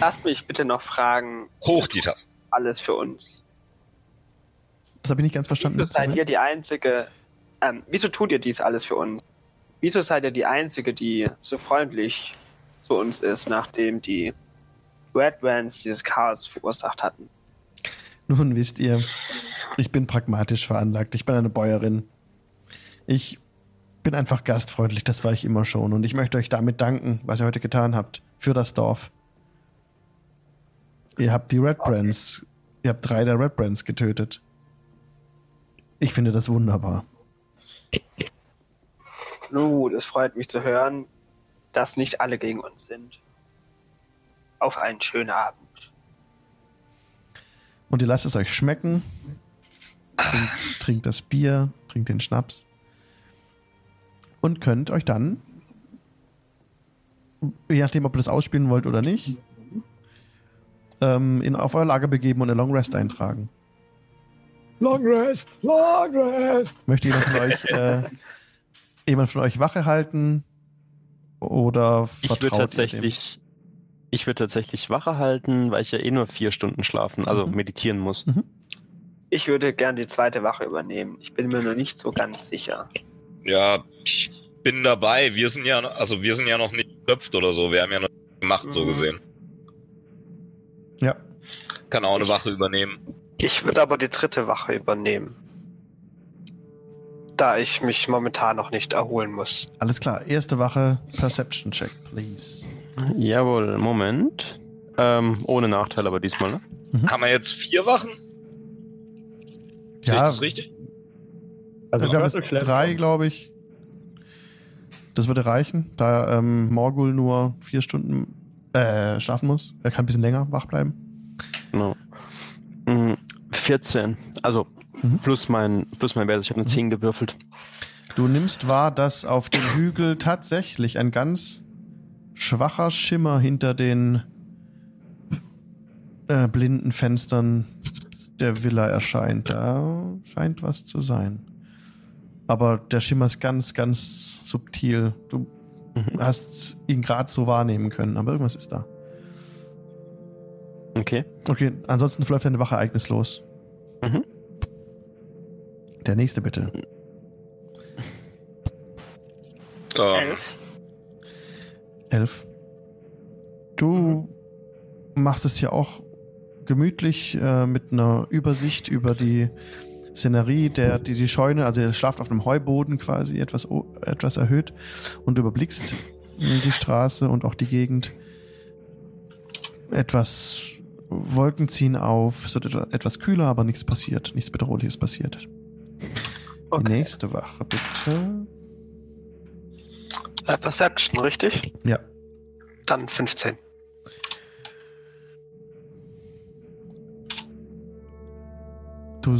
Lasst mich bitte noch fragen, Hoch die Tasten. alles für uns. Das habe ich nicht ganz verstanden. Wieso seid ihr die einzige, ähm, wieso tut ihr dies alles für uns? Wieso seid ihr die einzige, die so freundlich zu uns ist, nachdem die Red Vans dieses Chaos verursacht hatten? Nun wisst ihr, ich bin pragmatisch veranlagt. Ich bin eine Bäuerin. Ich bin einfach gastfreundlich, das war ich immer schon. Und ich möchte euch damit danken, was ihr heute getan habt für das Dorf. Ihr habt die Red Brands, ihr habt drei der Red Brands getötet. Ich finde das wunderbar. Nun, es freut mich zu hören, dass nicht alle gegen uns sind. Auf einen schönen Abend. Und ihr lasst es euch schmecken. Trinkt, trinkt das Bier, trinkt den Schnaps. Und könnt euch dann, je nachdem, ob ihr das ausspielen wollt oder nicht, ähm, in, auf euer Lager begeben und eine Long Rest eintragen. Long rest, long rest. Möchte jemand von euch, äh, jemand von euch Wache halten? Oder Ich würde vertraut ihr tatsächlich, ich würde tatsächlich Wache halten, weil ich ja eh nur vier Stunden schlafen, also Mhm. meditieren muss. Ich würde gern die zweite Wache übernehmen. Ich bin mir noch nicht so ganz sicher. Ja, ich bin dabei. Wir sind ja, also wir sind ja noch nicht geköpft oder so. Wir haben ja noch nicht gemacht, so Mhm. gesehen. dem? Ja. Kann auch eine Wache übernehmen. Ich würde aber die dritte Wache übernehmen. Da ich mich momentan noch nicht erholen muss. Alles klar. Erste Wache, Perception Check, please. Jawohl, Moment. Ähm, ohne Nachteil aber diesmal, ne? Haben wir jetzt vier Wachen? Ja, das richtig? Also wir haben jetzt drei, glaube ich. Das würde reichen, da ähm, Morgul nur vier Stunden äh, schlafen muss. Er kann ein bisschen länger wach bleiben. Genau. Mm, 14. Also Mhm. plus mein plus mein Wert. Ich habe eine 10 gewürfelt. Du nimmst wahr, dass auf dem Hügel tatsächlich ein ganz schwacher Schimmer hinter den äh, blinden Fenstern der Villa erscheint. Da scheint was zu sein. Aber der Schimmer ist ganz, ganz subtil. Du Mhm. hast ihn gerade so wahrnehmen können, aber irgendwas ist da. Okay. Okay, ansonsten verläuft deine Wache ereignislos. Mhm. Der nächste bitte. Ähm, Elf. Du machst es ja auch gemütlich äh, mit einer Übersicht über die Szenerie, der, die, die Scheune, also ihr schlaft auf einem Heuboden quasi, etwas, etwas erhöht und du überblickst die Straße und auch die Gegend. Etwas Wolken ziehen auf, es wird etwa- etwas kühler, aber nichts passiert, nichts Bedrohliches passiert. Die nächste Wache, bitte. Äh, Perception, richtig? Ja. Dann 15. Du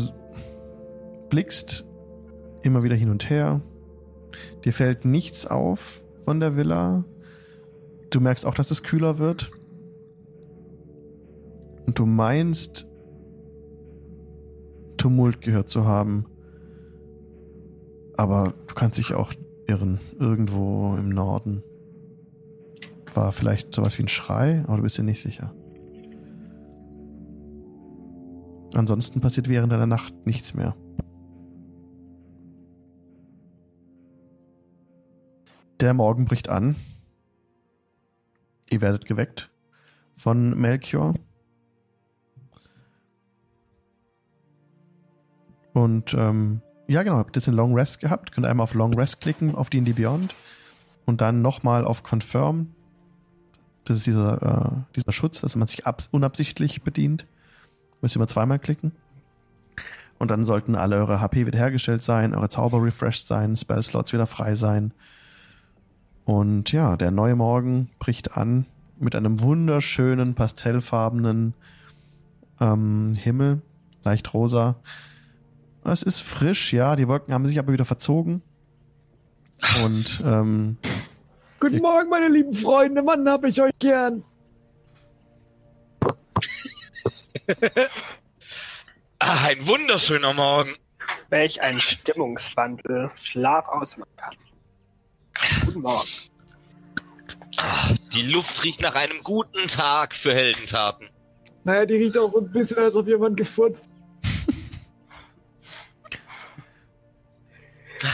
blickst immer wieder hin und her. Dir fällt nichts auf von der Villa. Du merkst auch, dass es kühler wird. Und du meinst, Tumult gehört zu haben. Aber du kannst dich auch irren. Irgendwo im Norden. War vielleicht sowas wie ein Schrei, aber du bist dir nicht sicher. Ansonsten passiert während deiner Nacht nichts mehr. Der Morgen bricht an. Ihr werdet geweckt von Melchior. Und ähm, ja, genau, habt jetzt einen Long Rest gehabt. Könnt einmal auf Long Rest klicken, auf D&D Beyond. Und dann nochmal auf Confirm. Das ist dieser, äh, dieser Schutz, dass man sich abs- unabsichtlich bedient. Müsst ihr mal zweimal klicken. Und dann sollten alle eure HP wiederhergestellt sein, eure Zauber refreshed sein, Spellslots wieder frei sein. Und ja, der neue Morgen bricht an mit einem wunderschönen, pastellfarbenen ähm, Himmel, leicht rosa. Es ist frisch, ja, die Wolken haben sich aber wieder verzogen. Und ähm, Guten Morgen, meine lieben Freunde. Mann, hab ich euch gern. ah, ein wunderschöner Morgen. Welch ein Stimmungswandel Schlaf ausmachen kann. Guten Morgen. Ah, die Luft riecht nach einem guten Tag für Heldentaten. Naja, die riecht auch so ein bisschen, als ob jemand gefurzt.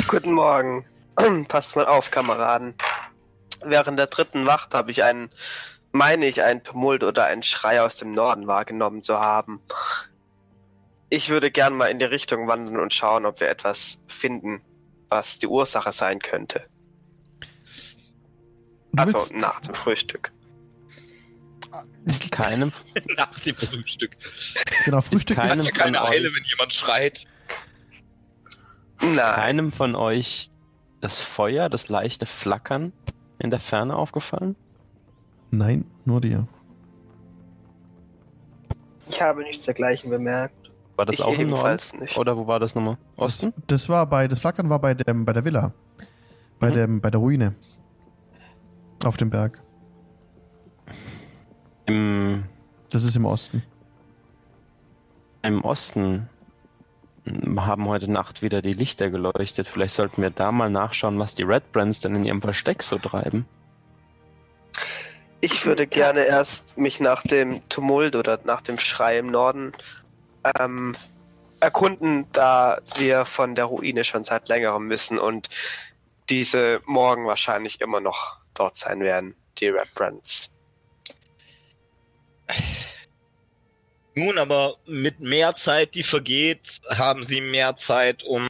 Guten Morgen. Passt mal auf, Kameraden. Während der dritten Wacht habe ich einen, meine ich, einen Tumult oder einen Schrei aus dem Norden wahrgenommen zu haben. Ich würde gern mal in die Richtung wandern und schauen, ob wir etwas finden, was die Ursache sein könnte. Also nach dem Frühstück. Ist keinem, Nach dem Frühstück. genau, Frühstück keinem Hat ist, ja keine Eile, wenn jemand schreit. Nein, keinem von euch das Feuer, das leichte Flackern in der Ferne aufgefallen? Nein, nur dir. Ich habe nichts dergleichen bemerkt. War das ich auch im Norden? ebenfalls nicht. Oder wo war das nochmal? Osten? Das, das war bei, das Flackern war bei, dem, bei der Villa. Bei, Mhm. dem, bei der Ruine. Auf dem Berg. Im, Das ist im Osten. Im Osten haben heute Nacht wieder die Lichter geleuchtet. Vielleicht sollten wir da mal nachschauen, was die Red Brands denn in ihrem Versteck so treiben. Ich würde gerne erst mich nach dem Tumult oder nach dem Schrei im Norden ähm, erkunden, da wir von der Ruine schon seit längerem müssen und diese morgen wahrscheinlich immer noch dort sein werden, die Red Brands. Nun, aber mit mehr Zeit, die vergeht, haben sie mehr Zeit, um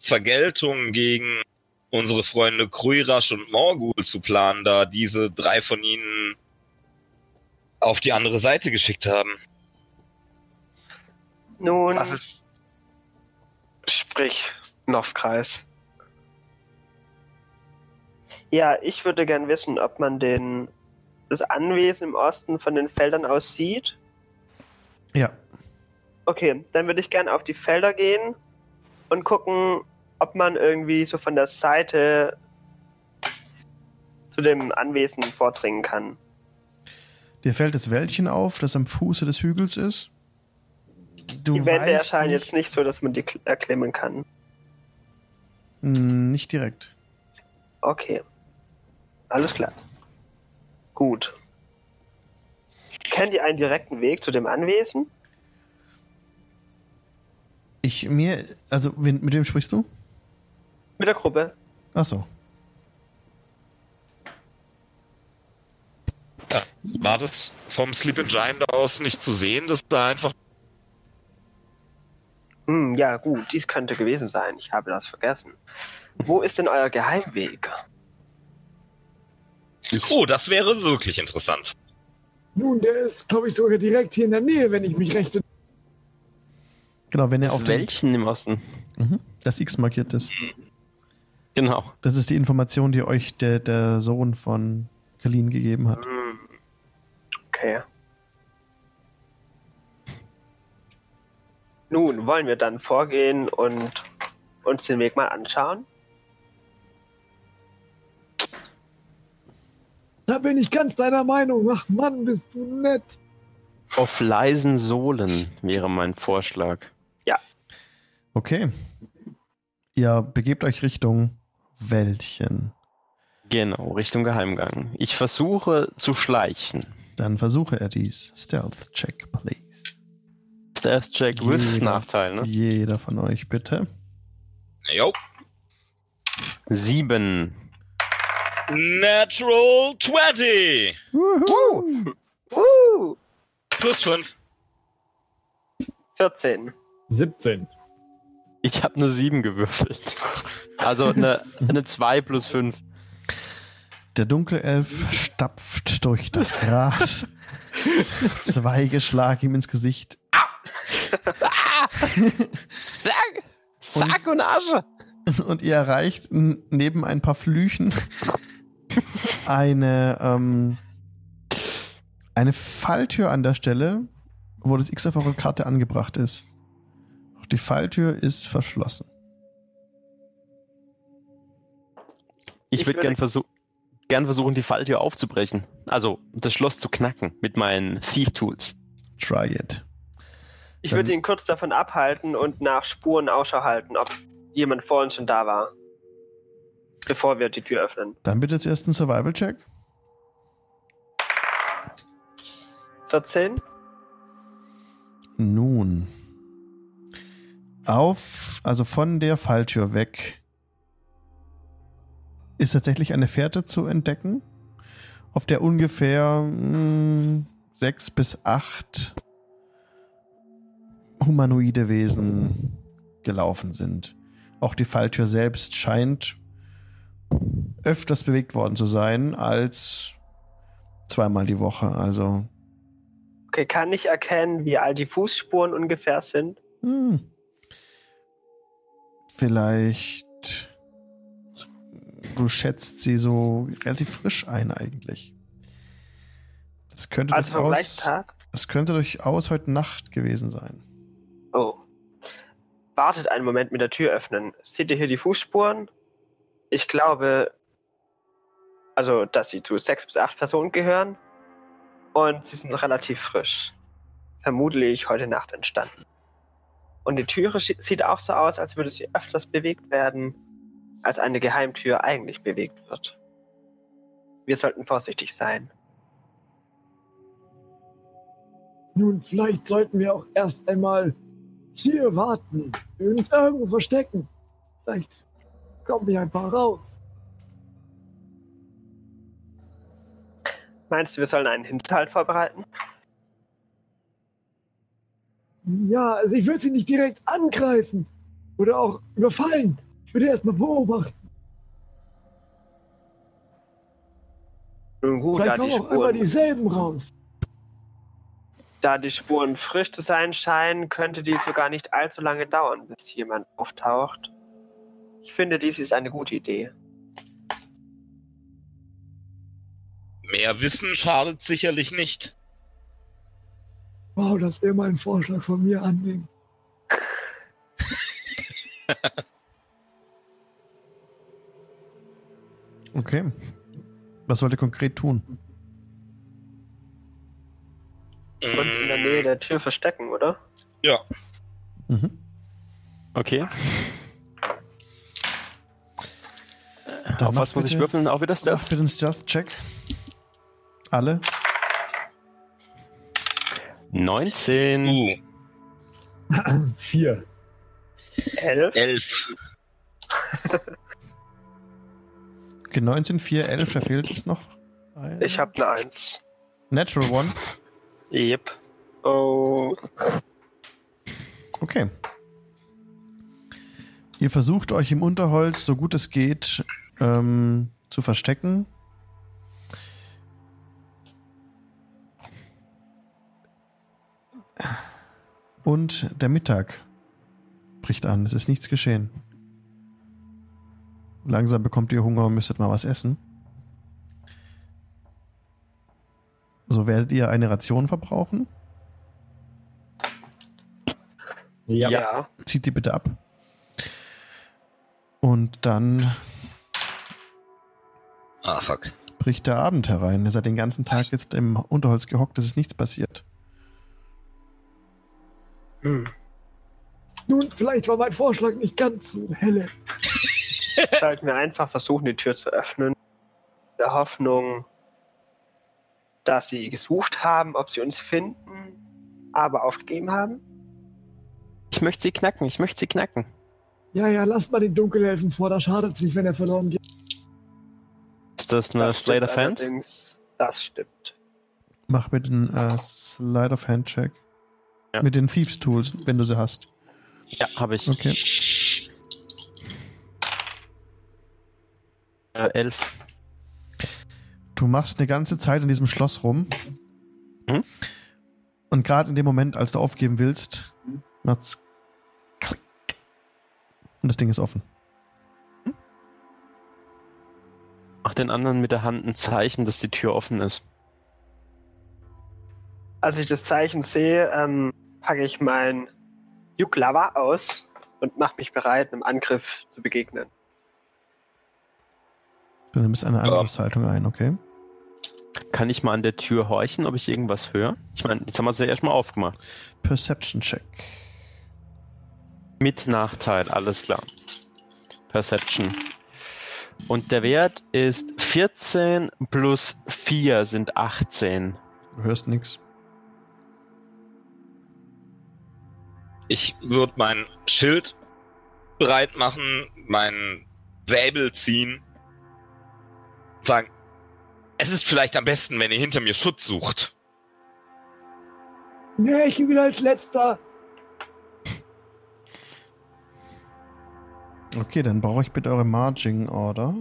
Vergeltung gegen unsere Freunde Kruirasch und Morgul zu planen, da diese drei von ihnen auf die andere Seite geschickt haben. Nun, Das ist. Sprich, Novkreis. ja, ich würde gern wissen, ob man den, das Anwesen im Osten von den Feldern aus sieht. Ja. Okay, dann würde ich gern auf die Felder gehen und gucken, ob man irgendwie so von der Seite zu dem Anwesen vordringen kann. Dir fällt das Wäldchen auf, das am Fuße des Hügels ist. Du die Wände erscheinen jetzt nicht so, dass man die kl- erklimmen kann. Hm, Nicht direkt. Okay. Alles klar. Gut. Kennt ihr einen direkten Weg zu dem Anwesen? Ich mir, also wen, mit wem sprichst du? Mit der Gruppe? Ach so. War das vom Sleeping Giant aus nicht zu sehen, dass da einfach. Hm, ja, gut, dies könnte gewesen sein. Ich habe das vergessen. Wo ist denn euer Geheimweg? Oh, das wäre wirklich interessant. Nun, der ist, glaube ich, sogar direkt hier in der Nähe, wenn ich mich recht. Genau, wenn er Das auf dem, Wäldchen im Osten. mhm, das X markiert ist. Genau. Das ist die Information, die euch der, der Sohn von Kalin gegeben hat. Hm. Okay. Nun, wollen wir dann vorgehen und uns den Weg mal anschauen? Da bin ich ganz deiner Meinung. Ach Mann, bist du nett. Auf leisen Sohlen wäre mein Vorschlag. Okay. Ihr begebt euch Richtung Wäldchen. Genau, Richtung Geheimgang. Ich versuche zu schleichen. Dann versuche er dies. Stealth Check, please. Death Check with Jeder. Nachteil, ne? Jeder von euch, bitte. Jo. Sieben. Natural 20! Uh, Plus 5. 14. 17. Ich habe eine sieben gewürfelt. Also eine, eine 2 plus 5. Der Dunkelelf stapft durch das Gras. Zweige schlagen ihm ins Gesicht. Sag! Sag und Asche! Und ihr erreicht neben ein paar Flüchen eine, ähm, eine Falltür an der Stelle, wo das X auf eurer Karte angebracht ist. Doch die Falltür ist verschlossen. Ich, Ich würde gern, versuch gern versuchen, die Falltür aufzubrechen. Also das Schloss zu knacken mit meinen Thief Tools. Try it. Ich würde ihn kurz davon abhalten und nach Spuren Ausschau halten, ob jemand vor uns schon da war. Bevor wir die Tür öffnen. Dann bitte zuerst einen Survival-Check. 14? Nun. Auf, also von der Falltür weg, ist tatsächlich eine Fährte zu entdecken, auf der ungefähr mh, sechs bis acht humanoide Wesen gelaufen sind. Auch die Falltür selbst scheint öfters bewegt worden zu sein als zweimal die Woche. Also Okay, kann ich erkennen, wie alt die Fußspuren ungefähr sind? Hm. Vielleicht. Du schätzt sie so relativ frisch ein, eigentlich. Das könnte Also durchaus. Tag? Das könnte durchaus heute Nacht gewesen sein. Oh. Wartet einen Moment mit der Tür öffnen. Seht ihr hier die Fußspuren? Ich glaube, also, dass sie zu sechs bis acht Personen gehören. Und sie sind relativ frisch. Vermutlich heute Nacht entstanden. Und die Türe sieht auch so aus, als würde sie öfters bewegt werden, als eine Geheimtür eigentlich bewegt wird. Wir sollten vorsichtig sein. Nun, vielleicht sollten wir auch erst einmal hier warten und irgendwo verstecken. Vielleicht kommen wir ein paar raus. Meinst du, wir sollen einen Hinterhalt vorbereiten? Ja, also ich würde sie nicht direkt angreifen oder auch überfallen. Ich würde erstmal beobachten. Nun gut, Vielleicht da die, kommen auch immer Spuren, dieselben raus. da die Spuren frisch zu sein scheinen, könnte die sogar nicht allzu lange dauern, bis jemand auftaucht. Ich finde, dies ist eine gute Idee. Mehr Wissen schadet sicherlich nicht. Wow, dass er mal einen Vorschlag von mir annimmt. Okay. Was wollt ihr konkret tun? Uns in der Nähe der Tür verstecken, oder? Ja. Mhm. Okay. Dann Auf was muss ich würfeln? Auch wieder Stealth? bitte einen Stealth-Check. Alle. 19. Uh, Vier. Elf? elf. Okay, 19, 4, 11, da fehlt es noch. Ein- Ich habe eine Eins. Natural One. Yep. Oh. Okay. Ihr versucht euch im Unterholz, so gut es geht, ähm, zu verstecken. Und der Mittag bricht an. Es ist nichts geschehen. Langsam bekommt ihr Hunger und müsstet mal was essen. So werdet ihr eine Ration verbrauchen. Ja. Zieht die bitte ab. Und dann Ah, fuck. bricht der Abend herein. Ihr seid den ganzen Tag jetzt im Unterholz gehockt, es ist nichts passiert. Hm. Nun, vielleicht war mein Vorschlag nicht ganz so helle. Sollten wir einfach versuchen, die Tür zu öffnen. In Der Hoffnung, dass sie gesucht haben, ob sie uns finden, aber aufgegeben haben. Ich möchte sie knacken, ich möchte sie knacken. Ja, ja, lasst mal den Dunkelhelfen vor, da schadet es nicht, wenn er verloren geht. Ist das eine Das Slate of stimmt Hand? allerdings. Das stimmt. Mach bitte einen äh, Slide of Hand Check. Ja. Mit den Thieves Tools, wenn du sie hast. Ja, habe ich. Okay. Äh, elf. Du machst eine ganze Zeit in diesem Schloss rum. Mhm. Und gerade in dem Moment, als du aufgeben willst, macht's klick. Und das Ding ist offen. Mach den anderen mit der Hand ein Zeichen, dass die Tür offen ist. Als ich das Zeichen sehe, ähm, packe ich mein Yuklava aus und mache mich bereit, einem Angriff zu begegnen. Du nimmst eine Angriffshaltung ein, okay? Kann ich mal an der Tür horchen, ob ich irgendwas höre? Ich meine, jetzt haben wir sie ja erstmal aufgemacht. Perception Check. Mit Nachteil, alles klar. Perception. Und der Wert ist 14 plus 4 sind 18. Du hörst nichts. Ich würde mein Schild bereit machen, meinen Säbel ziehen und sagen, es ist vielleicht am besten, wenn ihr hinter mir Schutz sucht. Nee, ich bin wieder als letzter. Okay, dann brauche ich bitte eure Marching Order.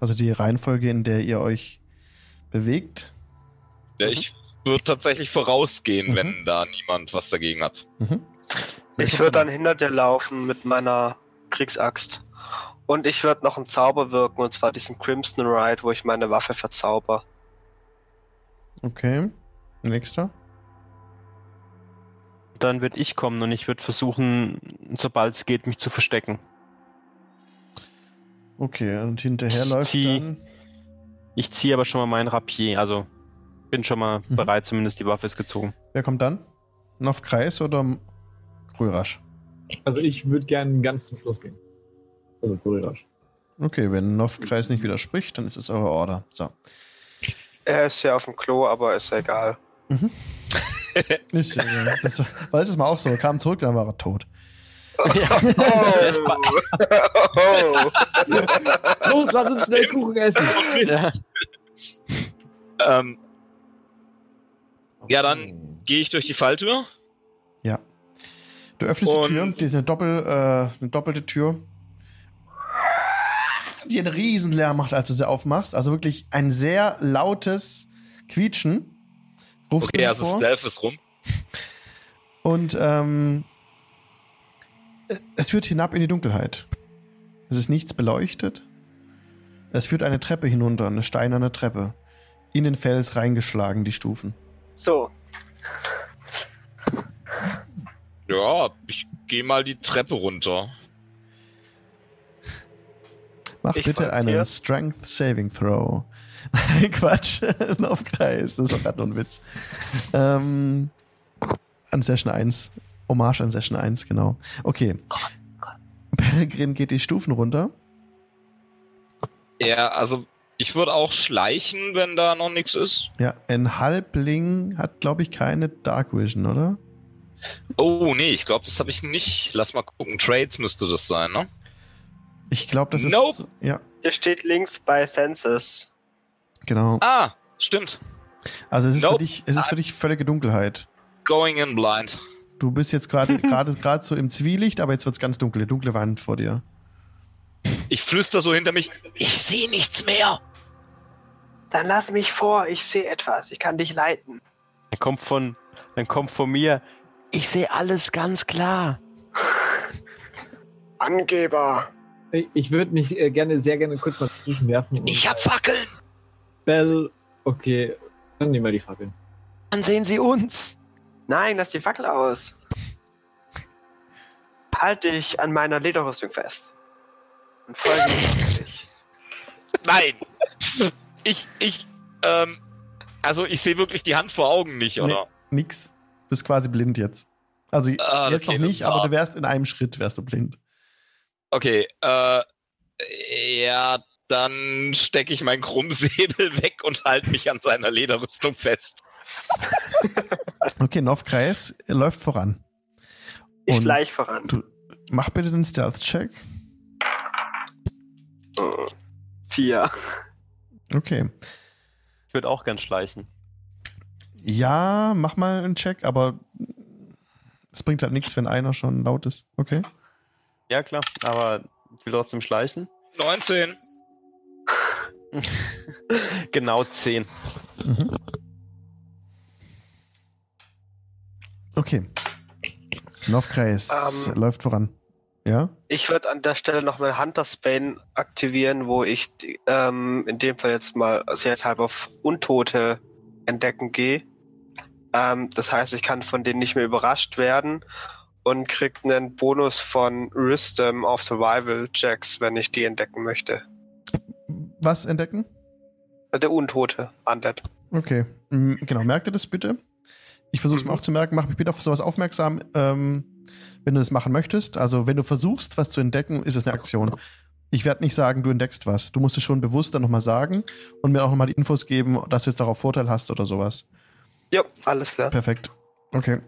Also die Reihenfolge, in der ihr euch bewegt. Ja, ich würde tatsächlich vorausgehen, Mhm. wenn da niemand was dagegen hat. Mhm. Ich würde dann hinter dir laufen mit meiner Kriegsaxt. Und ich würde noch einen Zauber wirken, und zwar diesen Crimson Ride, wo ich meine Waffe verzauber. Okay. Nächster. Dann würde ich kommen und ich würde versuchen, sobald es geht, mich zu verstecken. Okay, und hinterher Ich läuft zieh- dann. Ich ziehe aber schon mal mein Rapier, also bin schon mal Mhm. bereit, zumindest die Waffe ist gezogen. Wer kommt dann? Noch Kreis oder Krörasch? Also ich würde gerne ganz zum Schluss gehen. Also Kurirasch. Okay, wenn Novkreis nicht widerspricht, dann ist es eure Order. So. Er ist ja auf dem Klo, aber ist egal. Ist, äh, das war letztes Mal auch so. Er kam zurück, dann war er tot. Oh. Los, lass uns schnell Kuchen essen. Ja. Ähm, ja, dann gehe ich durch die Falltür. Du öffnest Und- die Tür, die ist eine, Doppel, äh, eine doppelte Tür, die einen riesen Lärm macht, als du sie aufmachst. Also wirklich ein sehr lautes Quietschen. Rufst du Okay, also vor. Stealth ist rum. Und ähm, es führt hinab in die Dunkelheit. Es ist nichts beleuchtet. Es führt eine Treppe hinunter, eine steinerne Treppe. In den Fels reingeschlagen, die Stufen. So, Ja, ich gehe mal die Treppe runter. Mach Ich bitte einen dir. Strength Saving Throw. Quatsch, auf Kreis. Das ist doch gerade nur ein Witz. Ähm, an Session 1. Hommage an Session 1, genau. Okay. Peregrin geht die Stufen runter. Ja, also ich würde auch schleichen, wenn da noch nichts ist. Ja, ein Halbling hat, glaube ich, keine Dark Vision, oder? Oh, nee, ich glaube, das habe ich nicht. Lass mal gucken. Trades müsste das sein, ne? Ich glaube, das ist. Nope. Ja, hier steht links bei Census. genau. Ah, stimmt. Also es ist, für Nope. dich, es ist für dich völlige Dunkelheit. Going in blind. Du bist jetzt gerade gerade gerade so im Zwielicht, aber jetzt wird es ganz dunkel, eine dunkle Wand vor dir. Ich flüster so hinter mich. Ich sehe nichts mehr. Dann lass mich vor, ich sehe etwas, ich kann dich leiten. Dann kommt von, dann kommt von mir, ich sehe alles ganz klar. Angeber. Ich- Ich würde mich äh, gerne, sehr gerne kurz mal zwischenwerfen. Ich hab Fackeln. Bell, okay, dann nehmen wir die Fackeln. Dann sehen sie uns. Nein, lass die Fackel aus. Halt dich an meiner Lederrüstung fest. Und folge mir. Nein. Ich, ich, ähm, also ich sehe wirklich die Hand vor Augen nicht, oder? Nix. Du bist quasi blind jetzt. Also Ah, jetzt okay, noch nicht, aber hart. du wärst in einem Schritt, wärst du blind. Okay, äh, ja, dann stecke ich meinen Krummsäbel weg und halte mich an seiner Lederrüstung fest. Okay, Novkreis läuft voran. Ich schleich voran. Du, mach bitte den Stealth-Check. Vier. Okay. Ich würde auch gern schleichen. Ja, mach mal einen Check, aber es bringt halt nichts, wenn einer schon laut ist. Okay. Ja, klar, aber ich will trotzdem schleichen. 19. Genau 10. Mhm. Okay. Novkreis Ähm. läuft voran. Ja? Ich würde an der Stelle noch mein Hunter's Bane aktivieren, wo ich ähm, in dem Fall jetzt mal sicherheitshalber auf Untote entdecken gehe. Ähm, das heißt, ich kann von denen nicht mehr überrascht werden und krieg einen Bonus von Wisdom auf Survival Checks, wenn ich die entdecken möchte. Was entdecken? Der Untote, Undead. Okay. Mm, Genau, merkt ihr das bitte? Ich versuche es mir auch zu merken. Mach mich bitte auf sowas aufmerksam, ähm, wenn du das machen möchtest. Also, wenn du versuchst, was zu entdecken, ist es eine Aktion. Ich werde nicht sagen, du entdeckst was. Du musst es schon bewusst dann nochmal sagen und mir auch nochmal die Infos geben, dass du jetzt darauf Vorteil hast oder sowas. Ja, alles klar. Perfekt. Okay.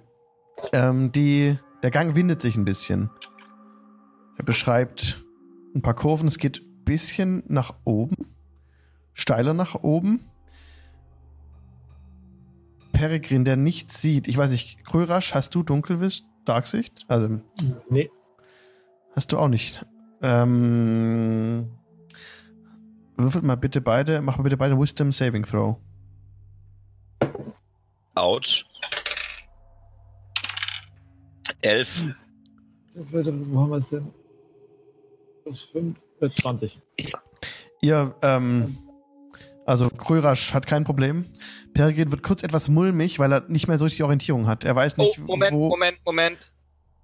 Ähm, die, der Gang windet sich ein bisschen. Er beschreibt ein paar Kurven. Es geht ein bisschen nach oben. Steiler nach oben. Peregrin, der nichts sieht. Ich weiß nicht, Krörasch, hast du Dunkelwiss, Darksicht? Also, Nee, hast du auch nicht. Ähm, würfelt mal bitte beide, mach mal bitte beide Wisdom Saving Throw. Autsch. 11. wo haben wir es denn? Plus 5, äh, 20. Ihr, ähm, also Krörasch hat kein Problem. Peregrin wird kurz etwas mulmig, weil er nicht mehr so richtig Orientierung hat. Er weiß Oh, nicht, Moment, wo. Moment, Moment.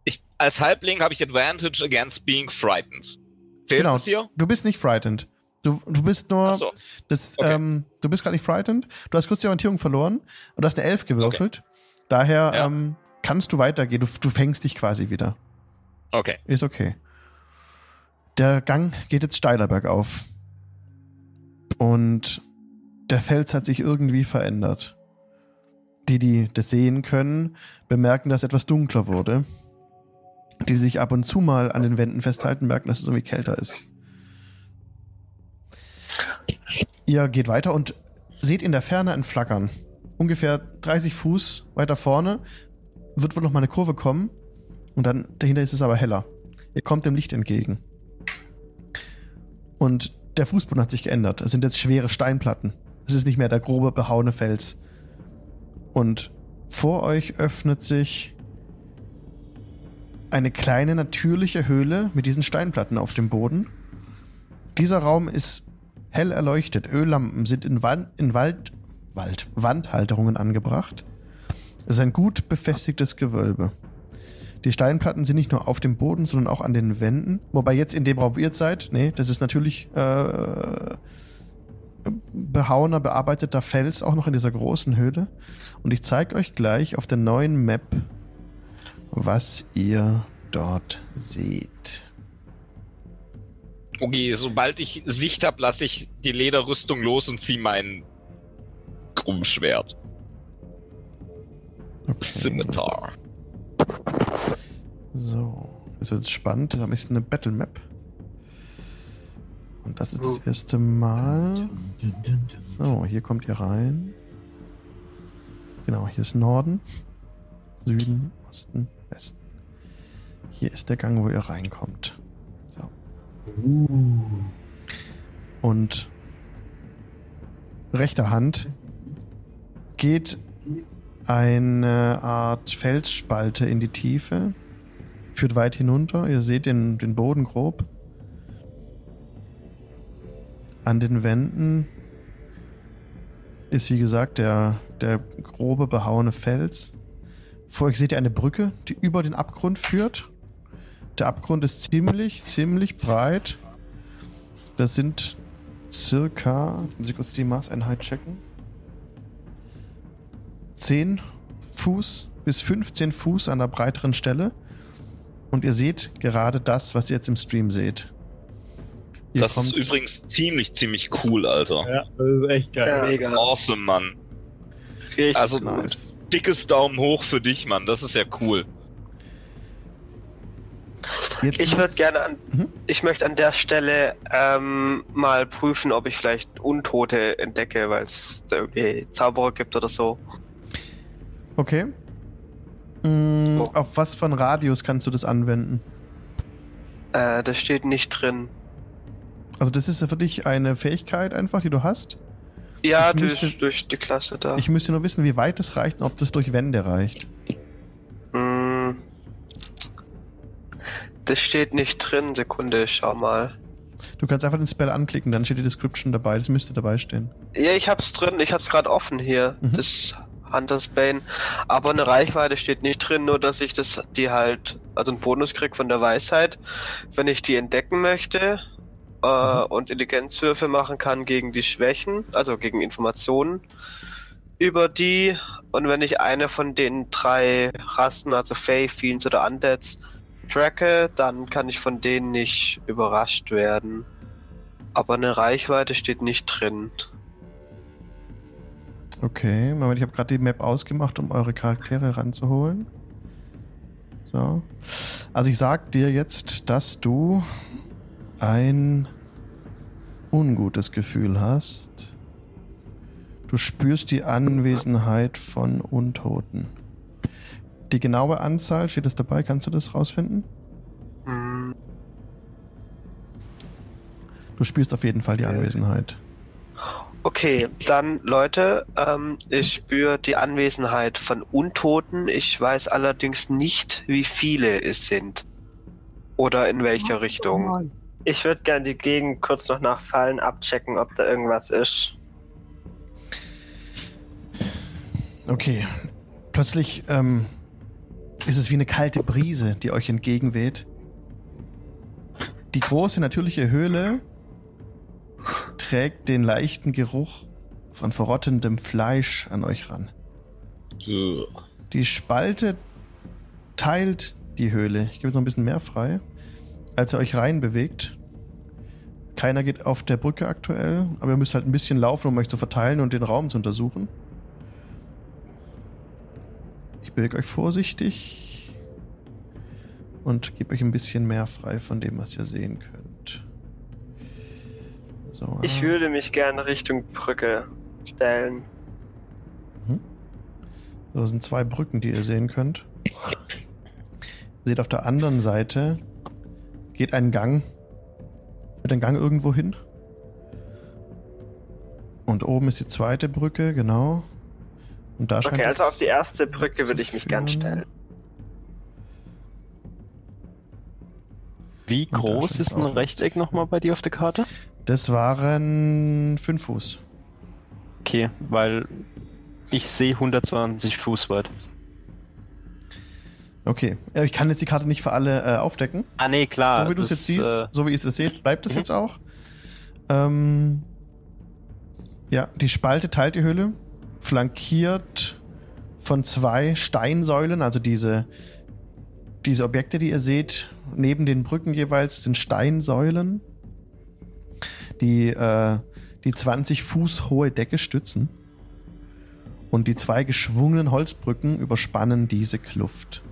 Ich, als Halbling habe ich Advantage against being frightened. Zählt Genau. das hier? Du bist nicht frightened. Du, du bist nur. Achso. Das, Okay. ähm, du bist gerade nicht frightened. Du hast kurz die Orientierung verloren und du hast eine Elf gewürfelt. Daher Ja. ähm, kannst du weitergehen. Du, du fängst dich quasi wieder. Okay. Ist okay. Der Gang geht jetzt steiler bergauf. Und der Fels hat sich irgendwie verändert. Die, die das sehen können, bemerken, dass etwas dunkler wurde. Die, die sich ab und zu mal an den Wänden festhalten, merken, dass es irgendwie kälter ist. Ihr geht weiter und seht in der Ferne ein Flackern. Ungefähr 30 Fuß weiter vorne wird wohl noch mal eine Kurve kommen und dann dahinter ist es aber heller. Ihr kommt dem Licht entgegen. Und der Fußboden hat sich geändert. Es sind jetzt schwere Steinplatten. Es ist nicht mehr der grobe, behauene Fels. Und vor euch öffnet sich eine kleine, natürliche Höhle mit diesen Steinplatten auf dem Boden. Dieser Raum ist hell erleuchtet. Öllampen sind in, Wand, in Wald, Wald, Wandhalterungen angebracht. Es ist ein gut befestigtes Gewölbe. Die Steinplatten sind nicht nur auf dem Boden, sondern auch an den Wänden. Wobei jetzt in dem Raum, ihr seid, nee, das ist natürlich äh, behauener, bearbeiteter Fels auch noch in dieser großen Höhle. Und ich zeige euch gleich auf der neuen Map, was ihr dort seht. Okay, sobald ich Sicht habe, lasse ich die Lederrüstung los und ziehe mein Krummschwert. Okay. Scimitar. So, jetzt wird es spannend. Da habe ich eine Battle Map. Und das ist das erste Mal. So, hier kommt ihr rein. Genau, hier ist Norden, Süden, Osten, Westen. Hier ist der Gang, wo ihr reinkommt. So. Und rechter Hand geht eine Art Felsspalte in die Tiefe. Führt weit hinunter. Ihr seht den, den Boden grob. An den Wänden ist, wie gesagt, der, der grobe, behauene Fels. Vor euch seht ihr eine Brücke, die über den Abgrund führt. Der Abgrund ist ziemlich, ziemlich breit. Das sind circa, jetzt muss ich kurz die Maßeinheit checken. 10 Fuß bis 15 Fuß an der breiteren Stelle. Und ihr seht gerade das, was ihr jetzt im Stream seht. Ihr Das ist übrigens ziemlich, ziemlich cool, Alter. Ja, das ist echt geil. Ja. Mega. Awesome, Mann. Richtig Also, nice. dickes Daumen hoch für dich, Mann. Das ist ja cool. Jetzt Ich würde gerne an, Mhm. ich möchte an der Stelle ähm, mal prüfen, ob ich vielleicht Untote entdecke, weil es da irgendwie Zauberer gibt oder so. Okay. Mm, Oh. Auf was für einen Radius kannst du das anwenden? Äh, das steht nicht drin. Also, das ist ja für dich eine Fähigkeit einfach, die du hast. Ja, Ich durch, müsste- durch die Klasse da. Ich müsste nur wissen, wie weit es reicht und ob das durch Wände reicht. Das steht nicht drin. Sekunde, schau mal. Du kannst einfach den Spell anklicken, dann steht die Description dabei. Das müsste dabei stehen. Ja, ich hab's drin. Ich hab's gerade offen hier. Mhm. Das Hunter's Bane. Aber eine Reichweite steht nicht drin, nur dass ich das, die halt, also einen Bonus krieg von der Weisheit, wenn ich die entdecken möchte äh, und Intelligenzwürfe machen kann gegen die Schwächen, also gegen Informationen über die. Und wenn ich eine von den drei Rassen, also Fae, Fiends oder Undeads, tracke, dann kann ich von denen nicht überrascht werden. Aber eine Reichweite steht nicht drin. Okay, Moment, ich habe gerade die Map ausgemacht, um eure Charaktere ranzuholen. So. Also ich sag dir jetzt, dass du ein ungutes Gefühl hast. Du spürst die Anwesenheit von Untoten. Die genaue Anzahl, steht das dabei? Kannst du das rausfinden? Hm. Du spürst auf jeden Fall die Anwesenheit. Okay, dann Leute, ähm, ich spüre die Anwesenheit von Untoten. Ich weiß allerdings nicht, wie viele es sind. Oder in welcher Richtung. Ich würde gerne die Gegend kurz noch nach Fallen abchecken, ob da irgendwas ist. Okay. Plötzlich ähm, ist es wie eine kalte Brise, die euch entgegenweht. Die große natürliche Höhle trägt den leichten Geruch von verrottendem Fleisch an euch ran. Die Spalte teilt die Höhle. Ich gebe jetzt noch ein bisschen mehr frei. Als ihr euch rein bewegt. Keiner geht auf der Brücke aktuell, aber ihr müsst halt ein bisschen laufen, um euch zu verteilen und den Raum zu untersuchen. Ich bewege euch vorsichtig und gebe euch ein bisschen mehr frei von dem, was ihr sehen könnt. So, Ich würde mich gerne Richtung Brücke stellen. So, das sind zwei Brücken, die ihr sehen könnt. Seht auf der anderen Seite geht ein Gang. Führt ein Gang irgendwo hin. Und oben ist die zweite Brücke, genau. Und da scheint Okay, also auf die erste Brücke würde ich mich gern stellen. Wie groß ist ein Rechteck nochmal bei dir auf der Karte? Das waren fünf Fuß. Okay, weil ich sehe 120 Fuß weit. Okay. Äh, Ich kann jetzt die Karte nicht für alle äh, aufdecken. Ah, nee, klar. so wie du es jetzt siehst, äh, so wie ihr es seht, bleibt es Mhm. jetzt auch. Ähm, ja, die Spalte teilt die Höhle, flankiert von zwei Steinsäulen, also diese, diese Objekte, die ihr seht, neben den Brücken jeweils sind Steinsäulen, die äh, die 20 Fuß hohe Decke stützen. Und die zwei geschwungenen Holzbrücken überspannen diese Kluft.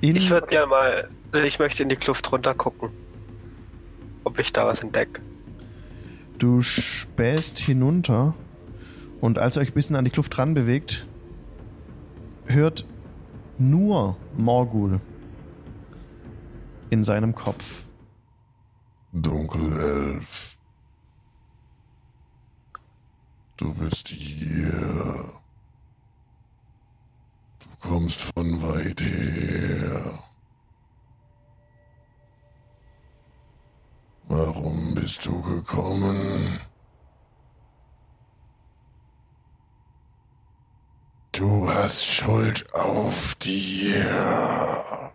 In, Ich würde gerne mal, ich möchte in die Kluft runter gucken. Ob ich da was entdecke. Du spähst hinunter und als ihr euch ein bisschen an die Kluft ran bewegt, hört nur Morgul in seinem Kopf. Dunkelelf. Du bist hier. Du kommst von weit her. Warum bist du gekommen? Du hast Schuld auf dir.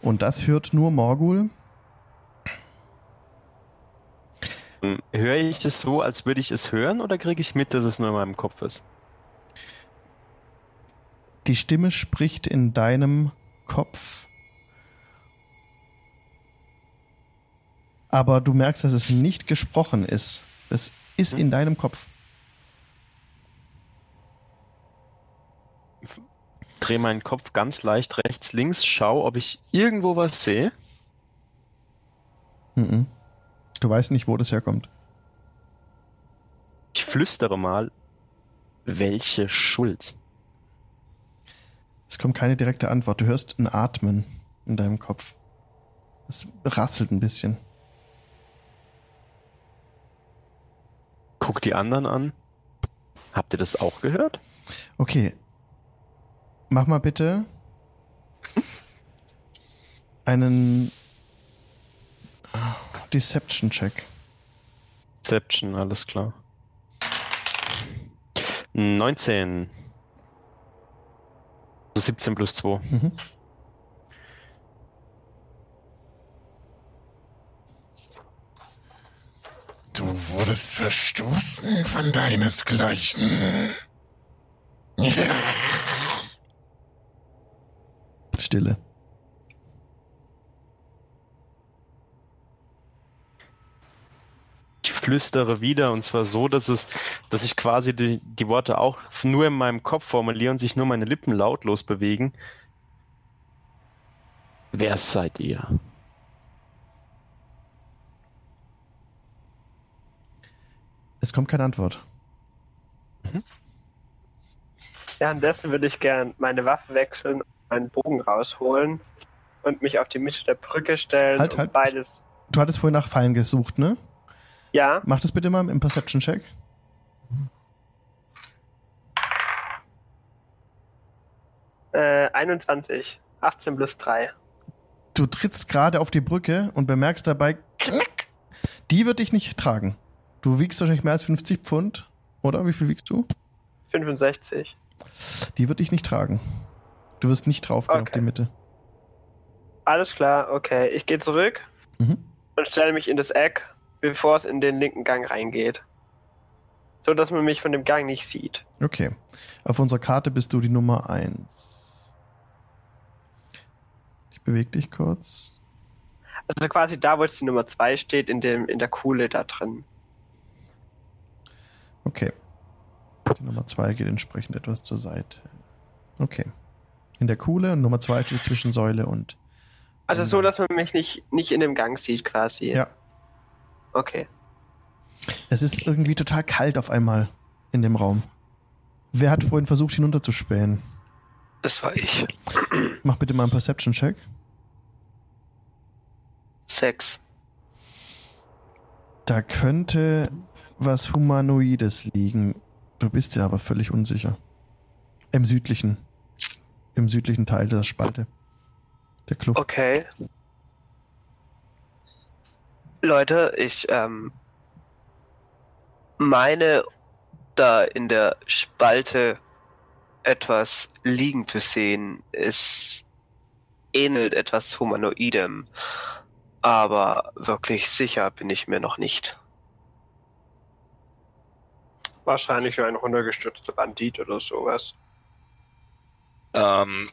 Und das hört nur Morgul. ähm, Höre ich es so, als würde ich es hören, oder kriege ich mit, dass es nur in meinem Kopf ist? Die Stimme spricht in deinem Kopf. Aber du merkst, dass es nicht gesprochen ist. Es ist in deinem Kopf. Drehe meinen Kopf ganz leicht rechts, links, schau, ob ich irgendwo was sehe. Mhm. Du weißt nicht, wo das herkommt. Ich flüstere mal, welche Schuld? Es kommt keine direkte Antwort. Du hörst ein Atmen in deinem Kopf. Es rasselt ein bisschen. Guck die anderen an. Habt ihr das auch gehört? Okay. Mach mal bitte einen Deception-Check. Deception, alles klar. 19. Also 17 plus 2. Mhm. Du wurdest verstoßen von deinesgleichen. Ja. Stille. Ich flüstere wieder und zwar so, dass es, dass ich quasi die, die Worte auch nur in meinem Kopf formuliere und sich nur meine Lippen lautlos bewegen. Wer seid ihr? Es kommt keine Antwort. Währenddessen würde ich gern meine Waffe wechseln, meinen Bogen rausholen und mich auf die Mitte der Brücke stellen Halt, und halt. beides. Du hattest vorhin nach Fallen gesucht, ne? Ja, Mach das bitte mal im Perception-Check. äh, 21. 18 plus 3. Du trittst gerade auf die Brücke und bemerkst dabei, knack, die wird dich nicht tragen. Du wiegst wahrscheinlich mehr als 50 Pfund, oder? Wie viel wiegst du? 65. Die wird dich nicht tragen. Du wirst nicht draufgehen auf Okay. die Mitte. Alles klar, okay. Ich gehe zurück Mhm. und stelle mich in das Eck, bevor es in den linken Gang reingeht. So dass man mich von dem Gang nicht sieht. Okay. Auf unserer Karte bist du die Nummer 1. Ich bewege dich kurz. Also quasi da, wo jetzt die Nummer 2 steht, in, dem, in der Kuhle da drin. Okay. Die Nummer 2 geht entsprechend etwas zur Seite. Okay. In der Kuhle und Nummer 2 steht zwischen Säule und. Also so, dass man mich nicht, nicht in dem Gang sieht quasi. Ja. Okay. Es ist irgendwie total kalt auf einmal in dem Raum. Wer hat vorhin versucht, hinunterzuspähen? Das war ich. Mach bitte mal einen Perception-Check. Sex. Da könnte was Humanoides liegen. Du bist ja aber völlig unsicher. Im südlichen. Im südlichen Teil der Spalte. Der Kluft. Okay. Leute, ich ähm, meine da in der Spalte etwas liegen zu sehen. Es ähnelt etwas Humanoidem, aber wirklich sicher bin ich mir noch nicht. Wahrscheinlich nur ein runtergestürzter Bandit oder sowas. Ähm,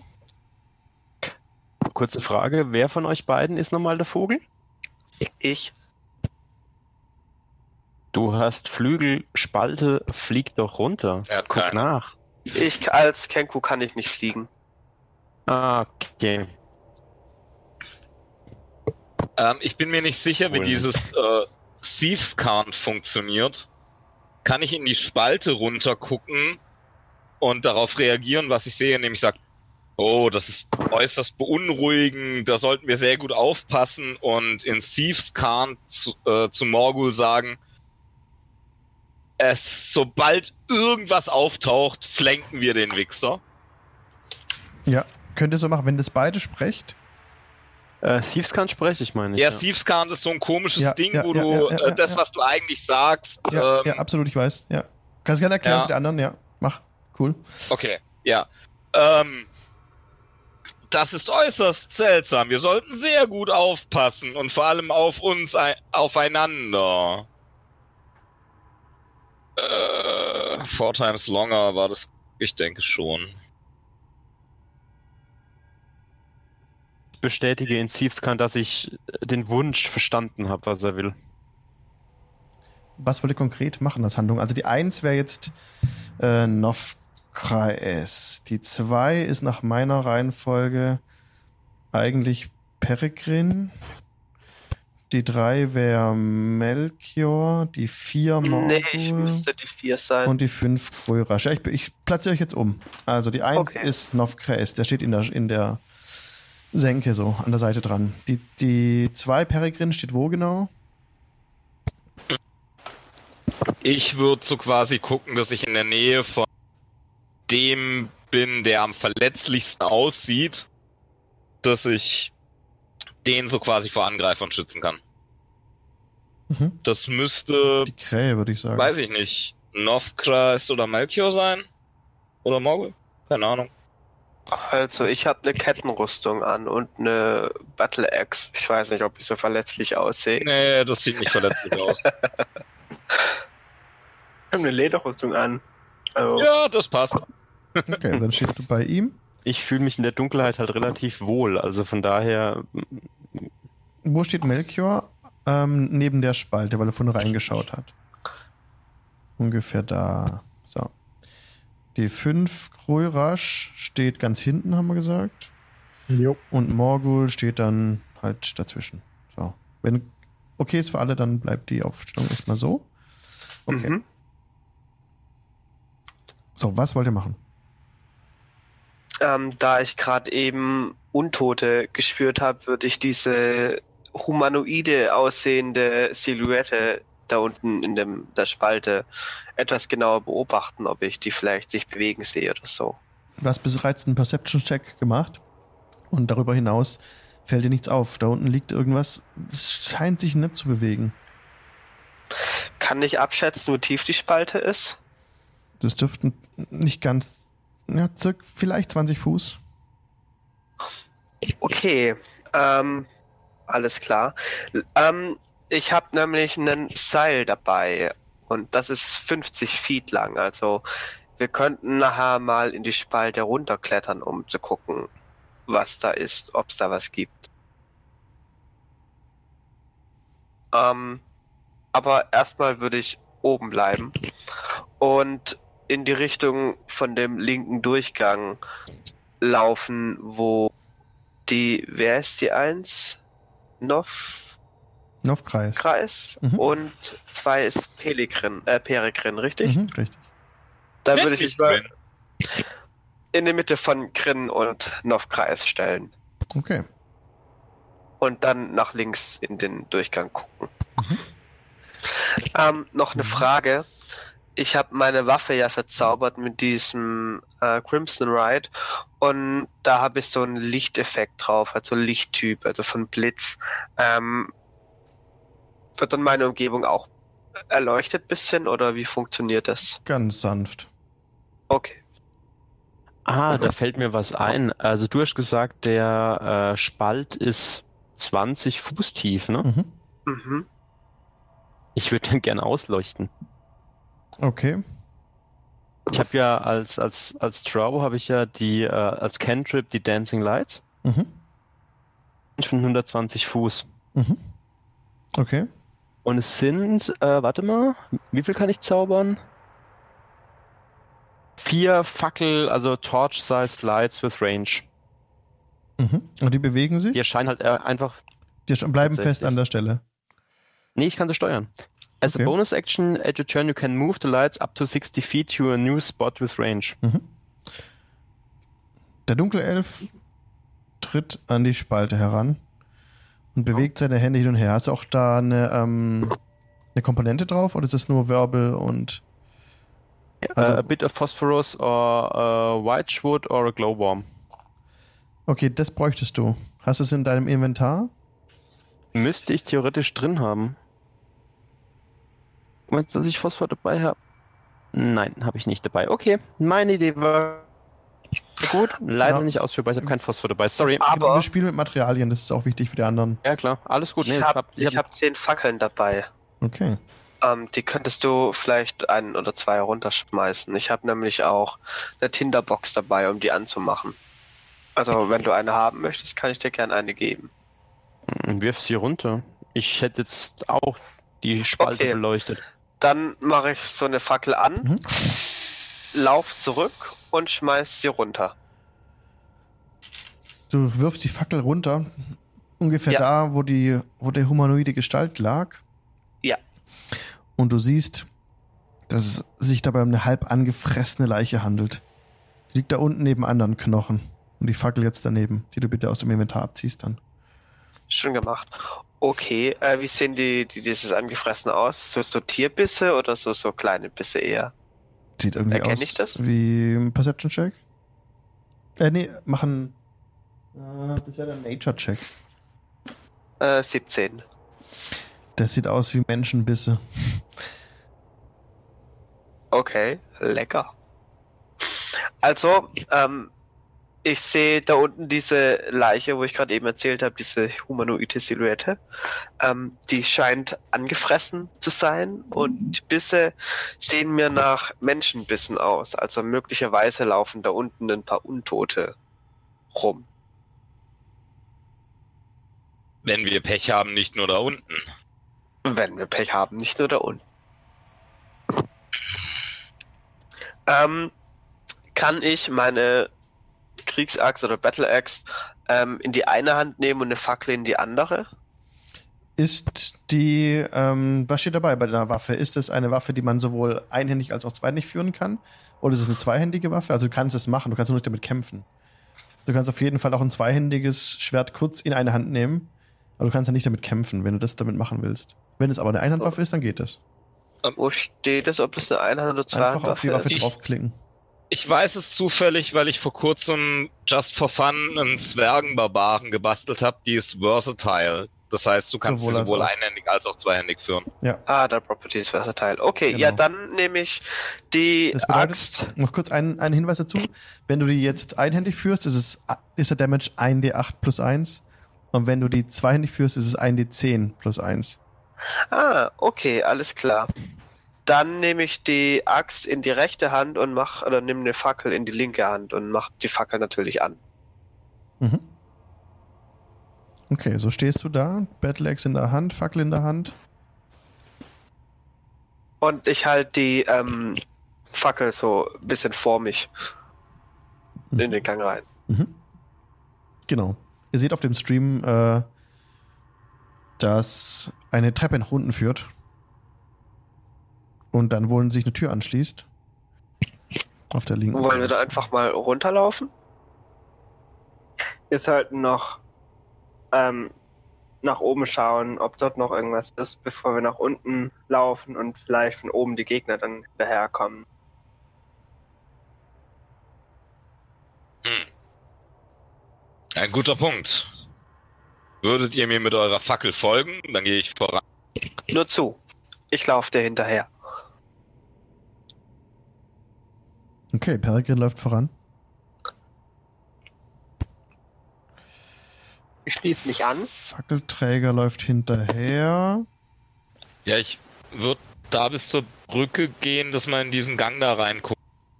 Kurze Frage, wer von euch beiden ist nochmal der Vogel? Ich? Du hast Flügel, Spalte, flieg doch runter. Er hat Guck keine. nach. Ich als Kenku kann ich nicht fliegen. Okay. ähm, ich bin mir nicht sicher, wie Wohl dieses äh, Thieves Count funktioniert. Kann ich in die Spalte runter gucken und darauf reagieren, was ich sehe, indem ich sage, oh, das ist äußerst beunruhigend, da sollten wir sehr gut aufpassen und in Thieves Count zu, äh, zu Morgul sagen, es, sobald irgendwas auftaucht, flanken wir den Wichser. Ja, könnt ihr so machen, wenn das beide sprecht. Äh, Thieves kann spreche ich meine ich. Ja, Thieves Count ist so ein komisches Ja, Ding, ja, wo ja, du ja, ja, äh, das, ja. was du eigentlich sagst, Ja, ähm, ja, absolut, ich weiß. Ja. Kannst gerne erklären Ja. für die anderen, ja. Mach. Cool. Okay, ja. Ähm, das ist äußerst seltsam. Wir sollten sehr gut aufpassen und vor allem auf uns ei- aufeinander. Äh, four times longer war das, ich denke schon. Ich bestätige in Thieves kann, dass ich den Wunsch verstanden habe, was er will. Was wollt ihr konkret machen als Handlung? Also die 1 wäre jetzt äh, Novkraes. Die 2 ist nach meiner Reihenfolge eigentlich Peregrin. Die 3 wäre Melchior. Die 4 Nee, ich Morgul. müsste die vier sein. Und die 5 Grörasch. Ja, ich, ich platziere euch jetzt um. Also die 1 Okay. ist Novkraes. Der steht in der, in der Senke so an der Seite dran. Die, die 2 Peregrin steht wo genau? Ich würde so quasi gucken, dass ich in der Nähe von dem bin, der am verletzlichsten aussieht, dass ich den so quasi vor Angreifern schützen kann. Mhm. Das müsste, Die Krähe, würde ich sagen. weiß ich nicht, Novkreis oder Melchior sein? Oder Morgul? Keine Ahnung. Also, ich habe eine Kettenrüstung an und eine Battle Axe. Ich weiß nicht, ob ich so verletzlich aussehe. Nee, das sieht nicht verletzlich aus. Ich habe eine Lederrüstung an. Also, Ja, das passt. Okay, dann steht du bei ihm. Ich fühle mich in der Dunkelheit halt relativ wohl, also von daher Wo steht Melchior? Ähm, neben der Spalte, weil er vorhin reingeschaut hat. Ungefähr da. So. Die 5 Grörasch steht ganz hinten, haben wir gesagt. Jo. Und Morgul steht dann halt dazwischen. So. Wenn okay ist für alle, dann bleibt die Aufstellung erstmal so. Okay. Mhm. So, was wollt ihr machen? Ähm, da ich gerade eben Untote gespürt habe, würde ich diese humanoide aussehende Silhouette da unten in dem, der Spalte etwas genauer beobachten, ob ich die vielleicht sich bewegen sehe oder so. Du hast bereits einen Perception-Check gemacht und darüber hinaus fällt dir nichts auf. Da unten liegt irgendwas, es scheint sich nicht zu bewegen. Kann ich abschätzen, wie tief die Spalte ist? Das dürften nicht ganz, ja, circa vielleicht 20 Fuß. Okay, Ähm, alles klar. Ähm, ich habe nämlich ein Seil dabei und das ist 50 Feet lang. Also wir könnten nachher mal in die Spalte runterklettern, um zu gucken, was da ist, ob es da was gibt. Ähm, aber erstmal würde ich oben bleiben und in die Richtung von dem linken Durchgang laufen, wo die, wer ist die Eins? Nov Novkreis. Kreis Mhm. und zwei ist Pelikrin, äh, Peregrin, richtig? Mhm, richtig. Da würde ich mich mal in die Mitte von Grin und Novkreis stellen Okay. und dann nach links in den Durchgang gucken. Ähm, noch eine Frage. Ich habe meine Waffe ja verzaubert mit diesem äh, Crimson Ride und da habe ich so einen Lichteffekt drauf, also Lichttyp, also von Blitz. Ähm, wird dann meine Umgebung auch erleuchtet bisschen oder wie funktioniert das? Ganz sanft. Okay. Ah, da fällt mir was ein. Also du hast gesagt, der äh, Spalt ist 20 Fuß tief, ne? Mhm. Mhm. Ich würde den gerne ausleuchten. Okay. Ich habe ja als, als, als Drow habe ich ja die, äh, als Cantrip die Dancing Lights Mhm. von 120 Fuß. Mhm. Okay. Und es sind, äh, warte mal, wie viel kann ich zaubern? Vier Fackel, also Torch-sized Lights with Range. Mhm. Und die bewegen sich? Die erscheinen halt äh, einfach. Die bleiben fest an der Stelle. Nee, ich kann sie steuern. As Okay. a bonus action, at your turn, you can move the lights up to 60 feet to a new spot with range. Mhm. Der Dunkelelf tritt an die Spalte heran und bewegt seine Hände hin und her. Hast du auch da eine, ähm, eine Komponente drauf oder ist es nur Wirbel und. Also- uh, a bit of phosphorus or uh, white wood or a glowworm. Okay, das bräuchtest du. Hast du es in deinem Inventar? Müsste ich theoretisch drin haben. Meinst du, dass ich Phosphor dabei habe? Nein, habe ich nicht dabei. Okay, meine Idee war gut. Leider Ja. nicht ausführbar. Ich habe kein Phosphor dabei. Sorry. Aber Wir spielen mit Materialien, das ist auch wichtig für die anderen. Ja, klar. Alles gut. Nee, ich habe hab- ich ich hab- zehn Fackeln dabei. Okay. Ähm, die könntest du vielleicht ein oder zwei runterschmeißen. Ich habe nämlich auch eine Tinderbox dabei, um die anzumachen. Also, wenn du eine haben möchtest, kann ich dir gerne eine geben. Wirf sie runter. Ich hätte jetzt auch die Spalte Okay. beleuchtet. Dann mache ich so eine Fackel an, Mhm. lauf zurück und schmeiß sie runter. Du wirfst die Fackel runter, ungefähr Ja. da, wo die, wo der humanoide Gestalt lag. Ja. Und du siehst, dass es sich dabei um eine halb angefressene Leiche handelt. Die liegt da unten neben anderen Knochen. Und die Fackel jetzt daneben, die du bitte aus dem Inventar abziehst dann. Schön gemacht. Okay, äh, wie sehen die, die dieses angefressen aus? So, so Tierbisse oder so, so kleine Bisse eher? Sieht irgendwie Erkenn aus ich das? wie ein Perception-Check. Äh, nee, machen. Äh, das wäre ein Nature-Check. Äh, 17. Das sieht aus wie Menschenbisse. Okay, lecker. Also, ähm, ich sehe da unten diese Leiche, wo ich gerade eben erzählt habe, diese humanoide Silhouette. Ähm, die scheint angefressen zu sein und die Bisse sehen mir nach Menschenbissen aus. Also möglicherweise laufen da unten ein paar Untote rum. Wenn wir Pech haben, nicht nur da unten. Wenn wir Pech haben, nicht nur da unten. Ähm, kann ich meine Kriegsaxt oder Battle Axe ähm, in die eine Hand nehmen und eine Fackel in die andere? Ist die, ähm, was steht dabei bei der Waffe? Ist es eine Waffe, die man sowohl einhändig als auch zweihändig führen kann? Oder ist es eine zweihändige Waffe? Also du kannst es machen, du kannst nur nicht damit kämpfen. Du kannst auf jeden Fall auch ein zweihändiges Schwert kurz in eine Hand nehmen, aber du kannst ja nicht damit kämpfen, wenn du das damit machen willst. Wenn es aber eine Einhandwaffe ist, dann geht das. Wo steht es, ob es eine Einhand oder zwei Einfach auf die Waffe Ich- draufklicken. Ich weiß es zufällig, weil ich vor kurzem just for fun einen Zwergenbarbaren gebastelt habe, die ist versatile. Das heißt, du kannst Sowohl als sowohl einhändig als auch zweihändig führen. Ah, der Property ist versatile. Okay, Genau. ja, dann nehme ich die Das bedeutet, Axt. noch kurz einen, einen Hinweis dazu. Wenn du die jetzt einhändig führst, ist, es, ist der Damage 1d8 plus 1. Und wenn du die zweihändig führst, ist es 1d10 plus 1. Ah, okay, alles klar. Dann nehme ich die Axt in die rechte Hand und mach oder nimm eine Fackel in die linke Hand und mach die Fackel natürlich an. Mhm. Okay, so stehst du da, Battle Axe in der Hand, Fackel in der Hand. Und ich halte die ähm, Fackel so ein bisschen vor mich in den Gang rein. Mhm. Genau. Ihr seht auf dem Stream, äh, dass eine Treppe nach unten führt. Und dann wohl sich eine Tür anschließt. Auf der linken Wollen wir da einfach mal runterlaufen? Wir sollten noch ähm, nach oben schauen, ob dort noch irgendwas ist, bevor wir nach unten laufen und vielleicht von oben die Gegner dann daherkommen. Hm. Ein guter Punkt. Würdet ihr mir mit eurer Fackel folgen, dann gehe ich voran. Nur zu. Ich laufe dir hinterher. Okay, Peregrin läuft voran. Ich schließe mich an. Fackelträger läuft hinterher. Ja, ich würde da bis zur Brücke gehen, dass man in diesen Gang da reinguckt,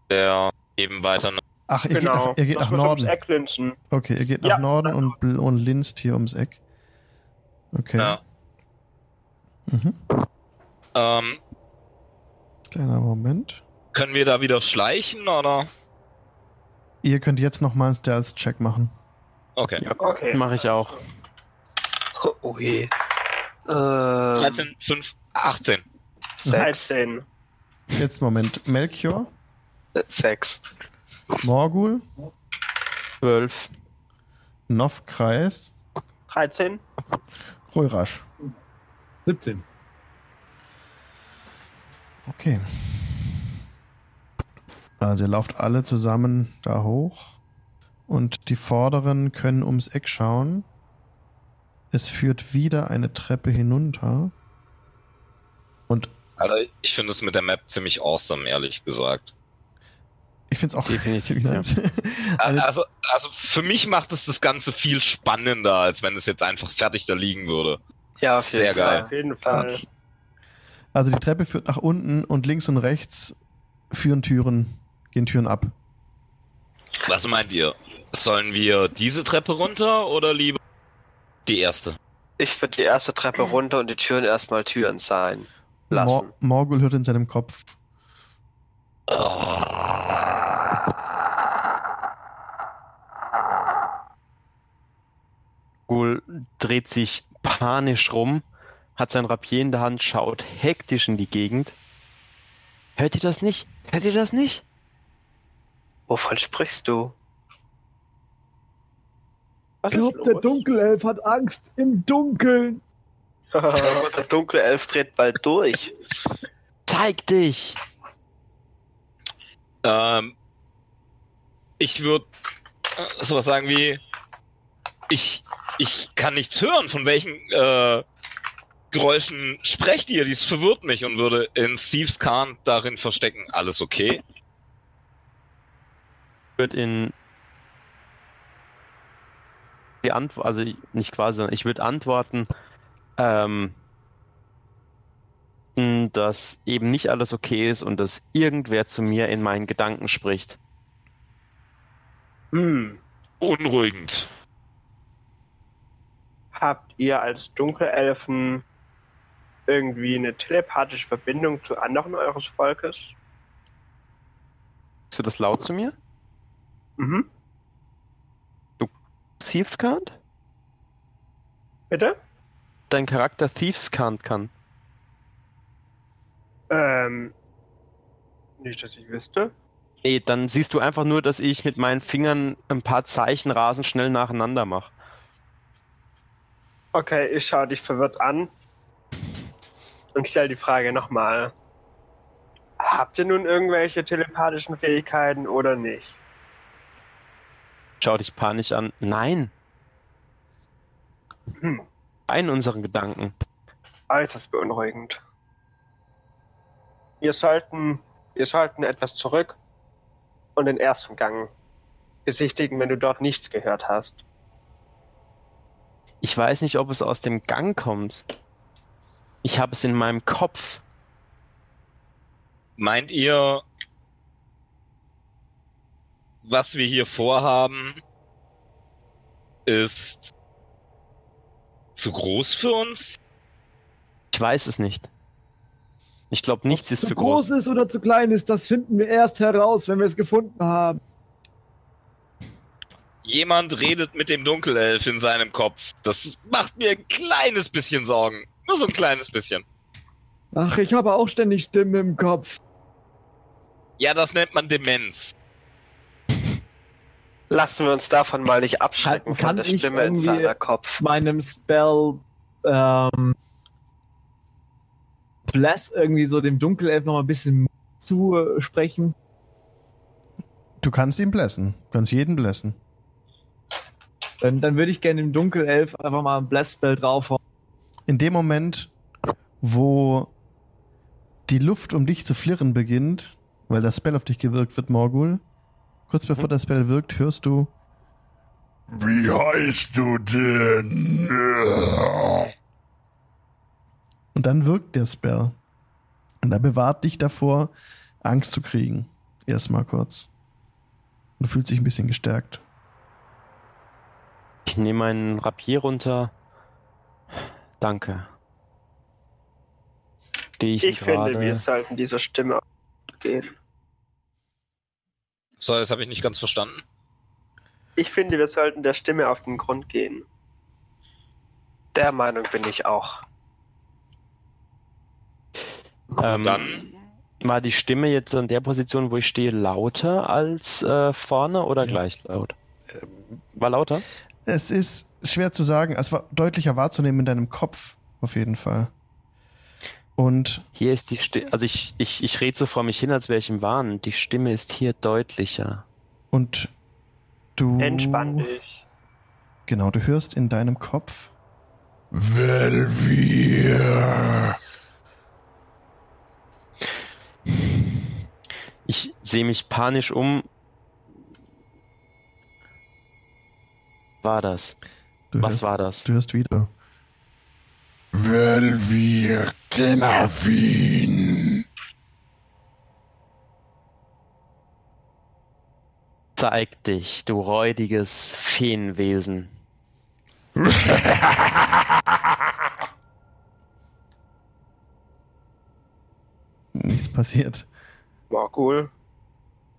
der eben weiter nach Ach, ihr genau. geht nach, ihr geht nach Norden. Eck linsen. Okay, ihr geht nach Ja. Norden und, und linst hier ums Eck. Okay. Ja. Mhm. Ähm, Kleiner Moment. Können wir da wieder schleichen oder? Ihr könnt jetzt nochmal einen Stealth-Check machen. Okay. Okay. Mache ich auch. Oh je. Ähm, 13, 5, 18. sechs. 13. Jetzt Moment. Melchior, Sechs. Morgul, 12. Novkreis, 13. Roirasch. 17. Okay. Also ihr lauft alle zusammen da hoch und die Vorderen können ums Eck schauen. Es führt wieder eine Treppe hinunter. Und Also ich finde es mit der Map ziemlich awesome, ehrlich gesagt. ich finde es auch Definitiv, ziemlich nice. eine, Also, also für mich macht es das Ganze viel spannender, als wenn es jetzt einfach fertig da liegen würde. Ja, auf Sehr geil. Fall. Auf jeden Fall. also die Treppe führt nach unten und links und rechts führen Türen, gehen Türen ab. Was meint ihr? Sollen wir diese Treppe runter oder lieber die erste? Ich würde die erste Treppe runter und die Türen erstmal Türen sein lassen. Mor Morgul hört in seinem Kopf. Ghoul dreht sich panisch rum, hat sein Rapier in der Hand, schaut hektisch in die Gegend. Hört ihr das nicht? Hört ihr das nicht? Wovon sprichst du? Ich glaube, der Dunkelelf hat Angst im Dunkeln. der dunkle Elf dreht bald durch. Zeig dich! Ähm, ich würde sowas sagen wie, ich, ich kann nichts hören, von welchen äh, Geräuschen sprecht ihr, dies verwirrt mich und würde in Steve's Kahn darin verstecken, alles okay? Wird in die Antwort, also nicht quasi, sondern ich würde antworten, ähm, dass eben nicht alles okay ist und dass irgendwer zu mir in meinen Gedanken spricht. Hm. Unruhigend. Habt ihr als Dunkelelfen irgendwie eine telepathische Verbindung zu anderen eures Volkes? Sagst du das laut zu mir? Mhm. Thieves Cant? Bitte? Dein Charakter Thieves Cant kann. Ähm. Nicht, dass ich wüsste. Nee, dann siehst du einfach nur, dass ich mit meinen Fingern ein paar Zeichen rasend schnell nacheinander mache. Okay, ich schaue dich verwirrt an und stelle die Frage nochmal. Habt ihr nun irgendwelche telepathischen Fähigkeiten oder nicht? Schau dich panisch an. Nein, Hm, ein unseren Gedanken. äußerst beunruhigend. Wir sollten, wir sollten etwas zurück und den ersten Gang besichtigen, wenn du dort nichts gehört hast. Ich weiß nicht, ob es aus dem Gang kommt. Ich habe es in meinem Kopf. Meint ihr, was wir hier vorhaben, ist zu groß für uns? Ich weiß es nicht. Ich glaube, nichts ist zu zu groß groß. ist oder zu klein ist, das finden wir erst heraus, wenn wir es gefunden haben. Jemand redet mit dem Dunkelelf in seinem Kopf. Das macht mir ein kleines bisschen Sorgen. Nur so ein kleines bisschen. Ach, ich habe auch ständig Stimmen im Kopf. Ja, das nennt man Demenz. Lassen wir uns davon mal nicht abschrecken Kann von der ich Stimme in seiner Kopf. meinem Spell ähm, Bless irgendwie so dem Dunkelelf noch mal ein bisschen zusprechen. Du kannst ihn blessen. Du kannst jeden blessen. Dann, dann würde ich gerne dem Dunkelelf einfach mal ein Bless-Spell draufhauen. In dem Moment, wo die Luft um dich zu flirren beginnt, weil das Spell auf dich gewirkt wird, Morgul, kurz bevor das Spell wirkt, hörst du, Wie heißt du denn? und dann wirkt der Spell. Und er bewahrt dich davor, Angst zu kriegen. Erstmal kurz. Und du fühlst dich ein bisschen gestärkt. Ich nehme meinen Rapier runter. Danke. Ich, Ich finde, wir sollten dieser Stimme gehen. So, das habe ich nicht ganz verstanden. Ich finde, wir sollten der Stimme auf den Grund gehen. Der Meinung bin ich auch. ähm, Dann war die Stimme jetzt an der Position, wo ich stehe, lauter als äh, vorne oder Ja. gleich laut? War lauter? Es ist schwer zu sagen. Es war deutlicher wahrzunehmen in deinem Kopf, auf jeden Fall. Und Hier ist die Stimme, also ich, ich, ich rede so vor mich hin, als wäre ich im Wahn. Die Stimme ist hier deutlicher. Und du. Entspann dich. Genau, du hörst in deinem Kopf. Velvir. Ich sehe mich panisch um. War das? Du Was hörst, war das? Du hörst wieder. Velvir Kenafin. Zeig dich, du räudiges Feenwesen. Nichts passiert. Morgul,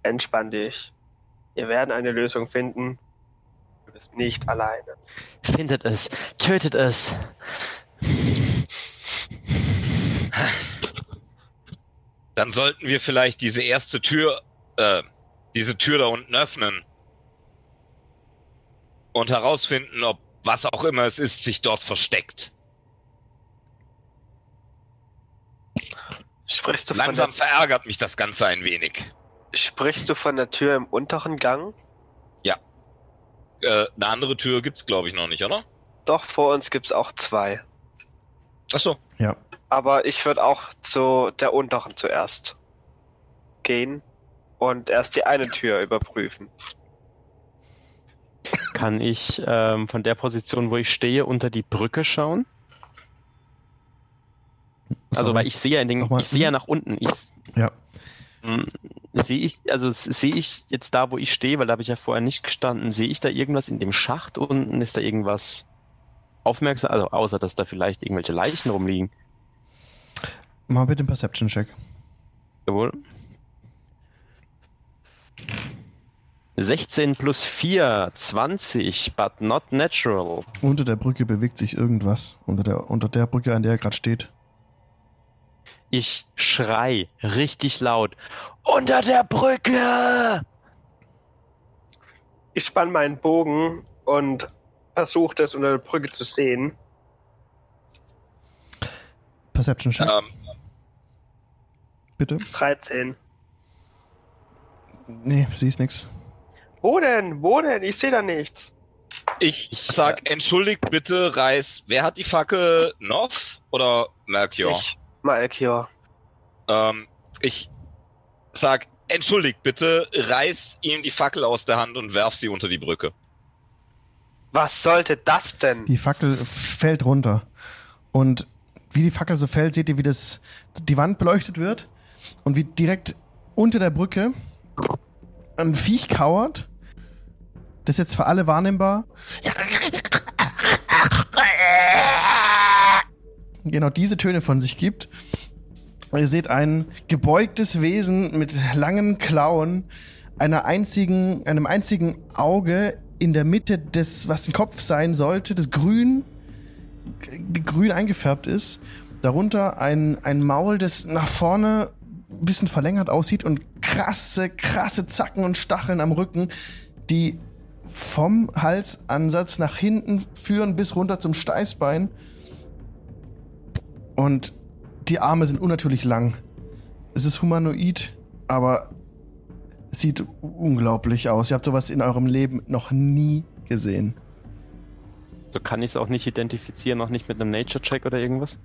entspann dich. Wir werden eine Lösung finden. Du bist nicht alleine. Findet es, tötet es. Dann sollten wir vielleicht diese erste Tür, äh, diese Tür da unten öffnen. Und herausfinden, ob was auch immer es ist, sich dort versteckt. Sprichst du, von Langsam der, verärgert mich das Ganze ein wenig. sprichst du von der Tür im unteren Gang? Äh, eine andere Tür gibt's, glaube ich, noch nicht, oder? Doch, vor uns gibt's auch zwei. Achso. Ja. Aber ich würde auch zu der unteren zuerst gehen und erst die eine Tür überprüfen. Kann ich ähm, von der Position, wo ich stehe, unter die Brücke schauen? Also, Sorry. weil ich sehe ja in den, Nochmal. ich sehe ja nach unten. Ich, Ja. Hm, Sehe ich, also sehe ich jetzt da, wo ich stehe, weil da habe ich ja vorher nicht gestanden, sehe ich da irgendwas in dem Schacht unten? Ist da irgendwas aufmerksam? Also außer, dass da vielleicht irgendwelche Leichen rumliegen. Mal bitte einen Perception-Check. Jawohl. 16 plus 4, 20, but not natural. Unter der Brücke bewegt sich irgendwas. Unter der, unter der Brücke, an der er gerade steht. Ich schrei richtig laut. Unter der Brücke! Ich spann meinen Bogen und versuche das unter der Brücke zu sehen. Perception-Check, Ähm, bitte. 13. Nee, siehst nix. Wo denn? Wo denn? Ich sehe da nichts. ich sag, entschuldigt bitte, Reis. Wer hat die Fackel? Nov oder Mercure? Ich, Malkior. Ähm, ich sag, entschuldigt bitte, reiß ihm die Fackel aus der Hand und werf sie unter die Brücke. Was sollte das denn? Die Fackel fällt runter. Und wie die Fackel so fällt, seht ihr, wie das, die Wand beleuchtet wird und wie direkt unter der Brücke ein Viech kauert. Das ist jetzt für alle wahrnehmbar. Genau diese Töne von sich gibt. Ihr seht ein gebeugtes Wesen mit langen Klauen, einer einzigen, einem einzigen Auge in der Mitte des, was ein Kopf sein sollte, das grün, grün eingefärbt ist. Darunter ein, ein Maul, das nach vorne ein bisschen verlängert aussieht und krasse, krasse Zacken und Stacheln am Rücken, die vom Halsansatz nach hinten führen bis runter zum Steißbein. Und die Arme sind unnatürlich lang. Es ist humanoid, aber sieht unglaublich aus. Ihr habt sowas in eurem Leben noch nie gesehen. So kann ich es auch nicht identifizieren, auch nicht mit einem Nature-Check oder irgendwas.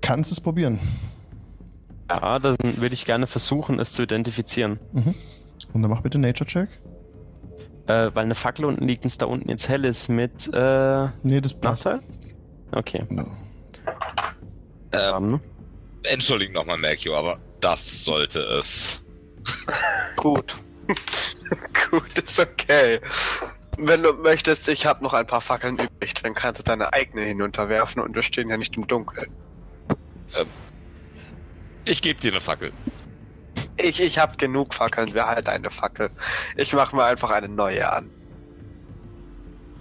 Kannst es probieren. Ja, dann würde ich gerne versuchen, es zu identifizieren. Und dann mach bitte Nature-Check. Äh, weil eine Fackel unten liegt und es da unten jetzt hell ist mit äh, Nee, das passt. Nachteil? Okay. No. Ähm, Entschuldigung nochmal, Merkio, aber das sollte es. Gut. Gut, ist okay. Wenn du möchtest, ich habe noch ein paar Fackeln übrig, dann kannst du deine eigene hinunterwerfen und wir stehen ja nicht im Dunkeln. Ich gebe dir eine Fackel. Ich, ich habe genug Fackeln, wir halten eine Fackel. Ich mache mir einfach eine neue an.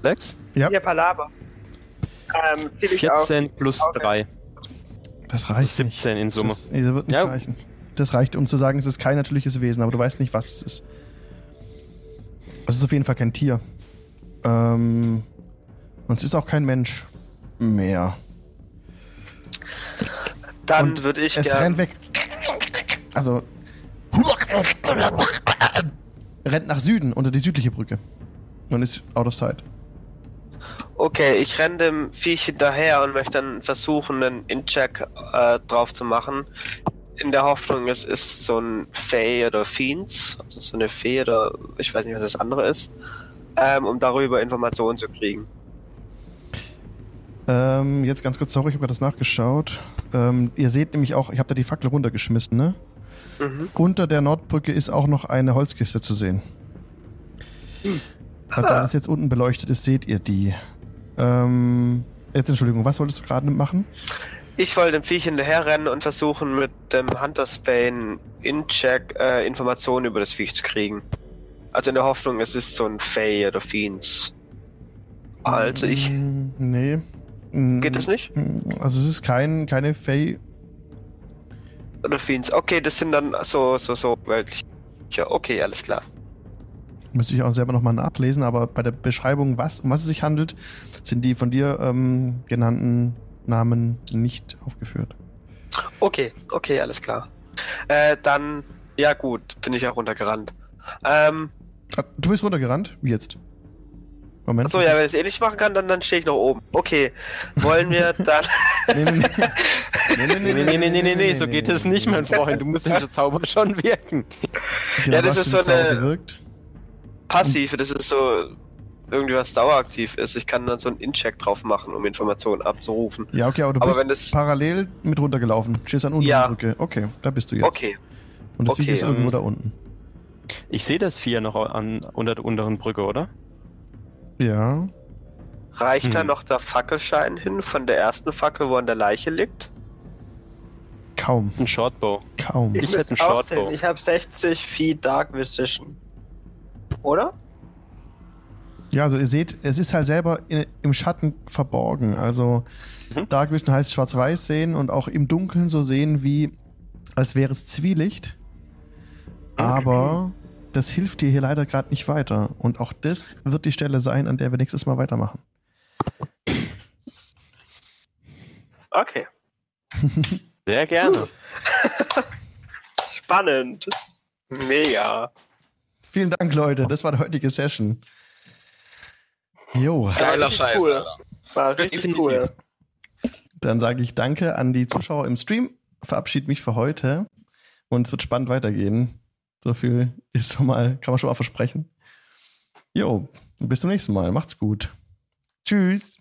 Lex? Ja, Hier Palaber. Ähm, zieh dich auf. 14 plus 3. das reicht nicht. 17 in Summe. Das, nee, das wird nicht Ja. reichen. Das reicht, um zu sagen, es ist kein natürliches Wesen, aber du weißt nicht, was es ist. Es ist auf jeden Fall kein Tier. Ähm, und es ist auch kein Mensch mehr. Dann würde ich es gern... rennt weg. Also. rennt nach Süden, unter die südliche Brücke. Und ist out of sight. Okay, ich renne dem Viech hinterher und möchte dann versuchen, einen In-Check äh, drauf zu machen. In der Hoffnung, es ist so ein Fey oder Fiends, also so eine Fee oder ich weiß nicht, was das andere ist, ähm, um darüber Informationen zu kriegen. Ähm, jetzt ganz kurz, sorry, ich habe gerade das nachgeschaut. Ähm, ihr seht nämlich auch, ich habe da die Fackel runtergeschmissen, ne? Mhm. Unter der Nordbrücke ist auch noch eine Holzkiste zu sehen. Also da das jetzt unten beleuchtet ist, seht ihr die. Ähm, jetzt Entschuldigung, was wolltest du gerade machen? Ich wollte dem Viech hinterherrennen und versuchen, mit dem Hunter's Bane In-Check äh, Informationen über das Viech zu kriegen. Also in der Hoffnung, es ist so ein Fey oder Fiends. Also ich... Mm, Nee. Mm, Geht das nicht? mm, Also es ist kein, keine Fey. Oder Fiends. Okay, das sind dann so, so, so weltliche. Okay, alles klar. Müsste ich auch selber nochmal nachlesen, aber bei der Beschreibung, was, um was es sich handelt, sind die von dir ähm, genannten Namen nicht aufgeführt. Okay, okay, alles klar. Äh, dann, ja gut, bin ich auch runtergerannt. Ähm, Ah, Du bist runtergerannt? Wie jetzt? Moment. achso, ja, wenn ich es eh nicht machen kann, dann, dann stehe ich noch oben. Okay, wollen wir dann... Nee, nee, nee. Nee, nee, nee, nee, nee, nee, nee, so geht es nicht, mein Freund. Du musst den Zauber schon wirken. Genau, Ja, das ist so eine- Gewirkt. passiv, das ist so irgendwie was daueraktiv ist. Ich kann dann so einen In-Check drauf machen, um Informationen abzurufen. Ja, okay, aber du Aber bist wenn das- parallel mit runtergelaufen. Stehst an Ja. unteren Brücke. Okay, da bist du jetzt. Okay, Und das okay, ist irgendwo ähm, da unten. Ich sehe das Vier noch an, unter der unteren Brücke, oder? Ja. reicht da Hm. noch der Fackelschein hin von der ersten Fackel, wo an der Leiche liegt? Kaum. Ein Shortbow. Kaum. Ich hätte einen müsste aussehen. Shortbow. Ich habe 60 Feet Dark Vision. Oder? Ja, also ihr seht, es ist halt selber in, im Schatten verborgen. Also Mhm. Dark Vision heißt schwarz-weiß sehen und auch im Dunkeln so sehen, wie als wäre es Zwielicht. Aber das hilft dir hier leider gerade nicht weiter. Und auch das wird die Stelle sein, an der wir nächstes Mal weitermachen. Okay. Sehr gerne. Spannend. Mega. Vielen Dank, Leute. Das war die heutige Session. Jo, Geiler Scheiß, cool. War richtig Definitiv. cool. dann sage ich Danke an die Zuschauer im Stream. Verabschiede mich für heute. Und es wird spannend weitergehen. So viel ist schon mal, kann man schon mal versprechen. Jo, bis zum nächsten Mal. Macht's gut. Tschüss.